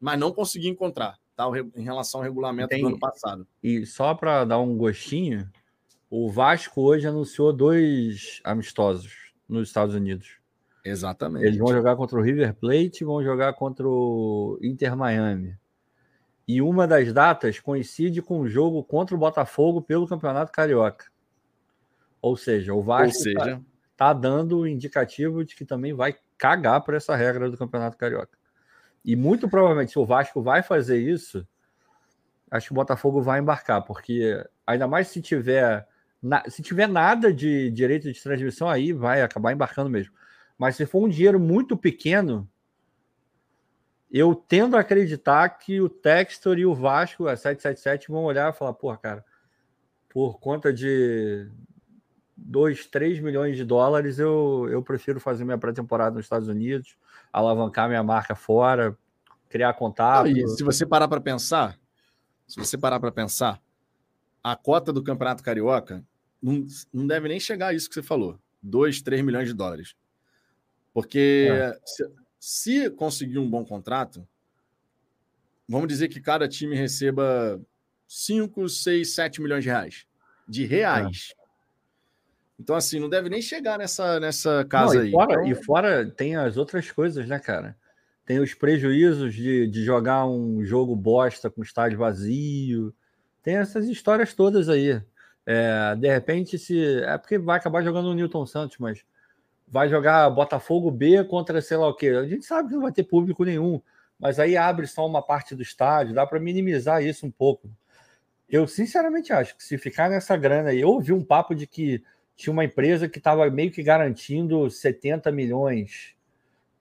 mas não consegui encontrar tá, em relação ao regulamento Tem, do ano passado. E só para dar um gostinho, o Vasco hoje anunciou dois amistosos nos Estados Unidos. Exatamente. Eles vão jogar contra o River Plate e vão jogar contra o Inter Miami. E uma das datas coincide com o jogo contra o Botafogo pelo Campeonato Carioca. Ou seja, o Vasco está tá dando o indicativo de que também vai cagar para essa regra do Campeonato Carioca. E muito provavelmente, se o Vasco vai fazer isso, acho que o Botafogo vai embarcar, porque ainda mais se tiver, na, se tiver nada de direito de transmissão, aí vai acabar embarcando mesmo. Mas se for um dinheiro muito pequeno, eu tendo a acreditar que o Textor e o Vasco, a 777, vão olhar e falar, porra, cara, por conta de 2, 3 milhões de dólares, eu, eu prefiro fazer minha pré-temporada nos Estados Unidos, alavancar minha marca fora, criar contato. e se você parar para pensar, se você parar para pensar, a cota do Campeonato Carioca não, não deve nem chegar a isso que você falou, 2, 3 milhões de dólares. Porque é. se, se conseguir um bom contrato, vamos dizer que cada time receba 5, 6, 7 milhões de reais. De reais. É. Então, assim, não deve nem chegar nessa, nessa casa não, e aí. Fora, então... E fora tem as outras coisas, né, cara? Tem os prejuízos de, de jogar um jogo bosta com estádio vazio. Tem essas histórias todas aí. É, de repente, se. É porque vai acabar jogando o Newton Santos, mas vai jogar Botafogo B contra sei lá o quê. A gente sabe que não vai ter público nenhum, mas aí abre só uma parte do estádio, dá para minimizar isso um pouco. Eu sinceramente acho que se ficar nessa grana aí, eu ouvi um papo de que tinha uma empresa que estava meio que garantindo 70 milhões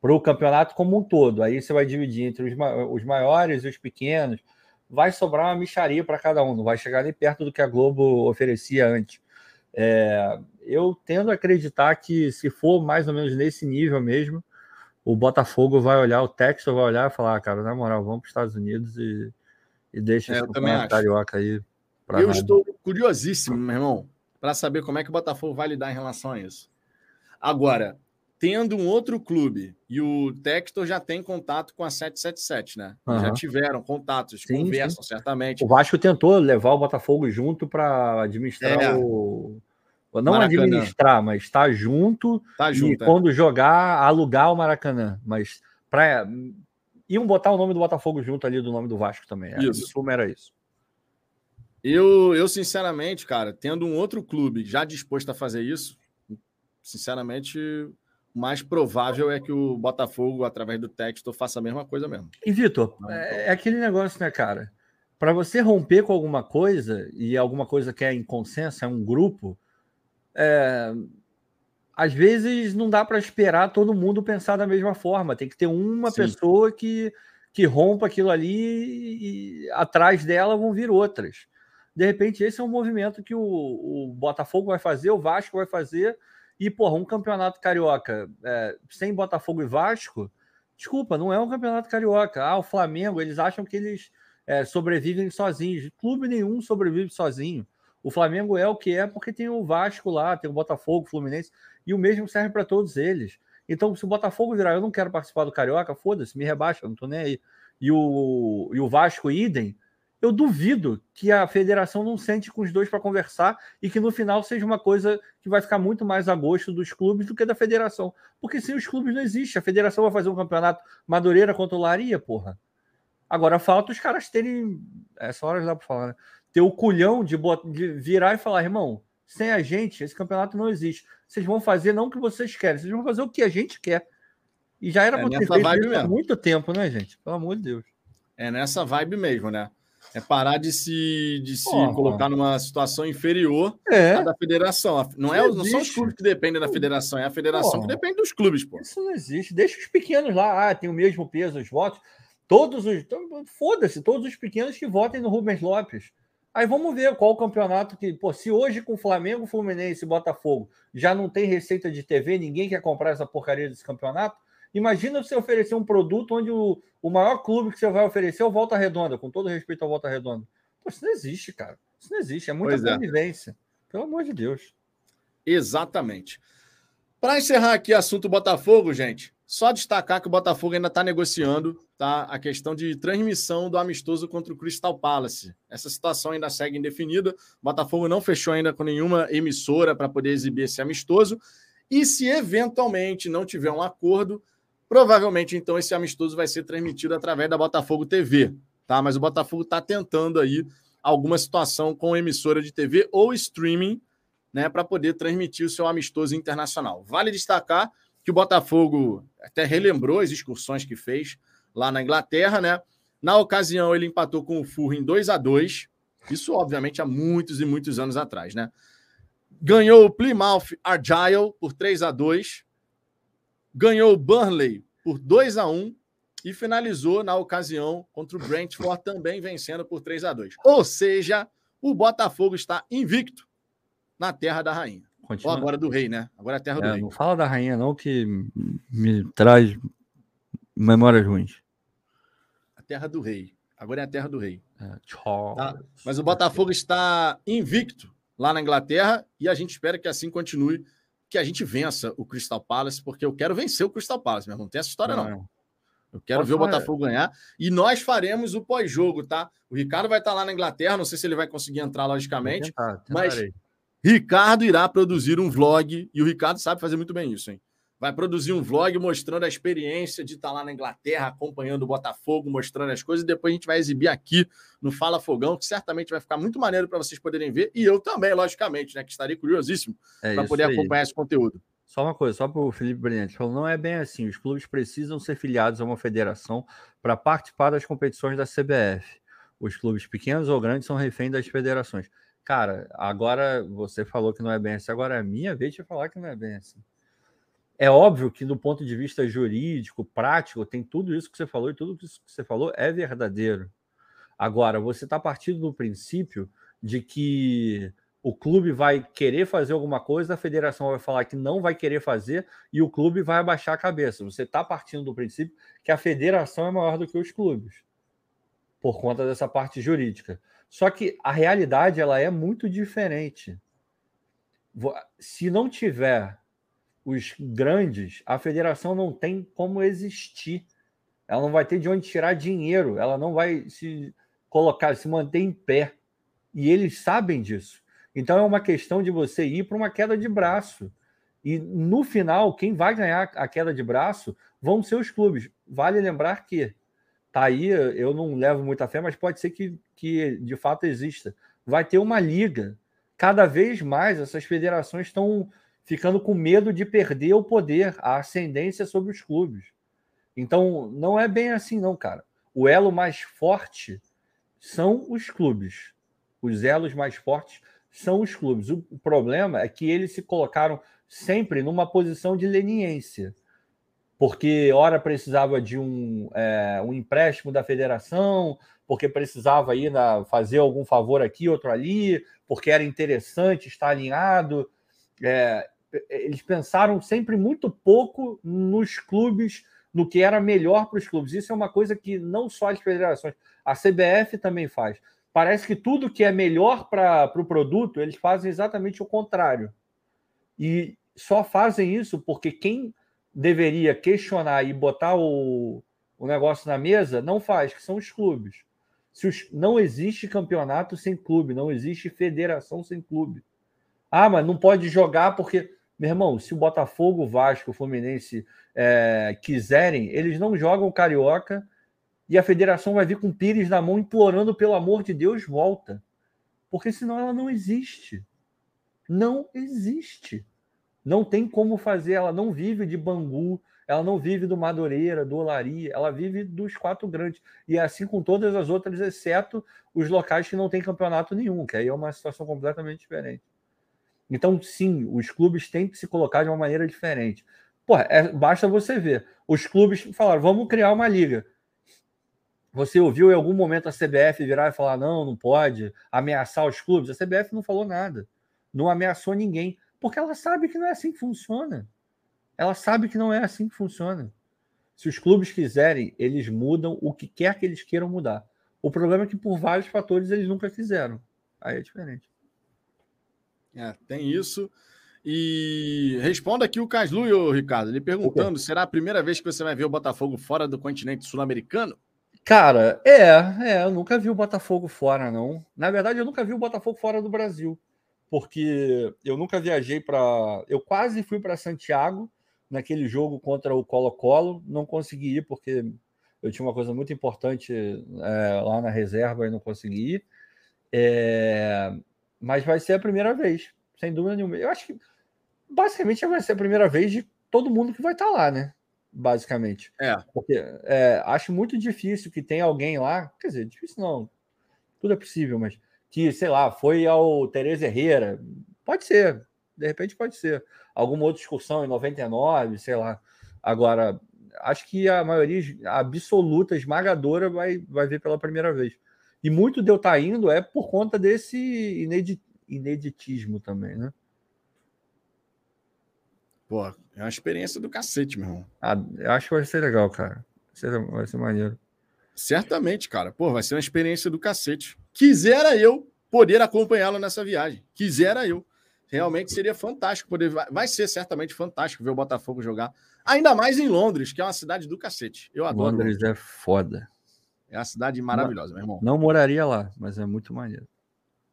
para o campeonato como um todo. Aí você vai dividir entre os, os maiores e os pequenos. Vai sobrar uma micharia para cada um, não vai chegar nem perto do que a Globo oferecia antes. É, eu tendo a acreditar que se for mais ou menos nesse nível mesmo, o Botafogo vai olhar, o Texas vai olhar e falar, ah, cara, na moral, vamos para os Estados Unidos e, e deixa é, esse carioca aí. Eu nada. estou curiosíssimo, meu irmão, para saber como é que o Botafogo vai lidar em relação a isso. Agora, tendo um outro clube e o Textor já tem contato com a 777, né? Uhum. Já tiveram contatos, sim, conversam sim. certamente. O Vasco tentou levar o Botafogo junto para administrar é. o. Não Maracanã. administrar, mas estar tá junto. Tá junto. E é. quando jogar, alugar o Maracanã. Mas para. Iam botar o nome do Botafogo junto ali do nome do Vasco também. É, isso. O era isso. Eu, eu, sinceramente, cara, tendo um outro clube já disposto a fazer isso, sinceramente, o mais provável é que o Botafogo, através do texto, faça a mesma coisa mesmo. E, Vitor, é, é aquele negócio, né, cara? Para você romper com alguma coisa, e alguma coisa que é em consenso, é um grupo, é... às vezes não dá para esperar todo mundo pensar da mesma forma. Tem que ter uma Sim. pessoa que, que rompa aquilo ali e atrás dela vão vir outras. De repente, esse é um movimento que o, o Botafogo vai fazer, o Vasco vai fazer, e, porra, um campeonato carioca é, sem Botafogo e Vasco, desculpa, não é um campeonato carioca. Ah, o Flamengo, eles acham que eles é, sobrevivem sozinhos. Clube nenhum sobrevive sozinho. O Flamengo é o que é porque tem o Vasco lá, tem o Botafogo, o Fluminense, e o mesmo serve para todos eles. Então, se o Botafogo virar, eu não quero participar do Carioca, foda-se, me rebaixa, não tô nem aí. E o, e o Vasco, idem, eu duvido que a federação não sente com os dois para conversar e que no final seja uma coisa que vai ficar muito mais a gosto dos clubes do que da federação. Porque sem os clubes não existe. A federação vai fazer um campeonato Madureira contra o Laria, porra. Agora falta os caras terem. Essa hora já dá para falar, né? Ter o culhão de, de virar e falar, irmão, sem a gente, esse campeonato não existe. Vocês vão fazer não o que vocês querem, vocês vão fazer o que a gente quer. E já era é ter feito há muito tempo, né, gente? Pelo amor de Deus. É nessa vibe mesmo, né? É parar de se, de se colocar numa situação inferior é. à da federação. Não, é, não são os clubes que dependem da federação, é a federação que depende dos clubes, pô. Isso não existe. Deixa os pequenos lá, ah, tem o mesmo peso os votos. Todos os. Foda-se, todos os pequenos que votem no Rubens Lopes. Aí vamos ver qual o campeonato que. Pô, se hoje com Flamengo, Fluminense e Botafogo já não tem receita de TV, ninguém quer comprar essa porcaria desse campeonato Imagina você oferecer um produto onde o, o maior clube que você vai oferecer é o Volta Redonda, com todo respeito ao Volta Redonda. Pô, isso não existe, cara. Isso não existe. É muita pois é. convivência. É. Pelo amor de Deus. Exatamente. Para encerrar aqui o assunto Botafogo, gente, só destacar que o Botafogo ainda está negociando tá, a questão de transmissão do amistoso contra o Crystal Palace. Essa situação ainda segue indefinida. O Botafogo não fechou ainda com nenhuma emissora para poder exibir esse amistoso. E se eventualmente não tiver um acordo, Provavelmente, então, esse amistoso vai ser transmitido através da Botafogo TV, tá? Mas o Botafogo está tentando aí alguma situação com emissora de TV ou streaming, né, para poder transmitir o seu amistoso internacional. Vale destacar que o Botafogo até relembrou as excursões que fez lá na Inglaterra, né? Na ocasião, ele empatou com o Furro em 2 a 2 Isso, obviamente, há muitos e muitos anos atrás, né? Ganhou o Plymouth Argyle por 3 a 2 ganhou o Burnley por 2 a 1 e finalizou na ocasião contra o Brentford também vencendo por 3 a 2. Ou seja, o Botafogo está invicto na terra da rainha. Continua. Ou agora do rei, né? Agora é a terra é, do rei. Não fala da rainha não que me traz memórias ruins. A terra do rei. Agora é a terra do rei. É, tá? Mas o Botafogo está invicto lá na Inglaterra e a gente espera que assim continue que a gente vença o Crystal Palace, porque eu quero vencer o Crystal Palace, meu irmão. Não tem essa história, não. não. Eu quero Pode ver falar. o Botafogo ganhar. E nós faremos o pós-jogo, tá? O Ricardo vai estar lá na Inglaterra, não sei se ele vai conseguir entrar, logicamente. Tentar, mas Ricardo irá produzir um vlog, e o Ricardo sabe fazer muito bem isso, hein? Vai produzir um vlog mostrando a experiência de estar lá na Inglaterra, acompanhando o Botafogo, mostrando as coisas, e depois a gente vai exibir aqui no Fala Fogão, que certamente vai ficar muito maneiro para vocês poderem ver, e eu também, logicamente, né, que estarei curiosíssimo é para poder aí. acompanhar esse conteúdo. Só uma coisa, só para o Felipe Brilhante. Falou, não é bem assim. Os clubes precisam ser filiados a uma federação para participar das competições da CBF. Os clubes pequenos ou grandes são reféns das federações. Cara, agora você falou que não é bem assim. Agora é a minha vez de falar que não é bem assim. É óbvio que, do ponto de vista jurídico, prático, tem tudo isso que você falou e tudo isso que você falou é verdadeiro. Agora, você está partindo do princípio de que o clube vai querer fazer alguma coisa, a federação vai falar que não vai querer fazer e o clube vai abaixar a cabeça. Você está partindo do princípio que a federação é maior do que os clubes, por conta dessa parte jurídica. Só que a realidade ela é muito diferente. Se não tiver os grandes, a federação não tem como existir. Ela não vai ter de onde tirar dinheiro, ela não vai se colocar, se manter em pé. E eles sabem disso. Então é uma questão de você ir para uma queda de braço. E no final, quem vai ganhar a queda de braço vão ser os clubes. Vale lembrar que tá aí, eu não levo muita fé, mas pode ser que, que de fato exista. Vai ter uma liga. Cada vez mais essas federações estão ficando com medo de perder o poder, a ascendência sobre os clubes. Então, não é bem assim, não, cara. O elo mais forte são os clubes. Os elos mais fortes são os clubes. O, problema é que eles se colocaram sempre numa posição de leniência, porque ora precisava de um, é, um empréstimo da federação, porque precisava ir na, fazer algum favor aqui, outro ali, porque era interessante estar alinhado. É, eles pensaram sempre muito pouco nos clubes, no que era melhor para os clubes. Isso é uma coisa que não só as federações, a CBF também faz parece que tudo que é melhor para o pro produto, eles fazem exatamente o contrário. E só fazem isso porque quem deveria questionar e botar o, o negócio na mesa não faz, que são os clubes. Se os, não existe campeonato sem clube, não existe federação sem clube. Ah, mas não pode jogar porque, meu irmão, se o Botafogo, o Vasco, o Fluminense é, quiserem, eles não jogam carioca e a federação vai vir com o Pires na mão implorando, pelo amor de Deus, volta. Porque senão ela não existe. Não existe. Não tem como fazer. Ela não vive de Bangu, ela não vive do Madureira, do Olaria, ela vive dos quatro grandes. E é assim com todas as outras, exceto os locais que não tem campeonato nenhum, que aí é uma situação completamente diferente. Então, sim, os clubes têm que se colocar de uma maneira diferente. Porra, é, basta você ver. Os clubes falaram, vamos criar uma liga. Você ouviu em algum momento a CBF virar e falar: não, não pode ameaçar os clubes? A CBF não falou nada, não ameaçou ninguém, porque ela sabe que não é assim que funciona. Ela sabe que não é assim que funciona. Se os clubes quiserem, eles mudam o que quer que eles queiram mudar. O problema é que, por vários fatores, eles nunca fizeram. Aí é diferente. É, tem isso. E responda aqui o Caslu, Ricardo, ele perguntando: será a primeira vez que você vai ver o Botafogo fora do continente sul-americano? Cara, é, é, eu nunca vi o Botafogo fora, não. Na verdade, eu nunca vi o Botafogo fora do Brasil, porque eu nunca viajei para. Eu quase fui para Santiago naquele jogo contra o Colo-Colo, não consegui ir porque eu tinha uma coisa muito importante é, lá na reserva e não consegui ir. É, mas vai ser a primeira vez, sem dúvida nenhuma. Eu acho que basicamente vai ser a primeira vez de todo mundo que vai estar tá lá, né? basicamente. É. Porque é, acho muito difícil que tenha alguém lá, quer dizer, difícil não, tudo é possível, mas que, sei lá, foi ao Tereza Herrera, pode ser, de repente pode ser. Alguma outra excursão em 99, sei lá. Agora, acho que a maioria a absoluta, esmagadora, vai, vai ver pela primeira vez. E muito de eu estar tá indo é por conta desse inedit, ineditismo também, né? Pô, é uma experiência do cacete, meu irmão. Ah, acho que vai ser legal, cara. Vai ser, vai ser maneiro. Certamente, cara. Pô, vai ser uma experiência do cacete. Quisera eu poder acompanhá-lo nessa viagem. Quisera eu. Realmente seria fantástico poder. Vai ser certamente fantástico ver o Botafogo jogar. Ainda mais em Londres, que é uma cidade do cacete. Eu adoro. Londres, Londres. é foda. É uma cidade maravilhosa, meu irmão. Não moraria lá, mas é muito maneiro.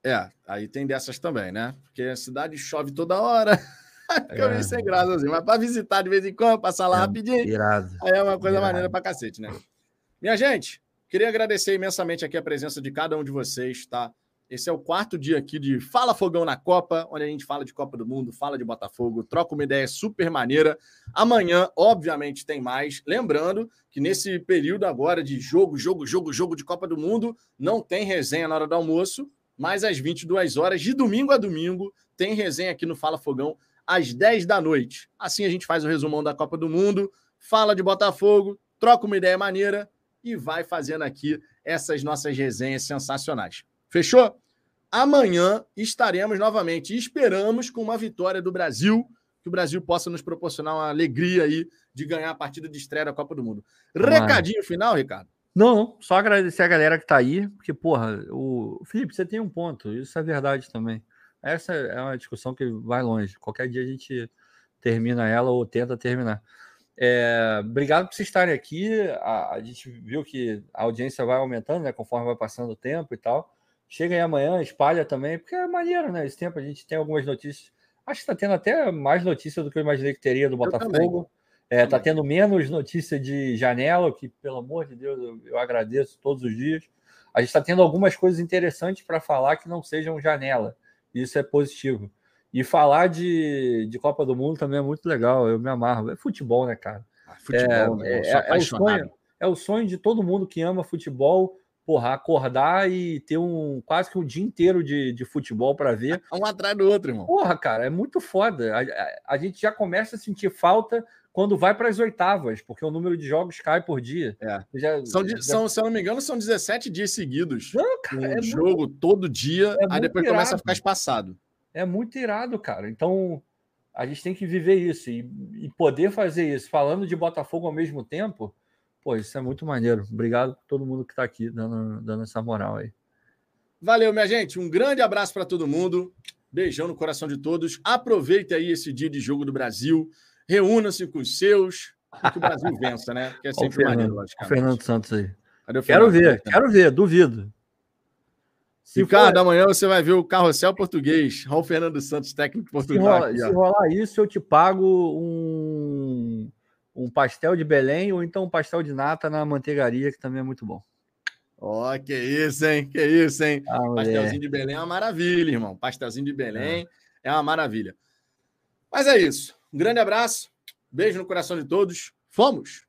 É, aí tem dessas também, né? Porque a cidade chove toda hora. Fica é. meio sem graça assim. Mas para visitar de vez em quando, passar lá é, rapidinho. Irado. Aí é uma coisa irado. maneira pra cacete, né? Minha gente, queria agradecer imensamente aqui a presença de cada um de vocês, tá? Esse é o quarto dia aqui de Fala Fogão na Copa, onde a gente fala de Copa do Mundo, fala de Botafogo, troca uma ideia super maneira. Amanhã, obviamente, tem mais. Lembrando que nesse período agora de jogo, jogo, jogo, jogo de Copa do Mundo, não tem resenha na hora do almoço, mas às 22 horas, de domingo a domingo, tem resenha aqui no Fala Fogão, às 10 da noite. Assim a gente faz o resumão da Copa do Mundo, fala de Botafogo, troca uma ideia maneira e vai fazendo aqui essas nossas resenhas sensacionais. Fechou? Amanhã estaremos novamente esperamos com uma vitória do Brasil, que o Brasil possa nos proporcionar uma alegria aí de ganhar a partida de estreia da Copa do Mundo. Recadinho final, Ricardo? Não, só agradecer a galera que tá aí, porque, porra, o Felipe, você tem um ponto, isso é verdade também. Essa é uma discussão que vai longe. Qualquer dia a gente termina ela ou tenta terminar. É, obrigado por vocês estarem aqui. A, a, gente viu que a audiência vai aumentando, né? Conforme vai passando o tempo e tal. Chega aí amanhã, espalha também, porque é maneiro, né? Esse tempo a gente tem algumas notícias. Acho que está tendo até mais notícia do que eu imaginei que teria do Botafogo. É, tá tendo menos notícia de janela, que, pelo amor de Deus, eu, eu agradeço todos os dias. A gente está tendo algumas coisas interessantes para falar que não sejam janela. Isso é positivo. E falar de, de Copa do Mundo também é muito legal. Eu me amarro. É futebol, né, cara? Ah, futebol, é, né? é, é, o sonho, é o sonho de todo mundo que ama futebol porra, acordar e ter um quase que um dia inteiro de, de futebol para ver. Um atrás do outro, irmão. Porra, cara, é muito foda. A, a, a gente já começa a sentir falta quando vai para as oitavas, porque o número de jogos cai por dia. É. Já, são, já... são, se eu não me engano, são 17 dias seguidos. Não, cara, um é jogo muito... todo dia, é aí depois irado. começa a ficar espaçado. É muito irado, cara. Então, a gente tem que viver isso e, e poder fazer isso, falando de Botafogo ao mesmo tempo Pô, isso é muito maneiro. Obrigado por todo mundo que está aqui dando, dando essa moral aí. Valeu, minha gente. Um grande abraço para todo mundo. Beijão no coração de todos. Aproveite aí esse dia de jogo do Brasil. Reúna-se com os seus. que o Brasil vença, né? Que é sempre maneiro, logicamente. Fernando Santos aí. Fernando? Quero ver, quero ver, duvido. Se Ricardo, for... amanhã você vai ver o carrossel português. O Fernando Santos, técnico português. Se, rola, se rolar isso, eu te pago um um pastel de Belém ou então um pastel de nata na manteigaria, que também é muito bom. Ó, oh, que isso, hein? Que isso, hein? Ah, Pastelzinho de Belém é uma maravilha, irmão. Pastelzinho de Belém é. é uma maravilha. Mas é isso. Um grande abraço, beijo no coração de todos. Fomos!